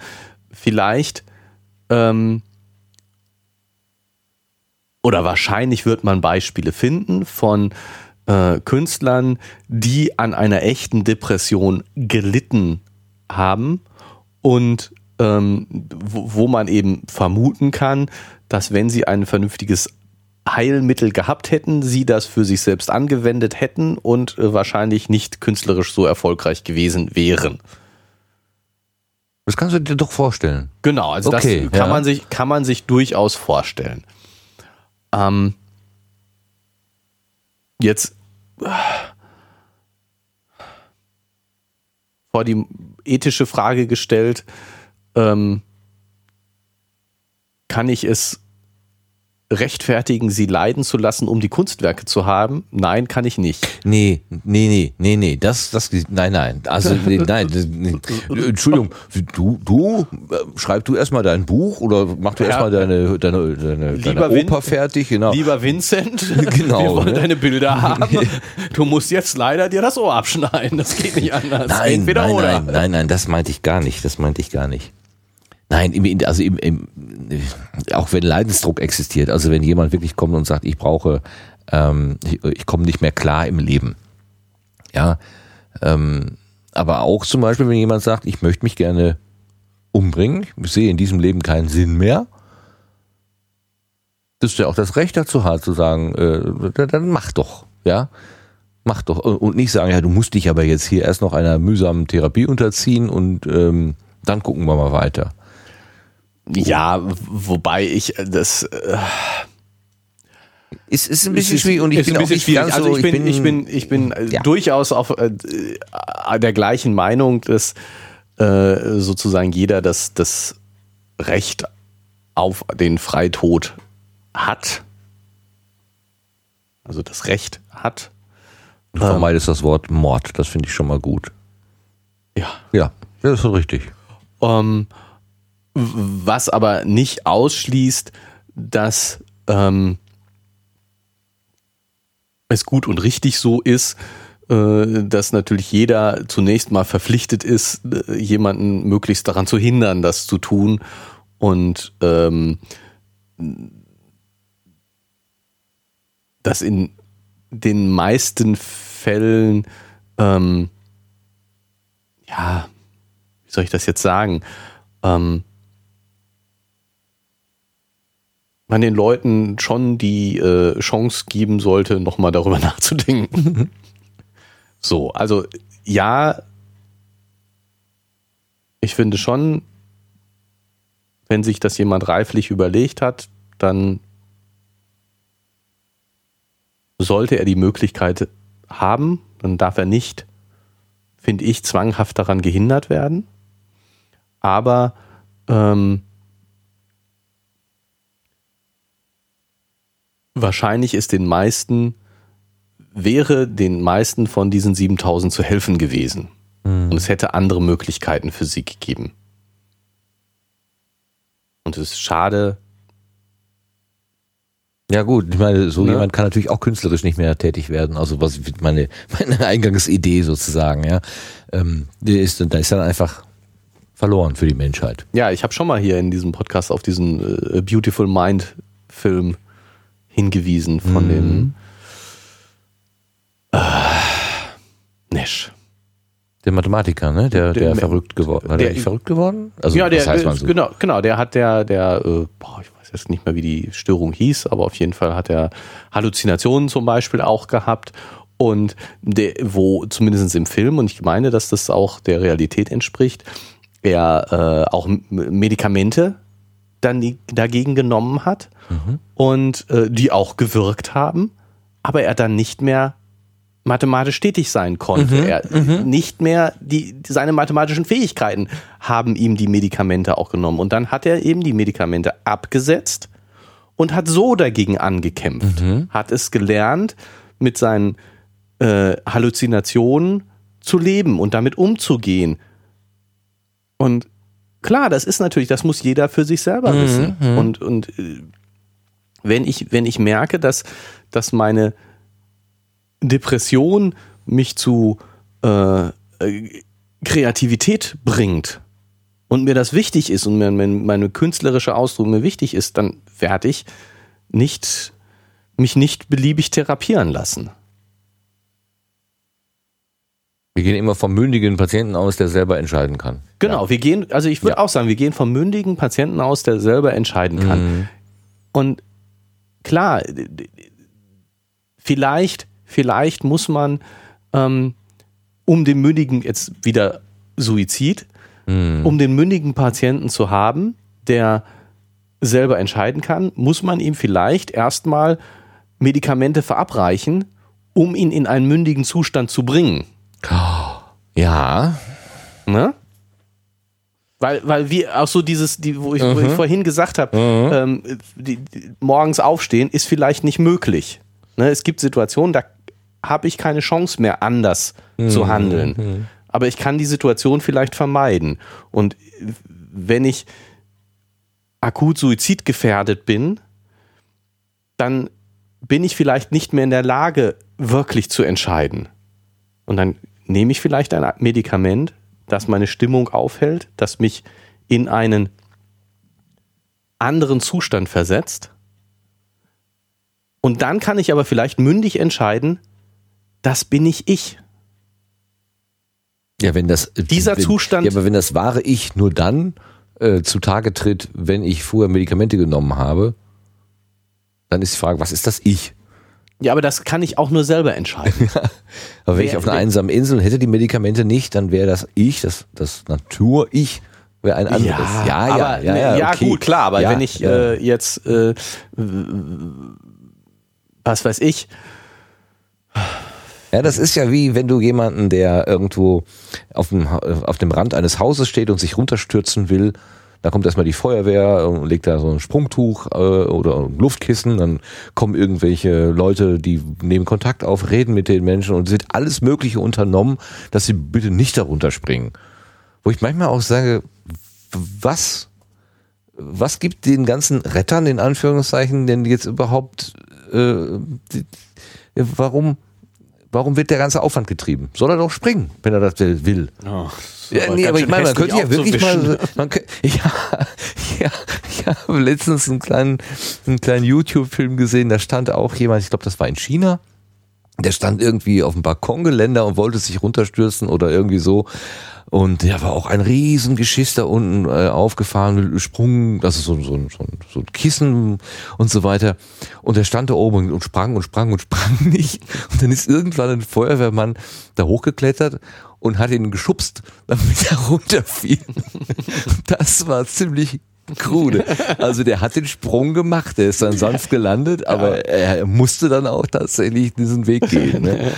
vielleicht ähm, oder wahrscheinlich wird man Beispiele finden von äh, Künstlern, die an einer echten Depression gelitten haben und ähm, wo, wo man eben vermuten kann, dass wenn sie ein vernünftiges Heilmittel gehabt hätten, sie das für sich selbst angewendet hätten und äh, wahrscheinlich nicht künstlerisch so erfolgreich gewesen wären. Das kannst du dir doch vorstellen. Genau, also Okay, das kann ja. man sich kann man sich durchaus vorstellen. Ähm, jetzt äh, vor die ethische Frage gestellt, ähm, kann ich es rechtfertigen, sie leiden zu lassen, um die Kunstwerke zu haben? Nein, kann ich nicht. Nee, nee, nee, nee, nee, das, das, nein, nein, also, nee, nein, nee. Entschuldigung, du, du, äh, schreib du erstmal dein Buch oder mach du Ja. erstmal deine, deine, deine, Lieber deine Vin- Oper fertig, genau. Lieber Vincent, Genau, wir wollen ne? deine Bilder haben. Du musst jetzt leider dir das Ohr abschneiden. Das geht nicht anders. Nein, Entweder nein, oder. nein, nein, nein, das meinte ich gar nicht, das meinte ich gar nicht. Nein, im, also im, im, auch wenn Leidensdruck existiert, also wenn jemand wirklich kommt und sagt, ich brauche, ähm, ich, ich komme nicht mehr klar im Leben. Ja, ähm, aber auch zum Beispiel, wenn jemand sagt, ich möchte mich gerne umbringen, ich sehe in diesem Leben keinen Sinn mehr, dass der auch das Recht dazu hat, zu sagen, äh, dann- dann mach doch, ja. Mach doch. Und nicht sagen, ja, du musst dich aber jetzt hier erst noch einer mühsamen Therapie unterziehen und ähm, dann gucken wir mal weiter. Ja, wobei ich äh, das äh, Ist, ist ein bisschen ist- schwierig und ich bin ein auch bisschen nicht schwierig. ganz Also so, ich bin, ich bin, ich bin äh, Ja. durchaus auf äh, äh, der gleichen Meinung, dass äh, sozusagen jeder das, das Recht auf den Freitod hat. Also das Recht hat. Du vermeidest das Wort Mord, das finde ich schon mal gut. Ja. Ja, das ist so richtig. Ähm, w- was aber nicht ausschließt, dass ähm, es gut und richtig so ist, äh, dass natürlich jeder zunächst mal verpflichtet ist, äh, jemanden möglichst daran zu hindern, das zu tun. Und ähm, dass in den meisten Fällen, ähm, ja, wie soll ich das jetzt sagen, ähm, man den Leuten schon die äh, Chance geben sollte, nochmal darüber nachzudenken. so, also ja, ich finde schon, wenn sich das jemand reiflich überlegt hat, dann sollte er die Möglichkeit haben, dann darf er nicht, finde ich, zwanghaft daran gehindert werden. Aber ähm, wahrscheinlich ist den meisten, wäre den meisten von diesen 7000 zu helfen gewesen. Und es hätte andere Möglichkeiten für sie gegeben. Und es ist schade, Ja gut, ich meine, so Ne? jemand kann natürlich auch künstlerisch nicht mehr tätig werden. Also was meine, meine Eingangsidee sozusagen, ja. Ähm, ist, da ist dann einfach verloren für die Menschheit. Ja, ich habe schon mal hier in diesem Podcast auf diesen äh, Beautiful Mind Film hingewiesen von dem äh, Nash. Der Mathematiker, ne? Der, der, Der- verrückt geworden. War der, der- verrückt geworden? Also ja, der, so? genau, genau, der hat der, der, äh, boah, ich weiß jetzt nicht mehr, wie die Störung hieß, aber auf jeden Fall hat er Halluzinationen zum Beispiel auch gehabt und der, wo zumindest im Film und ich meine, dass das auch der Realität entspricht, er äh, auch Medikamente dann die, dagegen genommen hat und äh, die auch gewirkt haben, aber er dann nicht mehr mathematisch tätig sein konnte. er nicht mehr die seine mathematischen Fähigkeiten haben ihm die Medikamente auch genommen und dann hat er eben die Medikamente abgesetzt und hat so dagegen angekämpft, hat es gelernt mit seinen äh, Halluzinationen zu leben und damit umzugehen. Und klar, das ist natürlich, das muss jeder für sich selber wissen. Und, und äh, wenn ich, wenn ich merke, dass, dass meine Depression mich zu äh, äh, Kreativität bringt und mir das wichtig ist und mir mein, meine künstlerische Ausdruck mir wichtig ist, dann werde ich nicht, mich nicht beliebig therapieren lassen. Wir gehen immer vom mündigen Patienten aus, der selber entscheiden kann. Genau, wir gehen, also ich würde auch sagen, wir gehen vom mündigen Patienten aus, der selber entscheiden kann. Und klar, vielleicht, vielleicht muss man ähm, um den mündigen, jetzt wieder Suizid, um den mündigen Patienten zu haben, der selber entscheiden kann, muss man ihm vielleicht erstmal Medikamente verabreichen, um ihn in einen mündigen Zustand zu bringen. Ja, Ne? Weil, weil wir auch so dieses, die, wo, ich, wo ich vorhin gesagt habe, ähm, die, die, morgens aufstehen ist vielleicht nicht möglich. Ne? Es gibt Situationen, da habe ich keine Chance mehr, anders zu handeln. Aber ich kann die Situation vielleicht vermeiden. Und wenn ich akut suizidgefährdet bin, dann bin ich vielleicht nicht mehr in der Lage, wirklich zu entscheiden. Und dann nehme ich vielleicht ein Medikament, das meine Stimmung aufhält, das mich in einen anderen Zustand versetzt. Und dann kann ich aber vielleicht mündig entscheiden, das bin ich ich. Ja, wenn das Dieser wenn, Zustand- Ja, aber wenn das wahre Ich nur dann äh, zutage tritt, wenn ich vorher Medikamente genommen habe, dann ist die Frage, was ist das Ich? Ja, aber das kann ich auch nur selber entscheiden. Aber wenn Wer- ich auf einer einsamen Insel hätte die Medikamente nicht, dann wäre das Ich, das, das Natur-Ich, wäre ein anderes. Ja, ja, aber, ja, ja, ja okay. gut, klar, aber Ja, wenn ich ja. äh, jetzt, äh, was weiß ich, Ja, das ist ja wie wenn du jemanden, der irgendwo auf dem, auf dem Rand eines Hauses steht und sich runterstürzen will, da kommt erstmal die Feuerwehr und legt da so ein Sprungtuch äh, oder ein Luftkissen, dann kommen irgendwelche Leute, die nehmen Kontakt auf, reden mit den Menschen und es wird alles Mögliche unternommen, dass sie bitte nicht darunter springen. Wo ich manchmal auch sage, was, was gibt den ganzen Rettern in Anführungszeichen denn jetzt überhaupt, äh, die, warum, warum wird der ganze Aufwand getrieben? Soll er doch springen, wenn er das will. oh, Ja, nee, aber ich meine, man könnte ja wirklich mal, man könnte, ja, ja, ich habe letztens einen kleinen, einen kleinen YouTube-Film gesehen, da stand auch jemand, ich glaube, das war in China, der stand irgendwie auf dem Balkongeländer und wollte sich runterstürzen oder irgendwie so. Und der war auch ein Riesengeschiss da unten äh, aufgefahren, Sprung, das ist so, so, ein- so, so ein Kissen und so weiter. Und der stand da oben und sprang und sprang und sprang nicht. Und dann ist irgendwann ein Feuerwehrmann da hochgeklettert und hat ihn geschubst, damit er runterfiel. Das war ziemlich krude. Also der hat den Sprung gemacht, der ist dann sanft gelandet, aber er musste dann auch tatsächlich diesen Weg gehen. Ne?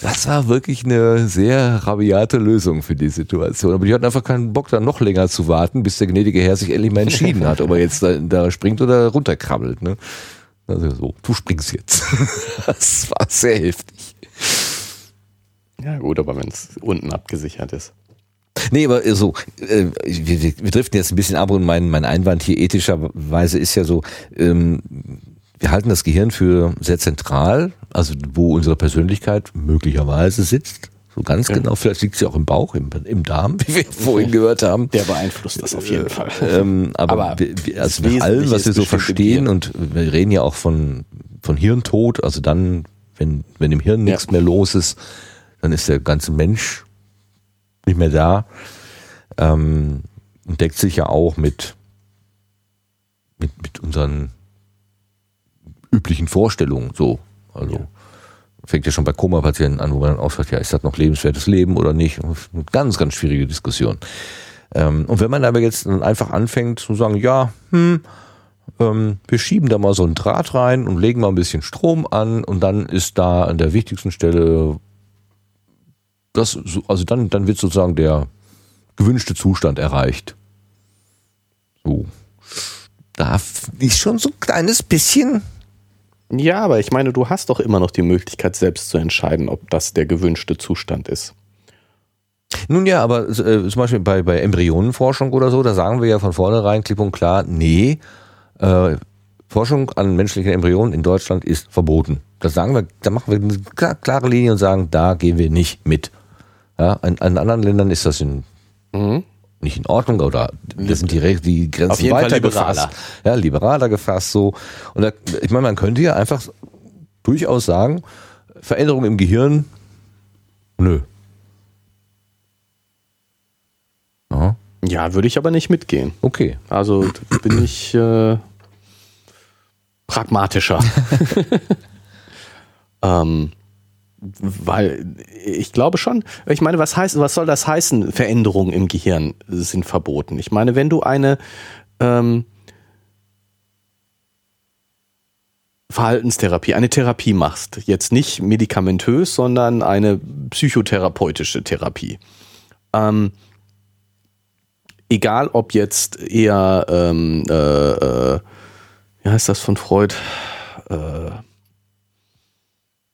Das war wirklich eine sehr rabiate Lösung für die Situation. Aber die hatten einfach keinen Bock, da noch länger zu warten, bis der gnädige Herr sich endlich mal entschieden hat, ob er jetzt da, da springt oder runterkrabbelt. Ne? Also so, du springst jetzt. Das war sehr heftig. Ja gut, aber wenn es unten abgesichert ist. Nee, aber äh, so, äh, wir, wir driften jetzt ein bisschen ab und mein, mein Einwand hier ethischerweise ist ja so, ähm, wir halten das Gehirn für sehr zentral, also wo unsere Persönlichkeit möglicherweise sitzt. So ganz Ja. genau, vielleicht liegt sie auch im Bauch, im, im Darm, wie wir vorhin gehört haben. Der beeinflusst das auf jeden Fall. Ähm, aber Aber wir, also nach allem, was wir so verstehen, und wir reden ja auch von, von Hirntod, also dann, wenn, wenn im Hirn nichts Ja. mehr los ist, dann ist der ganze Mensch nicht mehr da. Ähm, und deckt sich ja auch mit, mit, mit unseren üblichen Vorstellungen so. Also fängt ja schon bei Koma-Patienten an, wo man dann auch sagt, ja, ist das noch lebenswertes Leben oder nicht? Eine ganz, ganz schwierige Diskussion. Ähm, und wenn man aber jetzt dann einfach anfängt zu sagen, ja, hm, ähm, wir schieben da mal so einen Draht rein und legen mal ein bisschen Strom an und dann ist da an der wichtigsten Stelle das, so- also dann, dann wird sozusagen der gewünschte Zustand erreicht. So. Da ist schon so ein kleines bisschen Ja, aber ich meine, du hast doch immer noch die Möglichkeit, selbst zu entscheiden, ob das der gewünschte Zustand ist. Nun ja, aber äh, zum Beispiel bei, bei Embryonenforschung oder so, da sagen wir ja von vornherein klipp und klar, nee, äh, Forschung an menschlichen Embryonen in Deutschland ist verboten. Das sagen wir, da machen wir eine klar- klare Linie und sagen, da gehen wir nicht mit. Ja, in, in anderen Ländern ist das in, nicht in Ordnung oder das sind die, die Grenzen weiter liberaler. gefasst. Ja, liberaler gefasst so. Und da, ich meine, man könnte ja einfach durchaus sagen, Veränderung im Gehirn, nö. Aha, Ja, würde ich aber nicht mitgehen. okay. Also da bin ich, äh, pragmatischer. ähm, weil ich glaube schon, ich meine, was heißt, was soll das heißen? Veränderungen im Gehirn sind verboten. Ich meine, wenn du eine ähm, Verhaltenstherapie, eine Therapie machst, jetzt nicht medikamentös, sondern eine psychotherapeutische Therapie. Ähm, egal ob jetzt eher, ähm, äh, äh, wie heißt das von Freud? Äh,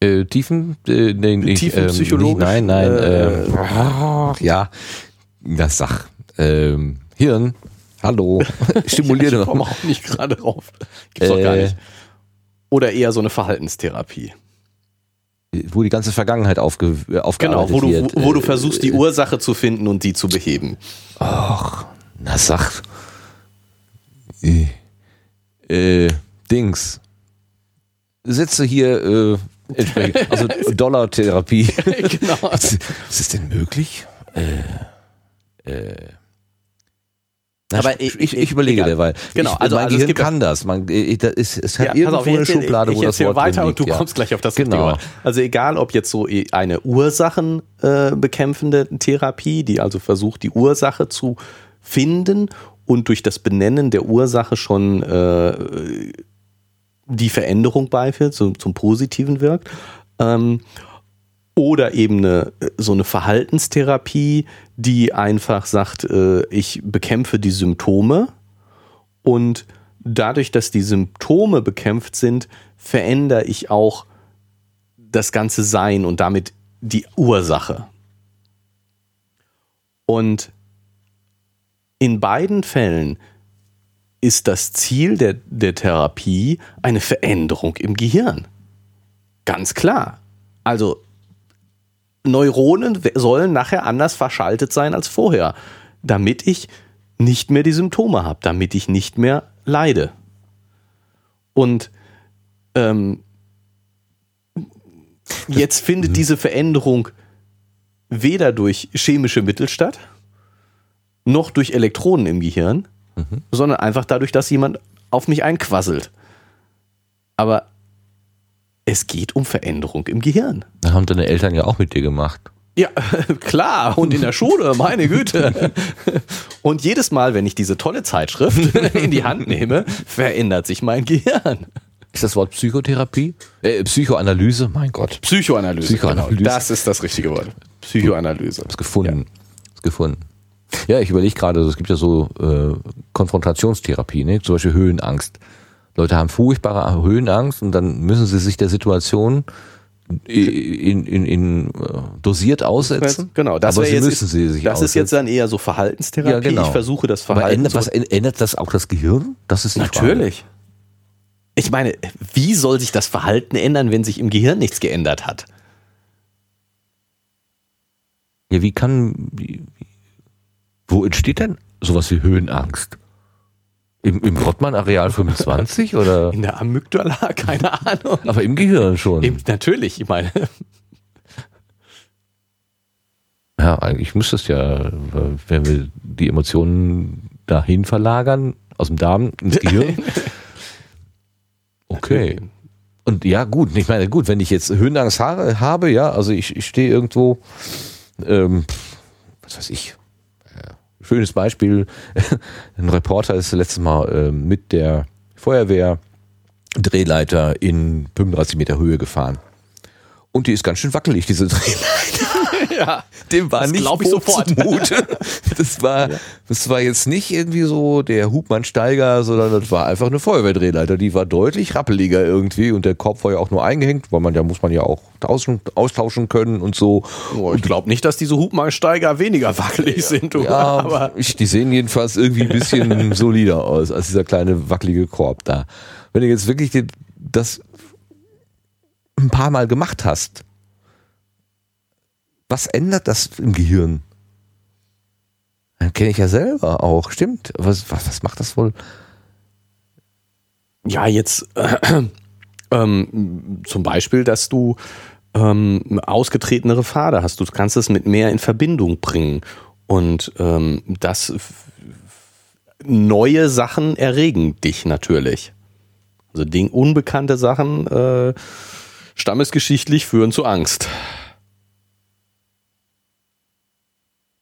Äh, Tiefen, äh, nee, nee, Tiefenpsychologisch, Nein, nein, äh, ähm, ja, das sag, ähm, Hirn, hallo, stimuliere ich noch. komme auch nicht gerade drauf. Gibt's doch gar Äh. nicht. Oder eher so eine Verhaltenstherapie. wo die ganze Vergangenheit aufge, äh, aufgearbeitet Genau, wo du, wird. wo, wo du Äh, versuchst, die Ursache zu finden und die zu beheben. Ach, na sag. Äh, äh, Dings. Setze hier äh, entsprechend, also Dollar-Therapie. genau. Ist, ist es denn möglich? Äh, äh. Na, Aber ich, ich- ich, ich überlege egal. derweil. Genau, ich, also- mein also Gehirn kann das. Man, äh, da ist, es hat Ja, irgendwo auf, eine ich- Schublade, ich, wo ich das erzähl Wort weiter und du ja. kommst gleich auf das Genau. Thema. Also egal, ob jetzt so eh eine Ursachen äh, bekämpfende Therapie, die also versucht, die Ursache zu finden und durch das Benennen der Ursache schon äh, die Veränderung beiführt, zum, zum Positiven wirkt. Ähm, oder eben eine, so eine Verhaltenstherapie, die einfach sagt, äh, ich bekämpfe die Symptome und dadurch, dass die Symptome bekämpft sind, verändere ich auch das ganze Sein und damit die Ursache. Und in beiden Fällen ist das Ziel der, der Therapie eine Veränderung im Gehirn. Ganz klar. Also Neuronen sollen nachher anders verschaltet sein als vorher, damit ich nicht mehr die Symptome habe, damit ich nicht mehr leide. Und ähm, jetzt findet diese Veränderung weder durch chemische Mittel statt, noch durch Elektronen im Gehirn, sondern einfach dadurch, dass jemand auf mich einquasselt. Aber es geht um Veränderung im Gehirn. Das haben deine Eltern ja auch mit dir gemacht. Ja, klar. Und in der Schule, meine Güte. Und jedes Mal, wenn ich diese tolle Zeitschrift in die Hand nehme, verändert sich mein Gehirn. Ist das Wort Psychotherapie? Äh, Psychoanalyse? Mein Gott. Psychoanalyse. Psychoanalyse. Genau, das ist das richtige Wort. Psychoanalyse. Ist gefunden. Ist gefunden. Ja, ich überlege gerade, es gibt ja so äh, Konfrontationstherapie, ne? zum Beispiel Höhenangst. Leute haben furchtbare Höhenangst und dann müssen sie sich der Situation in, in, in, äh, dosiert aussetzen. Genau, das aber sie jetzt, müssen sie sich das ist aussetzen. jetzt dann eher so Verhaltenstherapie. Ja, genau. Ich versuche das aber Verhalten ändert, zu- was, ändert das auch das Gehirn? Das ist die Frage. Natürlich. Ich meine, wie soll sich das Verhalten ändern, wenn sich im Gehirn nichts geändert hat? Ja, wie kann, wie, wie, wo entsteht denn sowas wie Höhenangst? Im, im Rottmann-Areal 25 oder? In der Amygdala? Keine Ahnung. Aber im Gehirn schon. Eben, natürlich, ich meine, Ja, eigentlich müsste es ja, wenn wir die Emotionen dahin verlagern, aus dem Darm ins Gehirn. Okay. Und ja, gut, ich meine, gut, wenn ich jetzt Höhenangst ha- habe, ja, also ich, ich stehe irgendwo, ähm, was weiß ich, schönes Beispiel, ein Reporter ist letztes Mal äh, mit der Feuerwehr Drehleiter in 35 Meter Höhe gefahren. Und die ist ganz schön wackelig, diese Drehleiter. ja, Dem war Das nicht ich sofort. zumute. Das war, das war jetzt nicht irgendwie so der Hubmann-Steiger, sondern das war einfach eine Feuerwehrdrehleiter. Die war deutlich rappeliger irgendwie und der Korb war ja auch nur eingehängt, weil man ja muss man ja auch tauschen, austauschen können und so. Oh, ich glaube nicht, dass diese Hubmannsteiger weniger wackelig sind, du. Ja, aber ich, die sehen jedenfalls irgendwie ein bisschen solider aus als dieser kleine wackelige Korb da. Wenn du jetzt wirklich die, das ein paar Mal gemacht hast, was ändert das im Gehirn? Kenne ich ja selber auch, stimmt. Was, was, was macht das wohl? ja, jetzt äh, ähm, zum Beispiel, dass du ähm, ausgetretenere Pfade hast. Du kannst es mit mehr in Verbindung bringen. Und ähm, das neue Sachen erregen dich natürlich. Also Ding, unbekannte Sachen äh, stammesgeschichtlich führen zu Angst.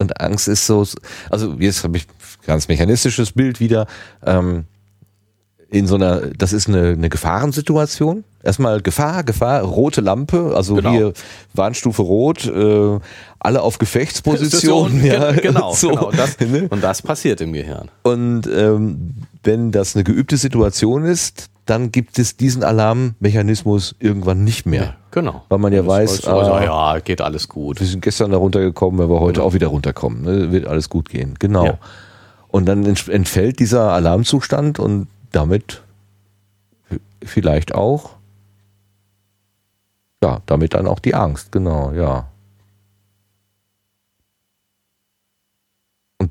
Und Angst ist so, also jetzt habe ich ganz mechanistisches Bild wieder. Ähm, in so einer, das ist eine, eine Gefahrensituation. Erstmal Gefahr, Gefahr, rote Lampe, also Genau. hier Warnstufe rot, äh, alle auf Gefechtsposition. ja, genau, so, genau. Das, ne? und das passiert im Gehirn. Und ähm, wenn das eine geübte Situation ist, dann gibt es diesen Alarmmechanismus irgendwann nicht mehr. Genau. Weil man ja weiß, also, ah, ja, geht alles gut. wir sind gestern da runtergekommen, wenn wir heute auch wieder runterkommen. Ne? Wird alles gut gehen. Genau. Ja. Und dann ent- entfällt dieser Alarmzustand und damit vielleicht auch, ja, damit dann auch die Angst. Genau, ja. Und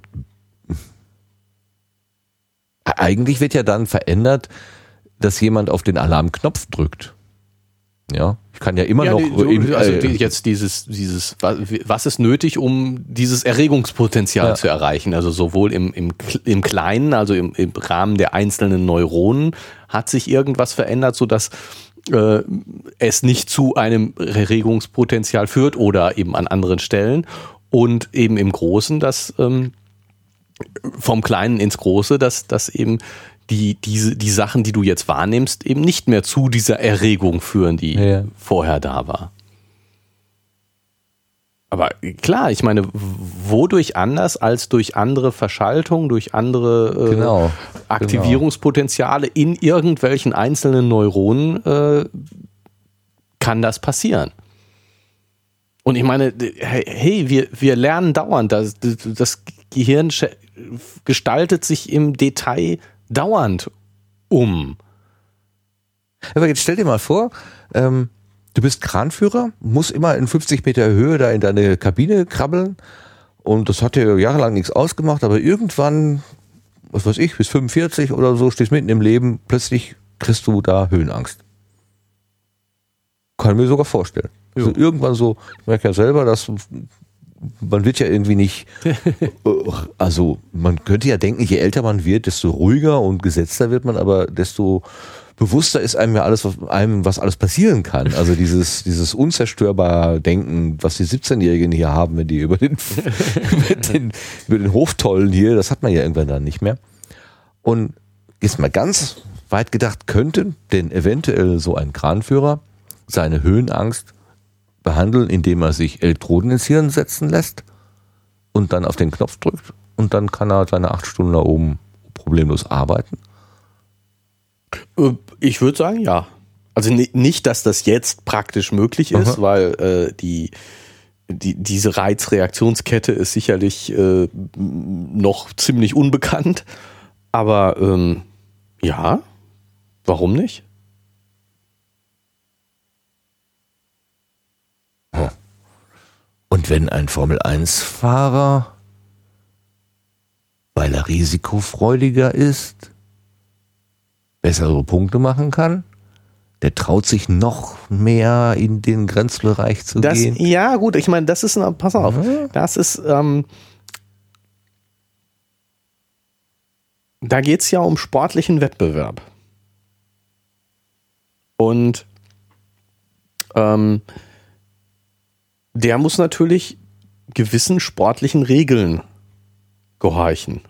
eigentlich wird ja dann verändert, dass jemand auf den Alarmknopf drückt. Ja, ich kann ja immer Ja, noch. du, in- also äh, jetzt dieses, dieses, wa- was ist nötig, um dieses Erregungspotenzial Ja. zu erreichen? Also sowohl im, im, im Kleinen, also im, im Rahmen der einzelnen Neuronen, hat sich irgendwas verändert, sodass äh, es nicht zu einem Erregungspotenzial führt oder eben an anderen Stellen. Und eben im Großen, dass ähm, vom Kleinen ins Große, dass, dass eben die, diese, die Sachen, die du jetzt wahrnimmst, eben nicht mehr zu dieser Erregung führen, die Ja. vorher da war. Aber klar, ich meine, wodurch anders als durch andere Verschaltung, durch andere äh, Genau, Aktivierungspotenziale in irgendwelchen einzelnen Neuronen äh, kann das passieren. Und ich meine, hey, wir, wir lernen dauernd, das, das Gehirn gestaltet sich im Detail dauernd um. Aber jetzt stell dir mal vor, ähm, du bist Kranführer, musst immer in 50 Meter Höhe da in deine Kabine krabbeln und das hat dir jahrelang nichts ausgemacht, aber irgendwann, was weiß ich, bis 45 oder so, stehst mitten im Leben, plötzlich kriegst du da Höhenangst. Kann mir sogar vorstellen. Also irgendwann so, ich merke ja selber, dass man wird ja irgendwie nicht, also man könnte ja denken, je älter man wird, desto ruhiger und gesetzter wird man, aber desto bewusster ist einem ja alles, was einem, was alles passieren kann. Also dieses, dieses unzerstörbar Denken, was die 17-Jährigen hier haben, wenn die über den, über den, über den Hof tollen hier, das hat man ja irgendwann dann nicht mehr. Und jetzt mal ganz weit gedacht, könnte denn eventuell so ein Kranführer seine Höhenangst behandeln, indem er sich Elektroden ins Hirn setzen lässt und dann auf den Knopf drückt und dann kann er seine acht Stunden da oben problemlos arbeiten. Äh, Ich würde sagen, ja. Also ni- nicht, dass das jetzt praktisch möglich ist, Aha. weil äh, die, die, diese Reizreaktionskette ist sicherlich äh, noch ziemlich unbekannt. Aber ähm, ja, warum nicht? Und wenn ein Formel-1-Fahrer, weil er risikofreudiger ist, bessere Punkte machen kann, der traut sich noch mehr in den Grenzbereich zu Das, gehen. ja, gut, ich meine, das ist, pass auf, Mhm. das ist, ähm, da geht es ja um sportlichen Wettbewerb. Und ähm, der muss natürlich gewissen sportlichen Regeln gehorchen.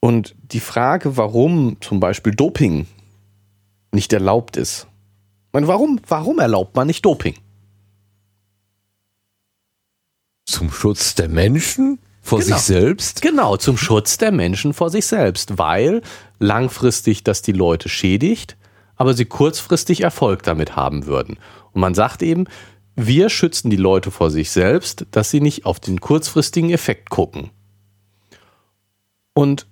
Und die Frage, warum zum Beispiel Doping nicht erlaubt ist. Ich meine, warum, warum erlaubt man nicht Doping? Zum Schutz der Menschen vor Genau. sich selbst. Genau, zum Schutz der Menschen vor sich selbst, weil langfristig das die Leute schädigt, aber sie kurzfristig Erfolg damit haben würden. Und man sagt eben, wir schützen die Leute vor sich selbst, dass sie nicht auf den kurzfristigen Effekt gucken. Und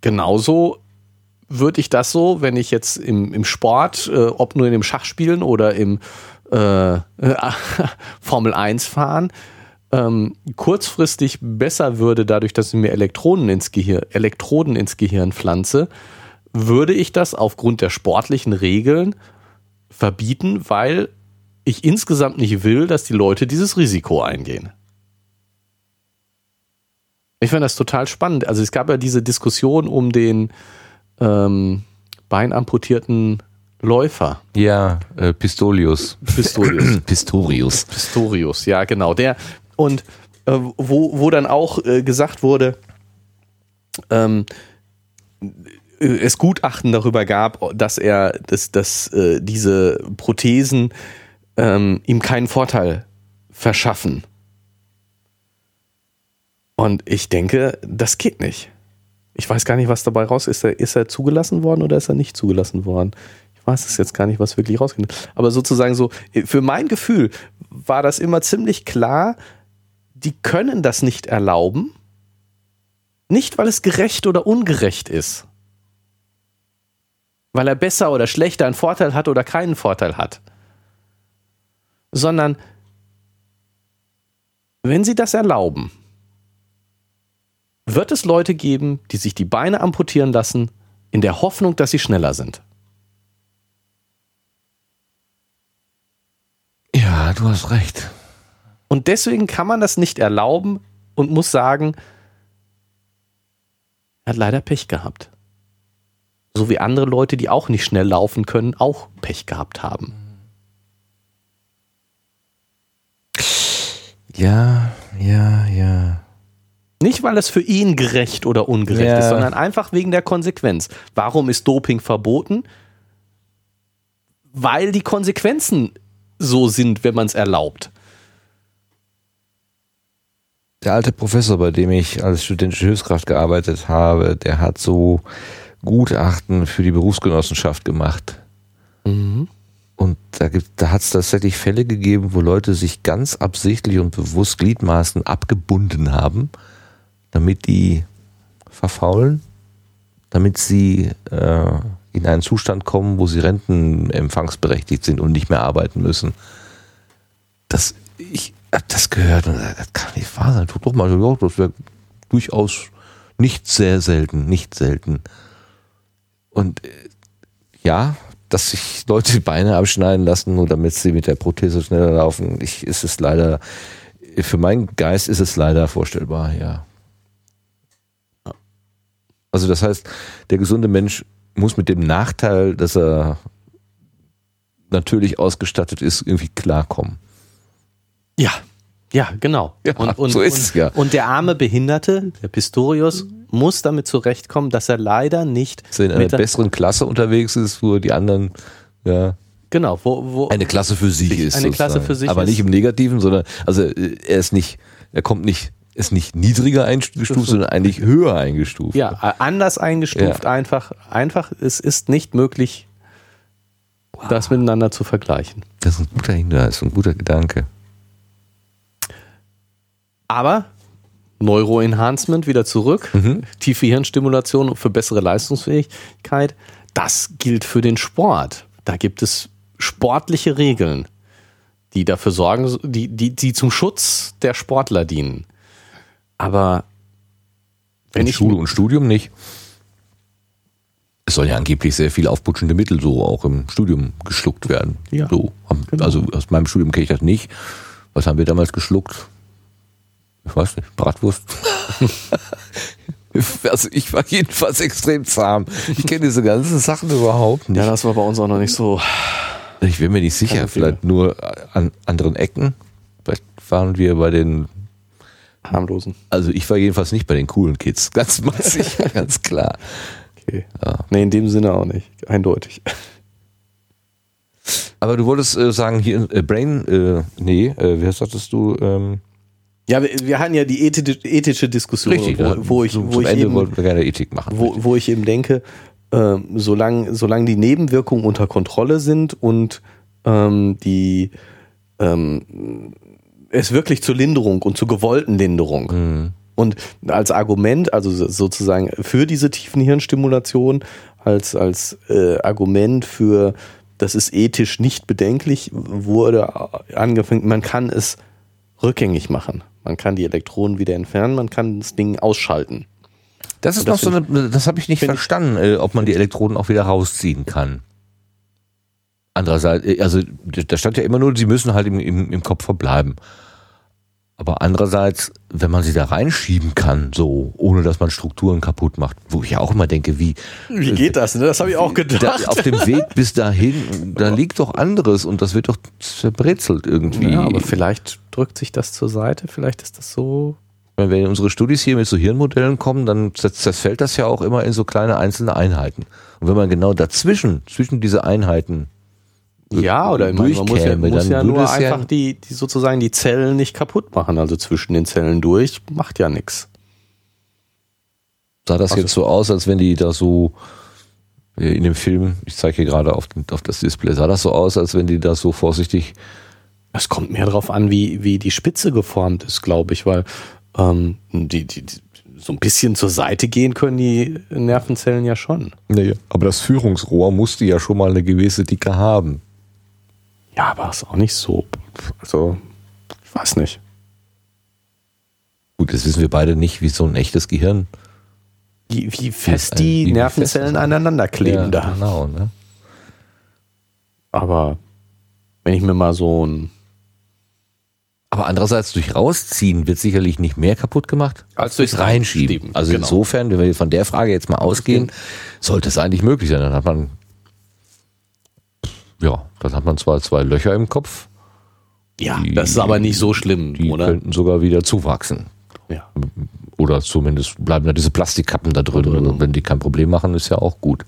genauso würde ich das so, wenn ich jetzt im, im Sport, äh, ob nur in dem Schachspielen oder im äh, Formel 1 fahren, ähm, kurzfristig besser würde, dadurch, dass ich mir Elektronen ins Gehirn, Elektroden ins Gehirn pflanze, würde ich das aufgrund der sportlichen Regeln verbieten, weil ich insgesamt nicht will, dass die Leute dieses Risiko eingehen. Ich fand das total spannend. Also es gab ja diese Diskussion um den, ähm, beinamputierten Läufer. Ja, äh, Pistolius. Pistorius. Pistorius. Pistorius, ja, genau. Der und äh, wo, wo dann auch äh, gesagt wurde, ähm, äh, es Gutachten darüber gab, dass er, dass, dass äh, diese Prothesen ähm, ihm keinen Vorteil verschaffen. Und ich denke, das geht nicht. Ich weiß gar nicht, was dabei raus ist. Er, ist er zugelassen worden oder ist er nicht zugelassen worden? Ich weiß es jetzt gar nicht, was wirklich rausgeht. Aber sozusagen so, für mein Gefühl war das immer ziemlich klar, die können das nicht erlauben. Nicht, weil es gerecht oder ungerecht ist. Weil er besser oder schlechter einen Vorteil hat oder keinen Vorteil hat. Sondern, wenn sie das erlauben, wird es Leute geben, die sich die Beine amputieren lassen, in der Hoffnung, dass sie schneller sind. Ja, du hast recht. Und deswegen kann man das nicht erlauben und muss sagen, er hat leider Pech gehabt. So wie andere Leute, die auch nicht schnell laufen können, auch Pech gehabt haben. Ja, ja, ja. Nicht, weil es für ihn gerecht oder ungerecht Ja. ist, sondern einfach wegen der Konsequenz. Warum ist Doping verboten? Weil die Konsequenzen so sind, wenn man es erlaubt. Der alte Professor, bei dem ich als studentische Hilfskraft gearbeitet habe, der hat so Gutachten für die Berufsgenossenschaft gemacht. Und da, gibt- da hat es tatsächlich Fälle gegeben, wo Leute sich ganz absichtlich und bewusst Gliedmaßen abgebunden haben, damit die verfaulen, damit sie äh, in einen Zustand kommen, wo sie rentenempfangsberechtigt sind und nicht mehr arbeiten müssen. Das, ich hab das gehört und das kann nicht wahr sein. Tut doch mal, das wäre durchaus nicht sehr selten, nicht selten. Und äh, ja, dass sich Leute die Beine abschneiden lassen, nur damit sie mit der Prothese schneller laufen, ich, ist es leider, für meinen Geist ist es leider vorstellbar, ja. Also das heißt, der gesunde Mensch muss mit dem Nachteil, dass er natürlich ausgestattet ist, irgendwie klarkommen. Ja, ja, genau. Ja, so ist es und, ja. Und der arme Behinderte, der Pistorius, muss damit zurechtkommen, dass er leider nicht Dass er in einer besseren Klasse unterwegs ist, wo die anderen ja, genau, wo, wo eine Klasse für sich ist. Eine Klasse für sich Aber ist. nicht im Negativen, sondern also äh, er ist nicht, er kommt nicht, ist nicht niedriger eingestuft, sondern eigentlich höher eingestuft. ja, anders eingestuft, Ja. einfach, einfach, es ist nicht möglich, das miteinander zu vergleichen. Das ist ein guter Hinweis, ein guter Gedanke. Aber Neuroenhancement wieder zurück, Mhm. tiefe Hirnstimulation für bessere Leistungsfähigkeit, das gilt für den Sport. Da gibt es sportliche Regeln, die dafür sorgen, die, die, die zum Schutz der Sportler dienen. Aber wenn In ich Schule und Studium nicht. Es soll ja angeblich sehr viel aufputschende Mittel so auch im Studium geschluckt werden. Ja, so, genau. Also aus meinem Studium kenne ich das nicht. Was haben wir damals geschluckt? Ich weiß nicht, Bratwurst. also ich war jedenfalls extrem zahm. Ich kenne diese ganzen Sachen überhaupt nicht. ja, das war bei uns auch noch nicht so. Ich bin mir nicht sicher, vielleicht nur an anderen Ecken. Vielleicht waren wir bei den, harmlosen. also ich war jedenfalls nicht bei den coolen Kids. Ganz massig, ganz klar. Okay. Nee, in dem Sinne auch nicht. Eindeutig. Aber du wolltest äh, sagen, hier äh, Brain, äh, nee, äh, wie sagtest du? Ähm, Ja, wir, wir hatten ja die ethische, Diskussion, ja. wo, wo ich, wo ich Ende eben, wollten wir gerne Ethik machen. wo, wo ich eben denke, ähm, solange solang die Nebenwirkungen unter Kontrolle sind und ähm, die ähm, es wirklich zur Linderung und zur gewollten Linderung Mhm. und als Argument, also so- sozusagen für diese tiefen Hirnstimulation, als, als äh, Argument für, das ist ethisch nicht bedenklich, wurde angefangen, man kann es rückgängig machen. Man kann die Elektronen wieder entfernen, man kann das Ding ausschalten. Das ist das noch so eine, das habe ich nicht verstanden, äh, ob man die Elektroden auch wieder rausziehen kann. Andererseits, äh, also da stand ja immer nur, sie müssen halt im, im, im Kopf verbleiben. Aber andererseits, wenn man sie da reinschieben kann, so, ohne dass man Strukturen kaputt macht, wo ich ja auch immer denke, wie. Wie geht das? Ne? Das habe ich auch gedacht. Da, auf dem Weg bis dahin, da liegt doch anderes und das wird doch zerbrezelt irgendwie. Ja, aber vielleicht drückt sich das zur Seite, vielleicht ist das so. Wenn wir in unsere Studis hier mit so Hirnmodellen kommen, dann zerfällt das ja auch immer in so kleine einzelne Einheiten. Und wenn man genau dazwischen, zwischen diese Einheiten ja, oder ich meine, man muss ja, muss dann ja nur es ja- einfach die, die sozusagen die Zellen nicht kaputt machen. Also zwischen den Zellen durch macht ja nichts. sah das Also- jetzt so aus, als wenn die da so äh, in dem Film, ich zeige hier gerade auf, den- auf das Display, sah das so aus, als wenn die da so vorsichtig Es kommt mehr darauf an, wie, wie die Spitze geformt ist, glaube ich, weil ähm, die, die, die so ein bisschen zur Seite gehen können die Nervenzellen ja schon. Naja, aber das Führungsrohr musste ja schon mal eine gewisse Dicke haben. Ja, aber ist auch nicht so. Also, ich weiß nicht. Gut, das wissen wir beide nicht, wie so ein echtes Gehirn Wie, wie fest die wie- Nervenzellen fest aneinander kleben ja, da. Genau, ne? Aber wenn ich mir mal so ein. Aber andererseits durch Rausziehen wird sicherlich nicht mehr kaputt gemacht Als durchs Reinschieben. Reinschieben, Also genau. insofern, wenn wir von der Frage jetzt mal ausgehen, sollte es eigentlich möglich sein. Dann hat man ja, dann hat man zwar zwei Löcher im Kopf, Ja, Die- das ist aber nicht so schlimm, die oder? könnten sogar wieder zuwachsen. Ja. Oder zumindest bleiben da diese Plastikkappen da drin. Und wenn die kein Problem machen, ist ja auch gut.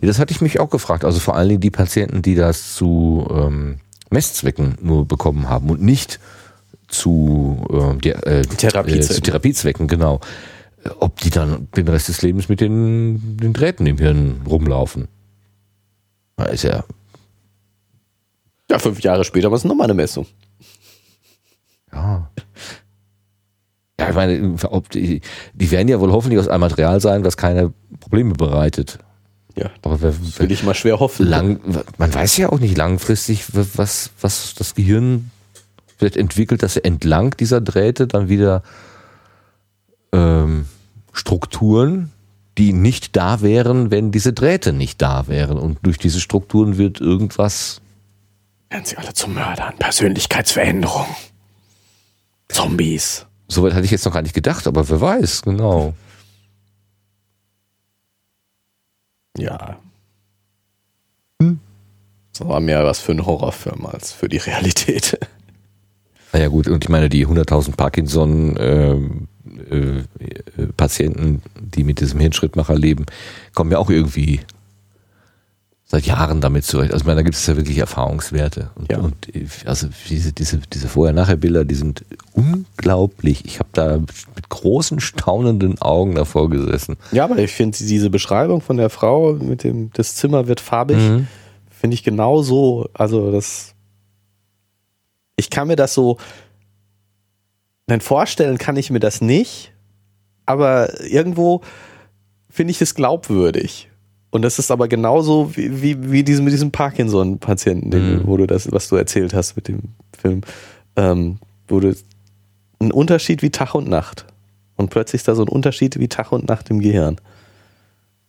Ja, das hatte ich mich auch gefragt. Also vor allen Dingen die Patienten, die das zu ähm, Messzwecken nur bekommen haben und nicht zu, ähm, der, äh, Therapiezwecken. äh, zu Therapiezwecken, genau. Ob die dann den Rest des Lebens mit den, den Drähten im Hirn rumlaufen. Da ist ja Ja, fünf Jahre später war es nochmal eine Messung. Ja. Ja, ich meine, ob die, die werden ja wohl hoffentlich aus einem Material sein, was keine Probleme bereitet. Ja, Aber wer, will ich mal schwer hoffen. lang, man weiß ja auch nicht langfristig, was, was das Gehirn vielleicht entwickelt, dass er entlang dieser Drähte dann wieder ähm, Strukturen, die nicht da wären, wenn diese Drähte nicht da wären. Und durch diese Strukturen wird irgendwas Werden sie alle zu Mördern. Persönlichkeitsveränderung. Zombies. Soweit hatte ich jetzt noch gar nicht gedacht, aber wer weiß, genau. Ja. Das war mehr was für einen Horrorfilm als für die Realität. Naja gut, und ich meine, die 100.000 Parkinson-Patienten, die mit diesem Hirnschrittmacher leben, kommen ja auch irgendwie seit Jahren damit zurecht. Also ich meine, da gibt es ja wirklich Erfahrungswerte. Und, Ja. und äh, also diese, diese, diese Vorher-Nachher-Bilder, die sind unglaublich. Ich habe da mit großen, staunenden Augen davor gesessen. Ja, aber ich finde diese Beschreibung von der Frau mit dem, das Zimmer wird farbig, Mhm. finde ich genau so. Also das, ich kann mir das so, nein, vorstellen kann ich mir das nicht, aber irgendwo finde ich es glaubwürdig. Und das ist aber genauso wie, wie, wie diesem, mit diesem Parkinson-Patienten, Mhm. wo du das, was du erzählt hast mit dem Film, ähm, wo du ein Unterschied wie Tag und Nacht. Und plötzlich ist da so ein Unterschied wie Tag und Nacht im Gehirn.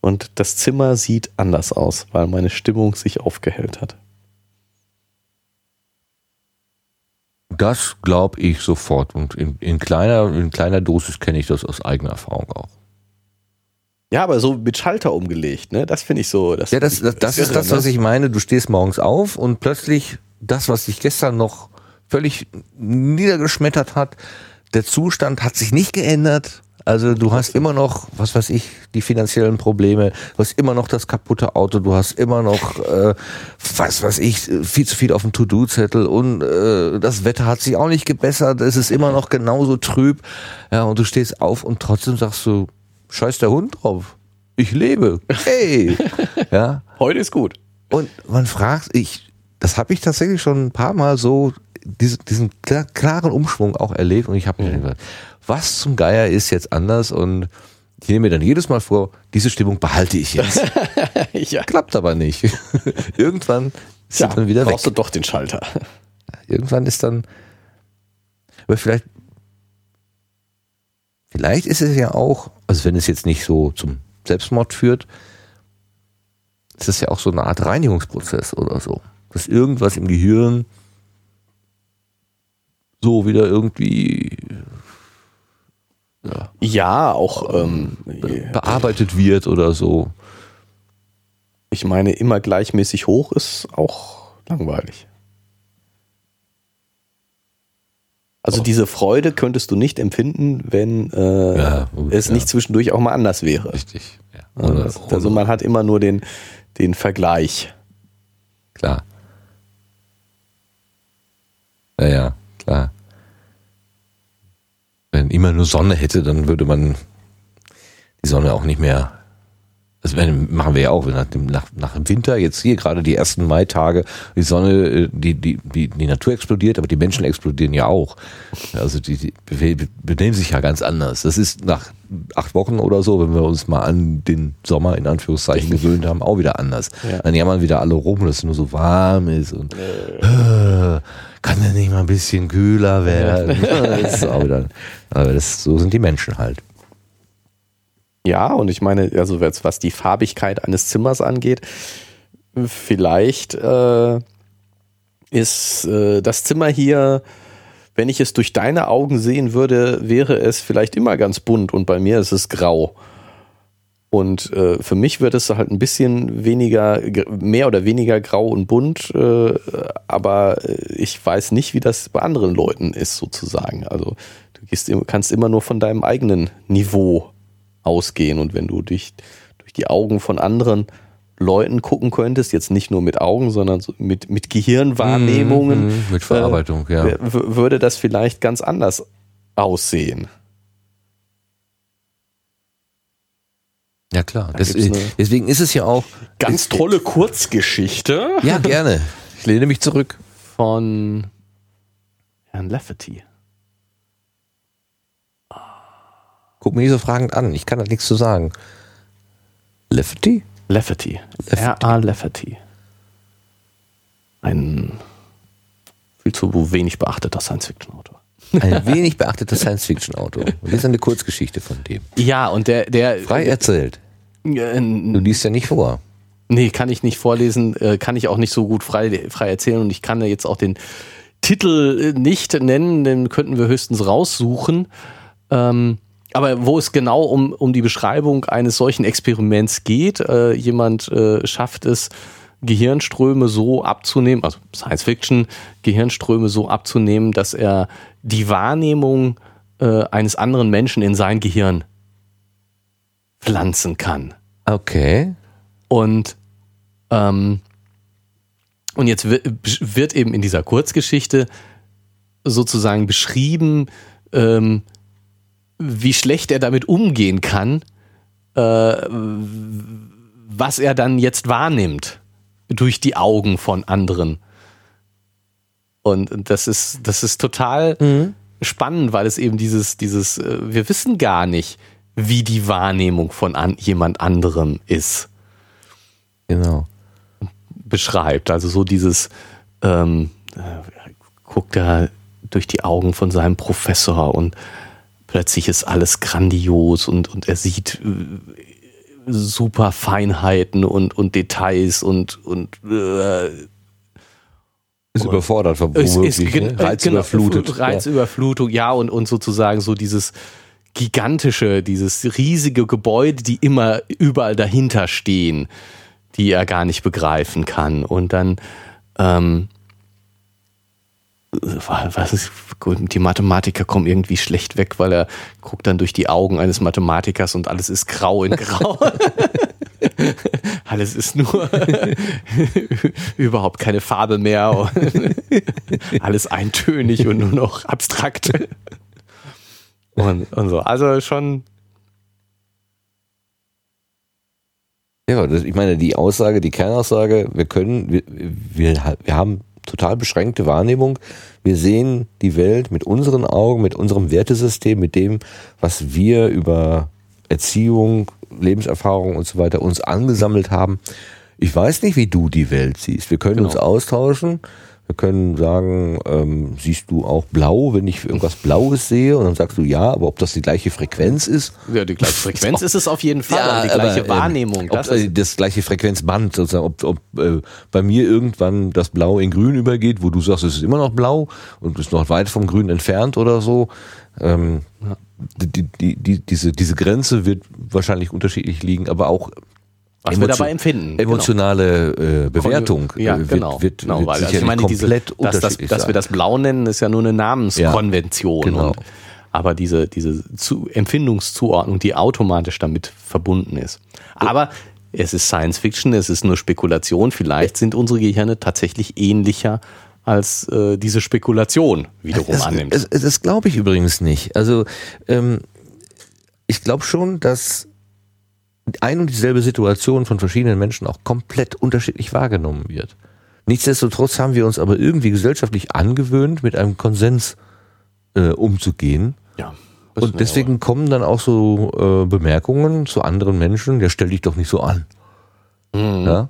Und das Zimmer sieht anders aus, weil meine Stimmung sich aufgehellt hat. Das glaube ich sofort. Und in, in, kleiner, in kleiner Dosis kenne ich das aus eigener Erfahrung auch. Ja, aber so mit Schalter umgelegt, ne? Das finde ich so. Das, Ja, das, das, das ist das, ne? was ich meine. Du stehst morgens auf und plötzlich das, was dich gestern noch völlig niedergeschmettert hat, der Zustand hat sich nicht geändert. Also du hast immer noch, was weiß ich, die finanziellen Probleme, du hast immer noch das kaputte Auto, du hast immer noch, äh, was weiß ich, viel zu viel auf dem To-Do-Zettel und äh, das Wetter hat sich auch nicht gebessert, es ist immer noch genauso trüb. Ja, und du stehst auf und trotzdem sagst du, scheiß der Hund drauf. Ich lebe. Hey. ja. Heute ist gut. Und man fragt, ich, das habe ich tatsächlich schon ein paar Mal so, diese, diesen kla- klaren Umschwung auch erlebt und ich habe mir gedacht, was zum Geier ist jetzt anders und ich nehme mir dann jedes Mal vor, diese Stimmung behalte ich jetzt. ja. Klappt aber nicht. Irgendwann ist sie dann wieder weg. brauchst du doch den Schalter. Irgendwann ist dann, aber vielleicht, vielleicht ist es ja auch, also wenn es jetzt nicht so zum Selbstmord führt, ist es ja auch so eine Art Reinigungsprozess oder so. dass irgendwas im Gehirn so wieder irgendwie ja, Ja, auch, ähm, be bearbeitet wird oder so. ich meine, immer gleichmäßig hoch ist auch langweilig. Also diese Freude könntest du nicht empfinden, wenn äh, Ja, gut, es ja. nicht zwischendurch auch mal anders wäre. Richtig. Ja. Also, also man hat immer nur den, den Vergleich. Klar. Ja, ja, klar. Wenn immer nur Sonne hätte, dann würde man die Sonne auch nicht mehr. Das werden- machen wir ja auch nach dem, nach, nach dem Winter, jetzt hier gerade die ersten Maitage, die Sonne, äh, die, die, die, die Natur explodiert, aber die Menschen explodieren ja auch. Also die, die be- benehmen sich ja ganz anders. Das ist nach acht Wochen oder so, wenn wir uns mal an den Sommer in Anführungszeichen gewöhnt haben, auch wieder anders. Ja. Dann jammern wieder alle rum, dass es nur so warm ist und äh, kann der nicht mal ein bisschen kühler werden? das wieder, aber das, so sind die Menschen halt. Ja, und ich meine, also jetzt, was die Farbigkeit eines Zimmers angeht, vielleicht äh, ist äh, das Zimmer hier, wenn ich es durch deine Augen sehen würde, wäre es vielleicht immer ganz bunt und bei mir ist es grau. Und äh, für mich wird es halt ein bisschen weniger, ge- mehr oder weniger grau und bunt, äh, aber äh, ich weiß nicht, wie das bei anderen Leuten ist sozusagen. Also du gehst, kannst immer nur von deinem eigenen Niveau ausgehen und wenn du durch, durch die Augen von anderen Leuten gucken könntest, jetzt nicht nur mit Augen, sondern so mit, mit Gehirnwahrnehmungen, Mhm, mit Verarbeitung, ja. w- w- würde das vielleicht ganz anders aussehen. Ja klar. Da Das, deswegen ist es ja auch. Ganz tolle Kurzgeschichte Ja, gerne. Ich lehne mich zurück. von Herrn Lafferty. Guck mich nicht so fragend an. Ich kann da nichts zu sagen. Lafferty. Lafferty. R.A. Lafferty. Ein viel zu wenig beachteter Science-Fiction-Autor. Ein wenig beachteter Science-Fiction-Autor. Und das ist eine Kurzgeschichte von dem. Ja, und der, der Frei erzählt. äh, Du liest ja nicht vor. Nee, kann ich nicht vorlesen, äh, kann ich auch nicht so gut frei, frei erzählen und ich kann jetzt auch den Titel äh, nicht nennen, den könnten wir höchstens raussuchen. Ähm, aber wo es genau um, um die Beschreibung eines solchen Experiments geht, äh, jemand äh, schafft es, Gehirnströme so abzunehmen, also Science Fiction, Gehirnströme so abzunehmen, dass er die Wahrnehmung äh, eines anderen Menschen in sein Gehirn pflanzen kann. Okay. Und, ähm, und jetzt wird, eben in dieser Kurzgeschichte sozusagen beschrieben, ähm, wie schlecht er damit umgehen kann, äh, was er dann jetzt wahrnimmt durch die Augen von anderen. Und das ist, das ist total spannend, weil es eben dieses, dieses, äh, wir wissen gar nicht, wie die Wahrnehmung von an, jemand anderem ist Genau. beschreibt. Also so dieses, ähm, äh, guckt er durch die Augen von seinem Professor und plötzlich ist alles grandios und, und er sieht äh, super Feinheiten und, und Details und, und äh, Ist überfordert, es ist womöglich, gen- ne? Reizüberflutet. Genau, Reizüberflutung, ja, und, und sozusagen so dieses gigantische, dieses riesige Gebäude, die immer überall dahinter stehen, die er gar nicht begreifen kann. Und dann, ähm, was ist, die Mathematiker kommen irgendwie schlecht weg, weil er guckt dann durch die Augen eines Mathematikers und alles ist grau in grau. alles ist nur überhaupt keine Farbe mehr. alles eintönig und nur noch abstrakt. Und, und so. Also schon, Ja, ich meine, die Aussage, die Kernaussage, wir können, wir, wir, wir haben total beschränkte Wahrnehmung. Wir sehen die Welt mit unseren Augen, mit unserem Wertesystem, mit dem, was wir über Erziehung, Lebenserfahrung und so weiter uns angesammelt haben. Ich weiß nicht, wie du die Welt siehst. Wir können Genau. uns austauschen. Wir können sagen, ähm, siehst du auch blau, wenn ich irgendwas Blaues sehe? Und dann sagst du ja, aber ob das die gleiche Frequenz ist? Ja, die gleiche Frequenz ist es auf jeden Fall, Ja, aber die gleiche aber, ähm, Wahrnehmung. Ob, Das äh, das gleiche Frequenzband, sozusagen, ob, ob äh, bei mir irgendwann das Blau in Grün übergeht, wo du sagst, es ist immer noch blau und ist noch weit vom Grün entfernt oder so. Ähm, die, die, die, diese, diese Grenze wird wahrscheinlich unterschiedlich liegen, aber auch was wir emotio- dabei empfinden. genau. emotionale äh, Bewertung Ja, äh, wird, genau. wird, genau wird weil, also ich meine, diese, komplett dass, das, dass wir das Blau nennen, ist ja nur eine Namenskonvention. Ja, genau. Und, aber diese, diese Zu Empfindungszuordnung, die automatisch damit verbunden ist. Aber es ist Science Fiction, es ist nur Spekulation. Vielleicht sind unsere Gehirne tatsächlich ähnlicher als äh, diese Spekulation wiederum Das, annimmt. das, das glaube ich übrigens nicht. Also ähm, ich glaube schon, dass ein und dieselbe Situation von verschiedenen Menschen auch komplett unterschiedlich wahrgenommen wird. Nichtsdestotrotz haben wir uns aber irgendwie gesellschaftlich angewöhnt, mit einem Konsens äh, umzugehen. ja. Und deswegen kommen dann auch so äh, Bemerkungen zu anderen Menschen, der stell dich doch nicht so an. Ja?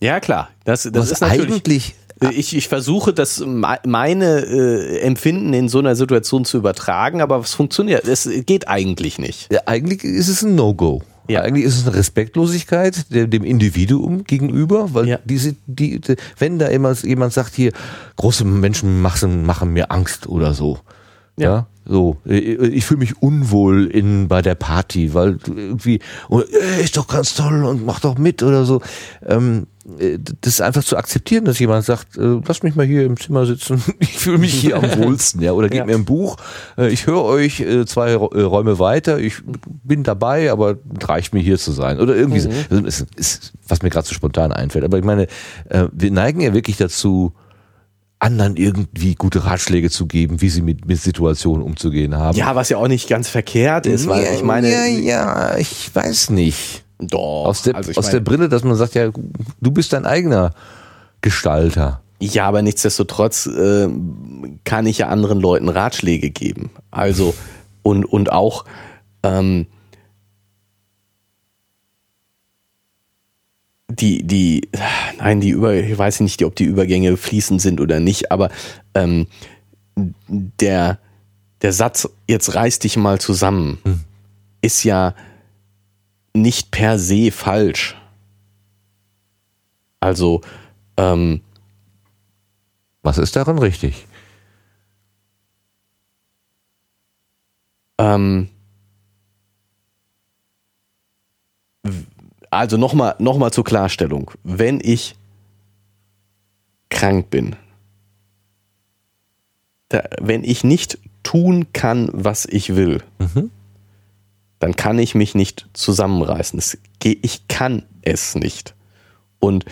Ja, klar. Das, das Was ist natürlich. eigentlich Ich, ich versuche, das me- meine äh, Empfinden in so einer Situation zu übertragen, aber es funktioniert. Es geht eigentlich nicht. Ja, eigentlich ist es ein No-Go. Ja. Eigentlich ist es eine Respektlosigkeit dem, Individuum gegenüber, weil Ja. diese, die, wenn da immer jemand sagt hier, große Menschen machen, machen mir Angst oder so. Ja. Ja. so. Ich fühle mich unwohl in, bei der Party, weil irgendwie, und, äh, ist doch ganz toll und mach doch mit oder so. Ähm, äh, das ist einfach zu akzeptieren, dass jemand sagt, äh, lass mich mal hier im Zimmer sitzen, ich fühle mich hier am wohlsten, ja, oder gib Ja. mir ein Buch, äh, ich höre euch äh, zwei äh, Räume weiter, ich bin dabei, aber es reicht mir hier zu sein. Oder irgendwie, so. also, ist, ist, was mir gerade so spontan einfällt. Aber ich meine, äh, wir neigen ja wirklich dazu, anderen irgendwie gute Ratschläge zu geben, wie sie mit, mit Situationen umzugehen haben. Ja, was ja auch nicht ganz verkehrt ist, weil ja, ich meine, ja, ja, ich weiß nicht. Doch, Aus der, also aus meine, der Brille, dass man sagt, ja, du bist dein eigener Gestalter. ja, aber nichtsdestotrotz äh, kann ich ja anderen Leuten Ratschläge geben. Also und und auch ähm, die die nein die über ich weiß nicht, ob die Übergänge fließend sind oder nicht, aber ähm, der der Satz jetzt reiß dich mal zusammen ist ja nicht per se falsch. Also ähm, Was ist daran richtig? Ähm, also nochmal noch mal zur Klarstellung. Wenn ich krank bin, da, wenn ich nicht tun kann, was ich will, dann kann ich mich nicht zusammenreißen. Ich kann es nicht. Und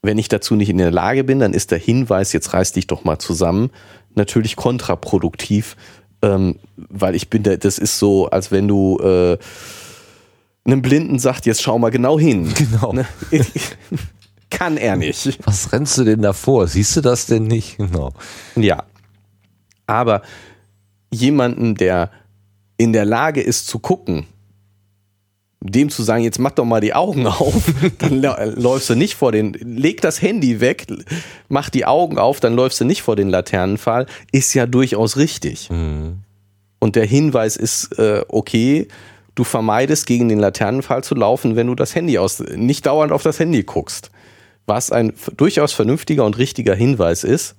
wenn ich dazu nicht in der Lage bin, dann ist der Hinweis, jetzt reiß dich doch mal zusammen, natürlich kontraproduktiv, ähm, weil ich bin, da, das ist so, als wenn du äh, einem Blinden sagt, jetzt schau mal genau hin. Genau. Ne? Kann er nicht. Was rennst du denn davor? Siehst du das denn nicht? Genau. Ja. Aber jemanden, der in der Lage ist zu gucken, dem zu sagen, jetzt mach doch mal die Augen auf, dann läufst du nicht vor den, leg das Handy weg, mach die Augen auf, dann läufst du nicht vor den Laternenpfahl, ist ja durchaus richtig. Und der Hinweis ist, äh, okay, du vermeidest gegen den Laternenpfahl zu laufen, wenn du das Handy aus, nicht dauernd auf das Handy guckst. Was ein durchaus vernünftiger und richtiger Hinweis ist,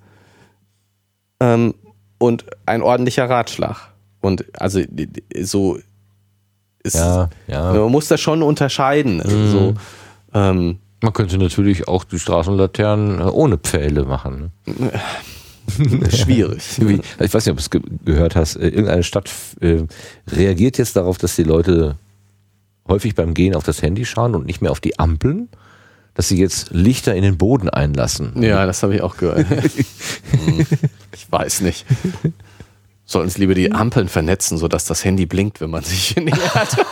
ähm, und ein ordentlicher Ratschlag. Und also so ist, Ja, ja. man muss das schon unterscheiden. Also, so, ähm, Man könnte natürlich auch die Straßenlaternen äh, ohne Pfähle machen. Ne? schwierig. Wie, ich weiß nicht, ob du es ge gehört hast. äh, Irgendeine Stadt äh, reagiert jetzt darauf, dass die Leute häufig beim Gehen auf das Handy schauen und nicht mehr auf die Ampeln, dass sie jetzt Lichter in den Boden einlassen. Ja, das habe ich auch gehört. Hm, ich weiß nicht. Sollten es lieber die Ampeln vernetzen, sodass das Handy blinkt, wenn man sich nähert.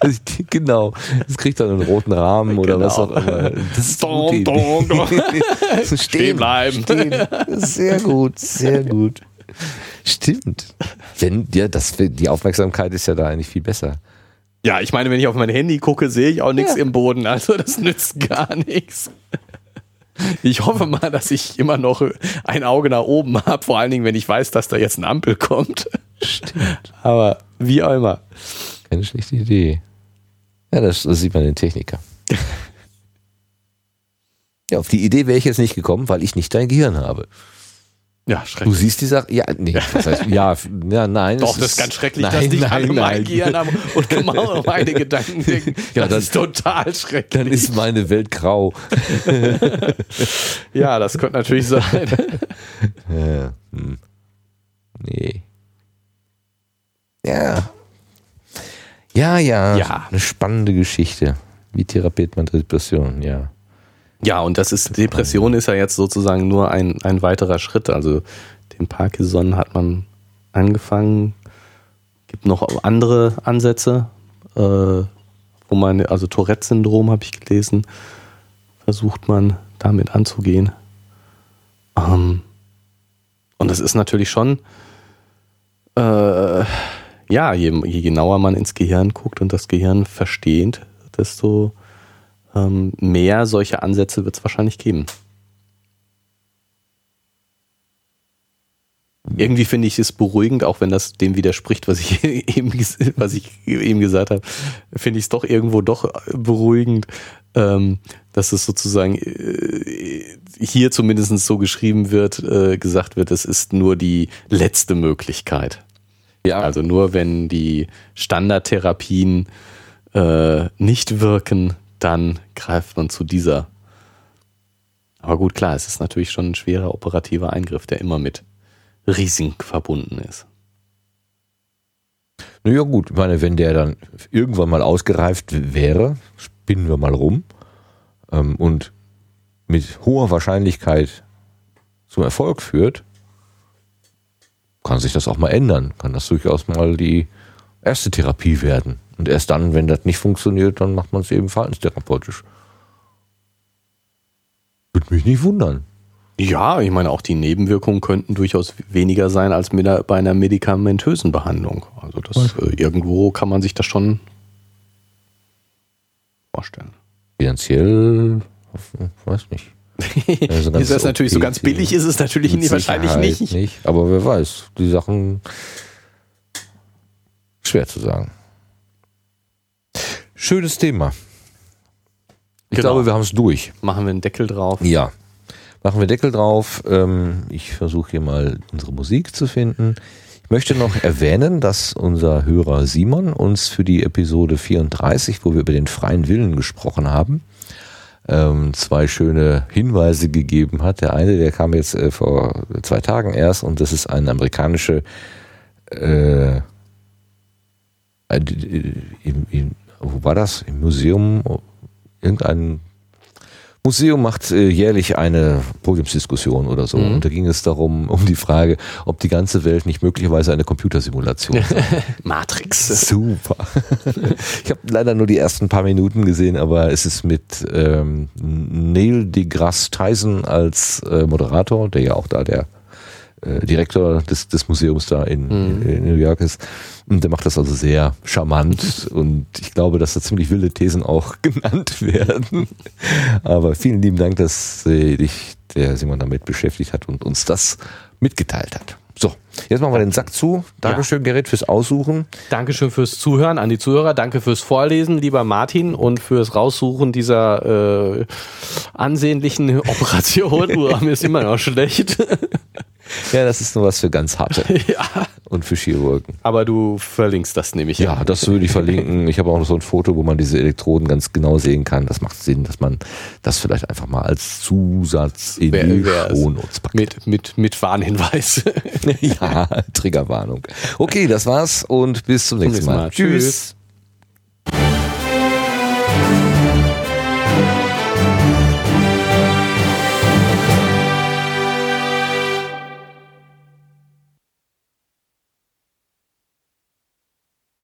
genau. Das kriegt dann einen roten Rahmen oder was auch immer. Das ist Dong, dong, Idee. dong. Stehen bleiben. Stehen. Sehr gut, sehr gut. Stimmt. Wenn, ja, das, die Aufmerksamkeit ist ja da eigentlich viel besser. Ja, ich meine, wenn ich auf mein Handy gucke, sehe ich auch nichts Ja. im Boden. Also das nützt gar nichts. Ich hoffe mal, dass ich immer noch ein Auge nach oben habe, vor allen Dingen, wenn ich weiß, dass da jetzt eine Ampel kommt. Stimmt. Aber wie auch immer. Keine schlechte Idee. Ja, das, das sieht man den Techniker. ja, auf die Idee wäre ich jetzt nicht gekommen, weil ich nicht dein Gehirn habe. Ja, Du schrecklich. siehst die Sache, ja, nee, das heißt, ja, ja, nein. Doch, das ist ganz schrecklich, dass nein, nicht alle nein, mein nein. Haben und genau meine Gedanken denken. Ja, das dann- ist total schrecklich. Dann ist meine Welt grau. ja, das könnte natürlich sein. Ja, hm. Nee. Ja. Ja, ja. Ja. Eine spannende Geschichte. Wie therapiert man Depression? Ja. Ja, und das ist, Depression ist ja jetzt sozusagen nur ein, ein weiterer Schritt. Also den Parkinson hat man angefangen. Gibt noch andere Ansätze, äh, wo man, also Tourette-Syndrom habe ich gelesen, versucht man damit anzugehen. Ähm, und das ist natürlich schon, äh, ja, je, je genauer man ins Gehirn guckt und das Gehirn versteht, desto ähm, mehr solche Ansätze wird es wahrscheinlich geben. Irgendwie finde ich es beruhigend, auch wenn das dem widerspricht, was ich eben, was ich eben gesagt habe, finde ich es doch irgendwo doch beruhigend, ähm, dass es sozusagen äh, hier zumindest so geschrieben wird, äh, gesagt wird, es ist nur die letzte Möglichkeit. Ja, Also nur wenn die Standardtherapien äh, nicht wirken, dann greift man zu dieser. Aber gut, klar, es ist natürlich schon ein schwerer operativer Eingriff, der immer mit Risiken verbunden ist. naja, gut. Ich meine, wenn der dann irgendwann mal ausgereift wäre, spinnen wir mal rum ähm, und mit hoher Wahrscheinlichkeit zum Erfolg führt, kann sich das auch mal ändern. Kann das durchaus mal die erste Therapie werden. Und erst dann, wenn das nicht funktioniert, dann macht man es eben verhaltenstherapeutisch. Würde mich nicht wundern. Ja, ich meine, auch die Nebenwirkungen könnten durchaus weniger sein als mit einer, bei einer medikamentösen Behandlung. Also das äh, irgendwo kann man sich das schon vorstellen. Finanziell, weiß nicht. Also ist das natürlich so ganz billig, ist es natürlich nicht, wahrscheinlich Sicherheit nicht. Aber wer weiß, die Sachen schwer zu sagen. Schönes Thema. Ich Genau. glaube, wir haben es durch. Machen wir einen Deckel drauf. Ja. Machen wir Deckel drauf. Ähm, ich versuche hier mal unsere Musik zu finden. Ich möchte noch erwähnen, dass unser Hörer Simon uns für die Episode 34, wo wir über den freien Willen gesprochen haben, ähm, zwei schöne Hinweise gegeben hat. Der eine, der kam jetzt äh, vor zwei Tagen erst und das ist eine amerikanische äh, äh, wo war das? Im Museum, irgendein Museum macht äh, jährlich eine Podiumsdiskussion oder so. Mhm. Und da ging es darum, um die Frage, ob die ganze Welt nicht möglicherweise eine Computersimulation ist. Matrix. Super. Ich habe leider nur die ersten paar Minuten gesehen, aber es ist mit ähm, Neil deGrasse Tyson als äh, Moderator, der ja auch da der äh, Direktor des, des Museums da in, in New York ist. Und der macht das also sehr charmant und ich glaube, dass da ziemlich wilde Thesen auch genannt werden. Aber vielen lieben Dank, dass äh, dich der Simon damit beschäftigt hat und uns das mitgeteilt hat. So, jetzt machen wir den Sack zu. Dankeschön, Gerrit, fürs Aussuchen. Dankeschön fürs Zuhören an die Zuhörer. Danke fürs Vorlesen, lieber Martin, und fürs Raussuchen dieser äh, ansehnlichen Operation. Uah, mir ist immer noch schlecht. Ja, das ist nur was für ganz harte ja, und für Chirurgen. aber du verlinkst das nämlich. Ja, das würde ich verlinken. Ich habe auch noch so ein Foto, wo man diese Elektroden ganz genau sehen kann. Das macht Sinn, dass man das vielleicht einfach mal als Zusatz in Wer- die Shownotes packt. Mit, mit, mit Warnhinweis. ja, Triggerwarnung. Okay, das war's und bis zum, zum nächsten Mal. Mal. Tschüss. Tschüss.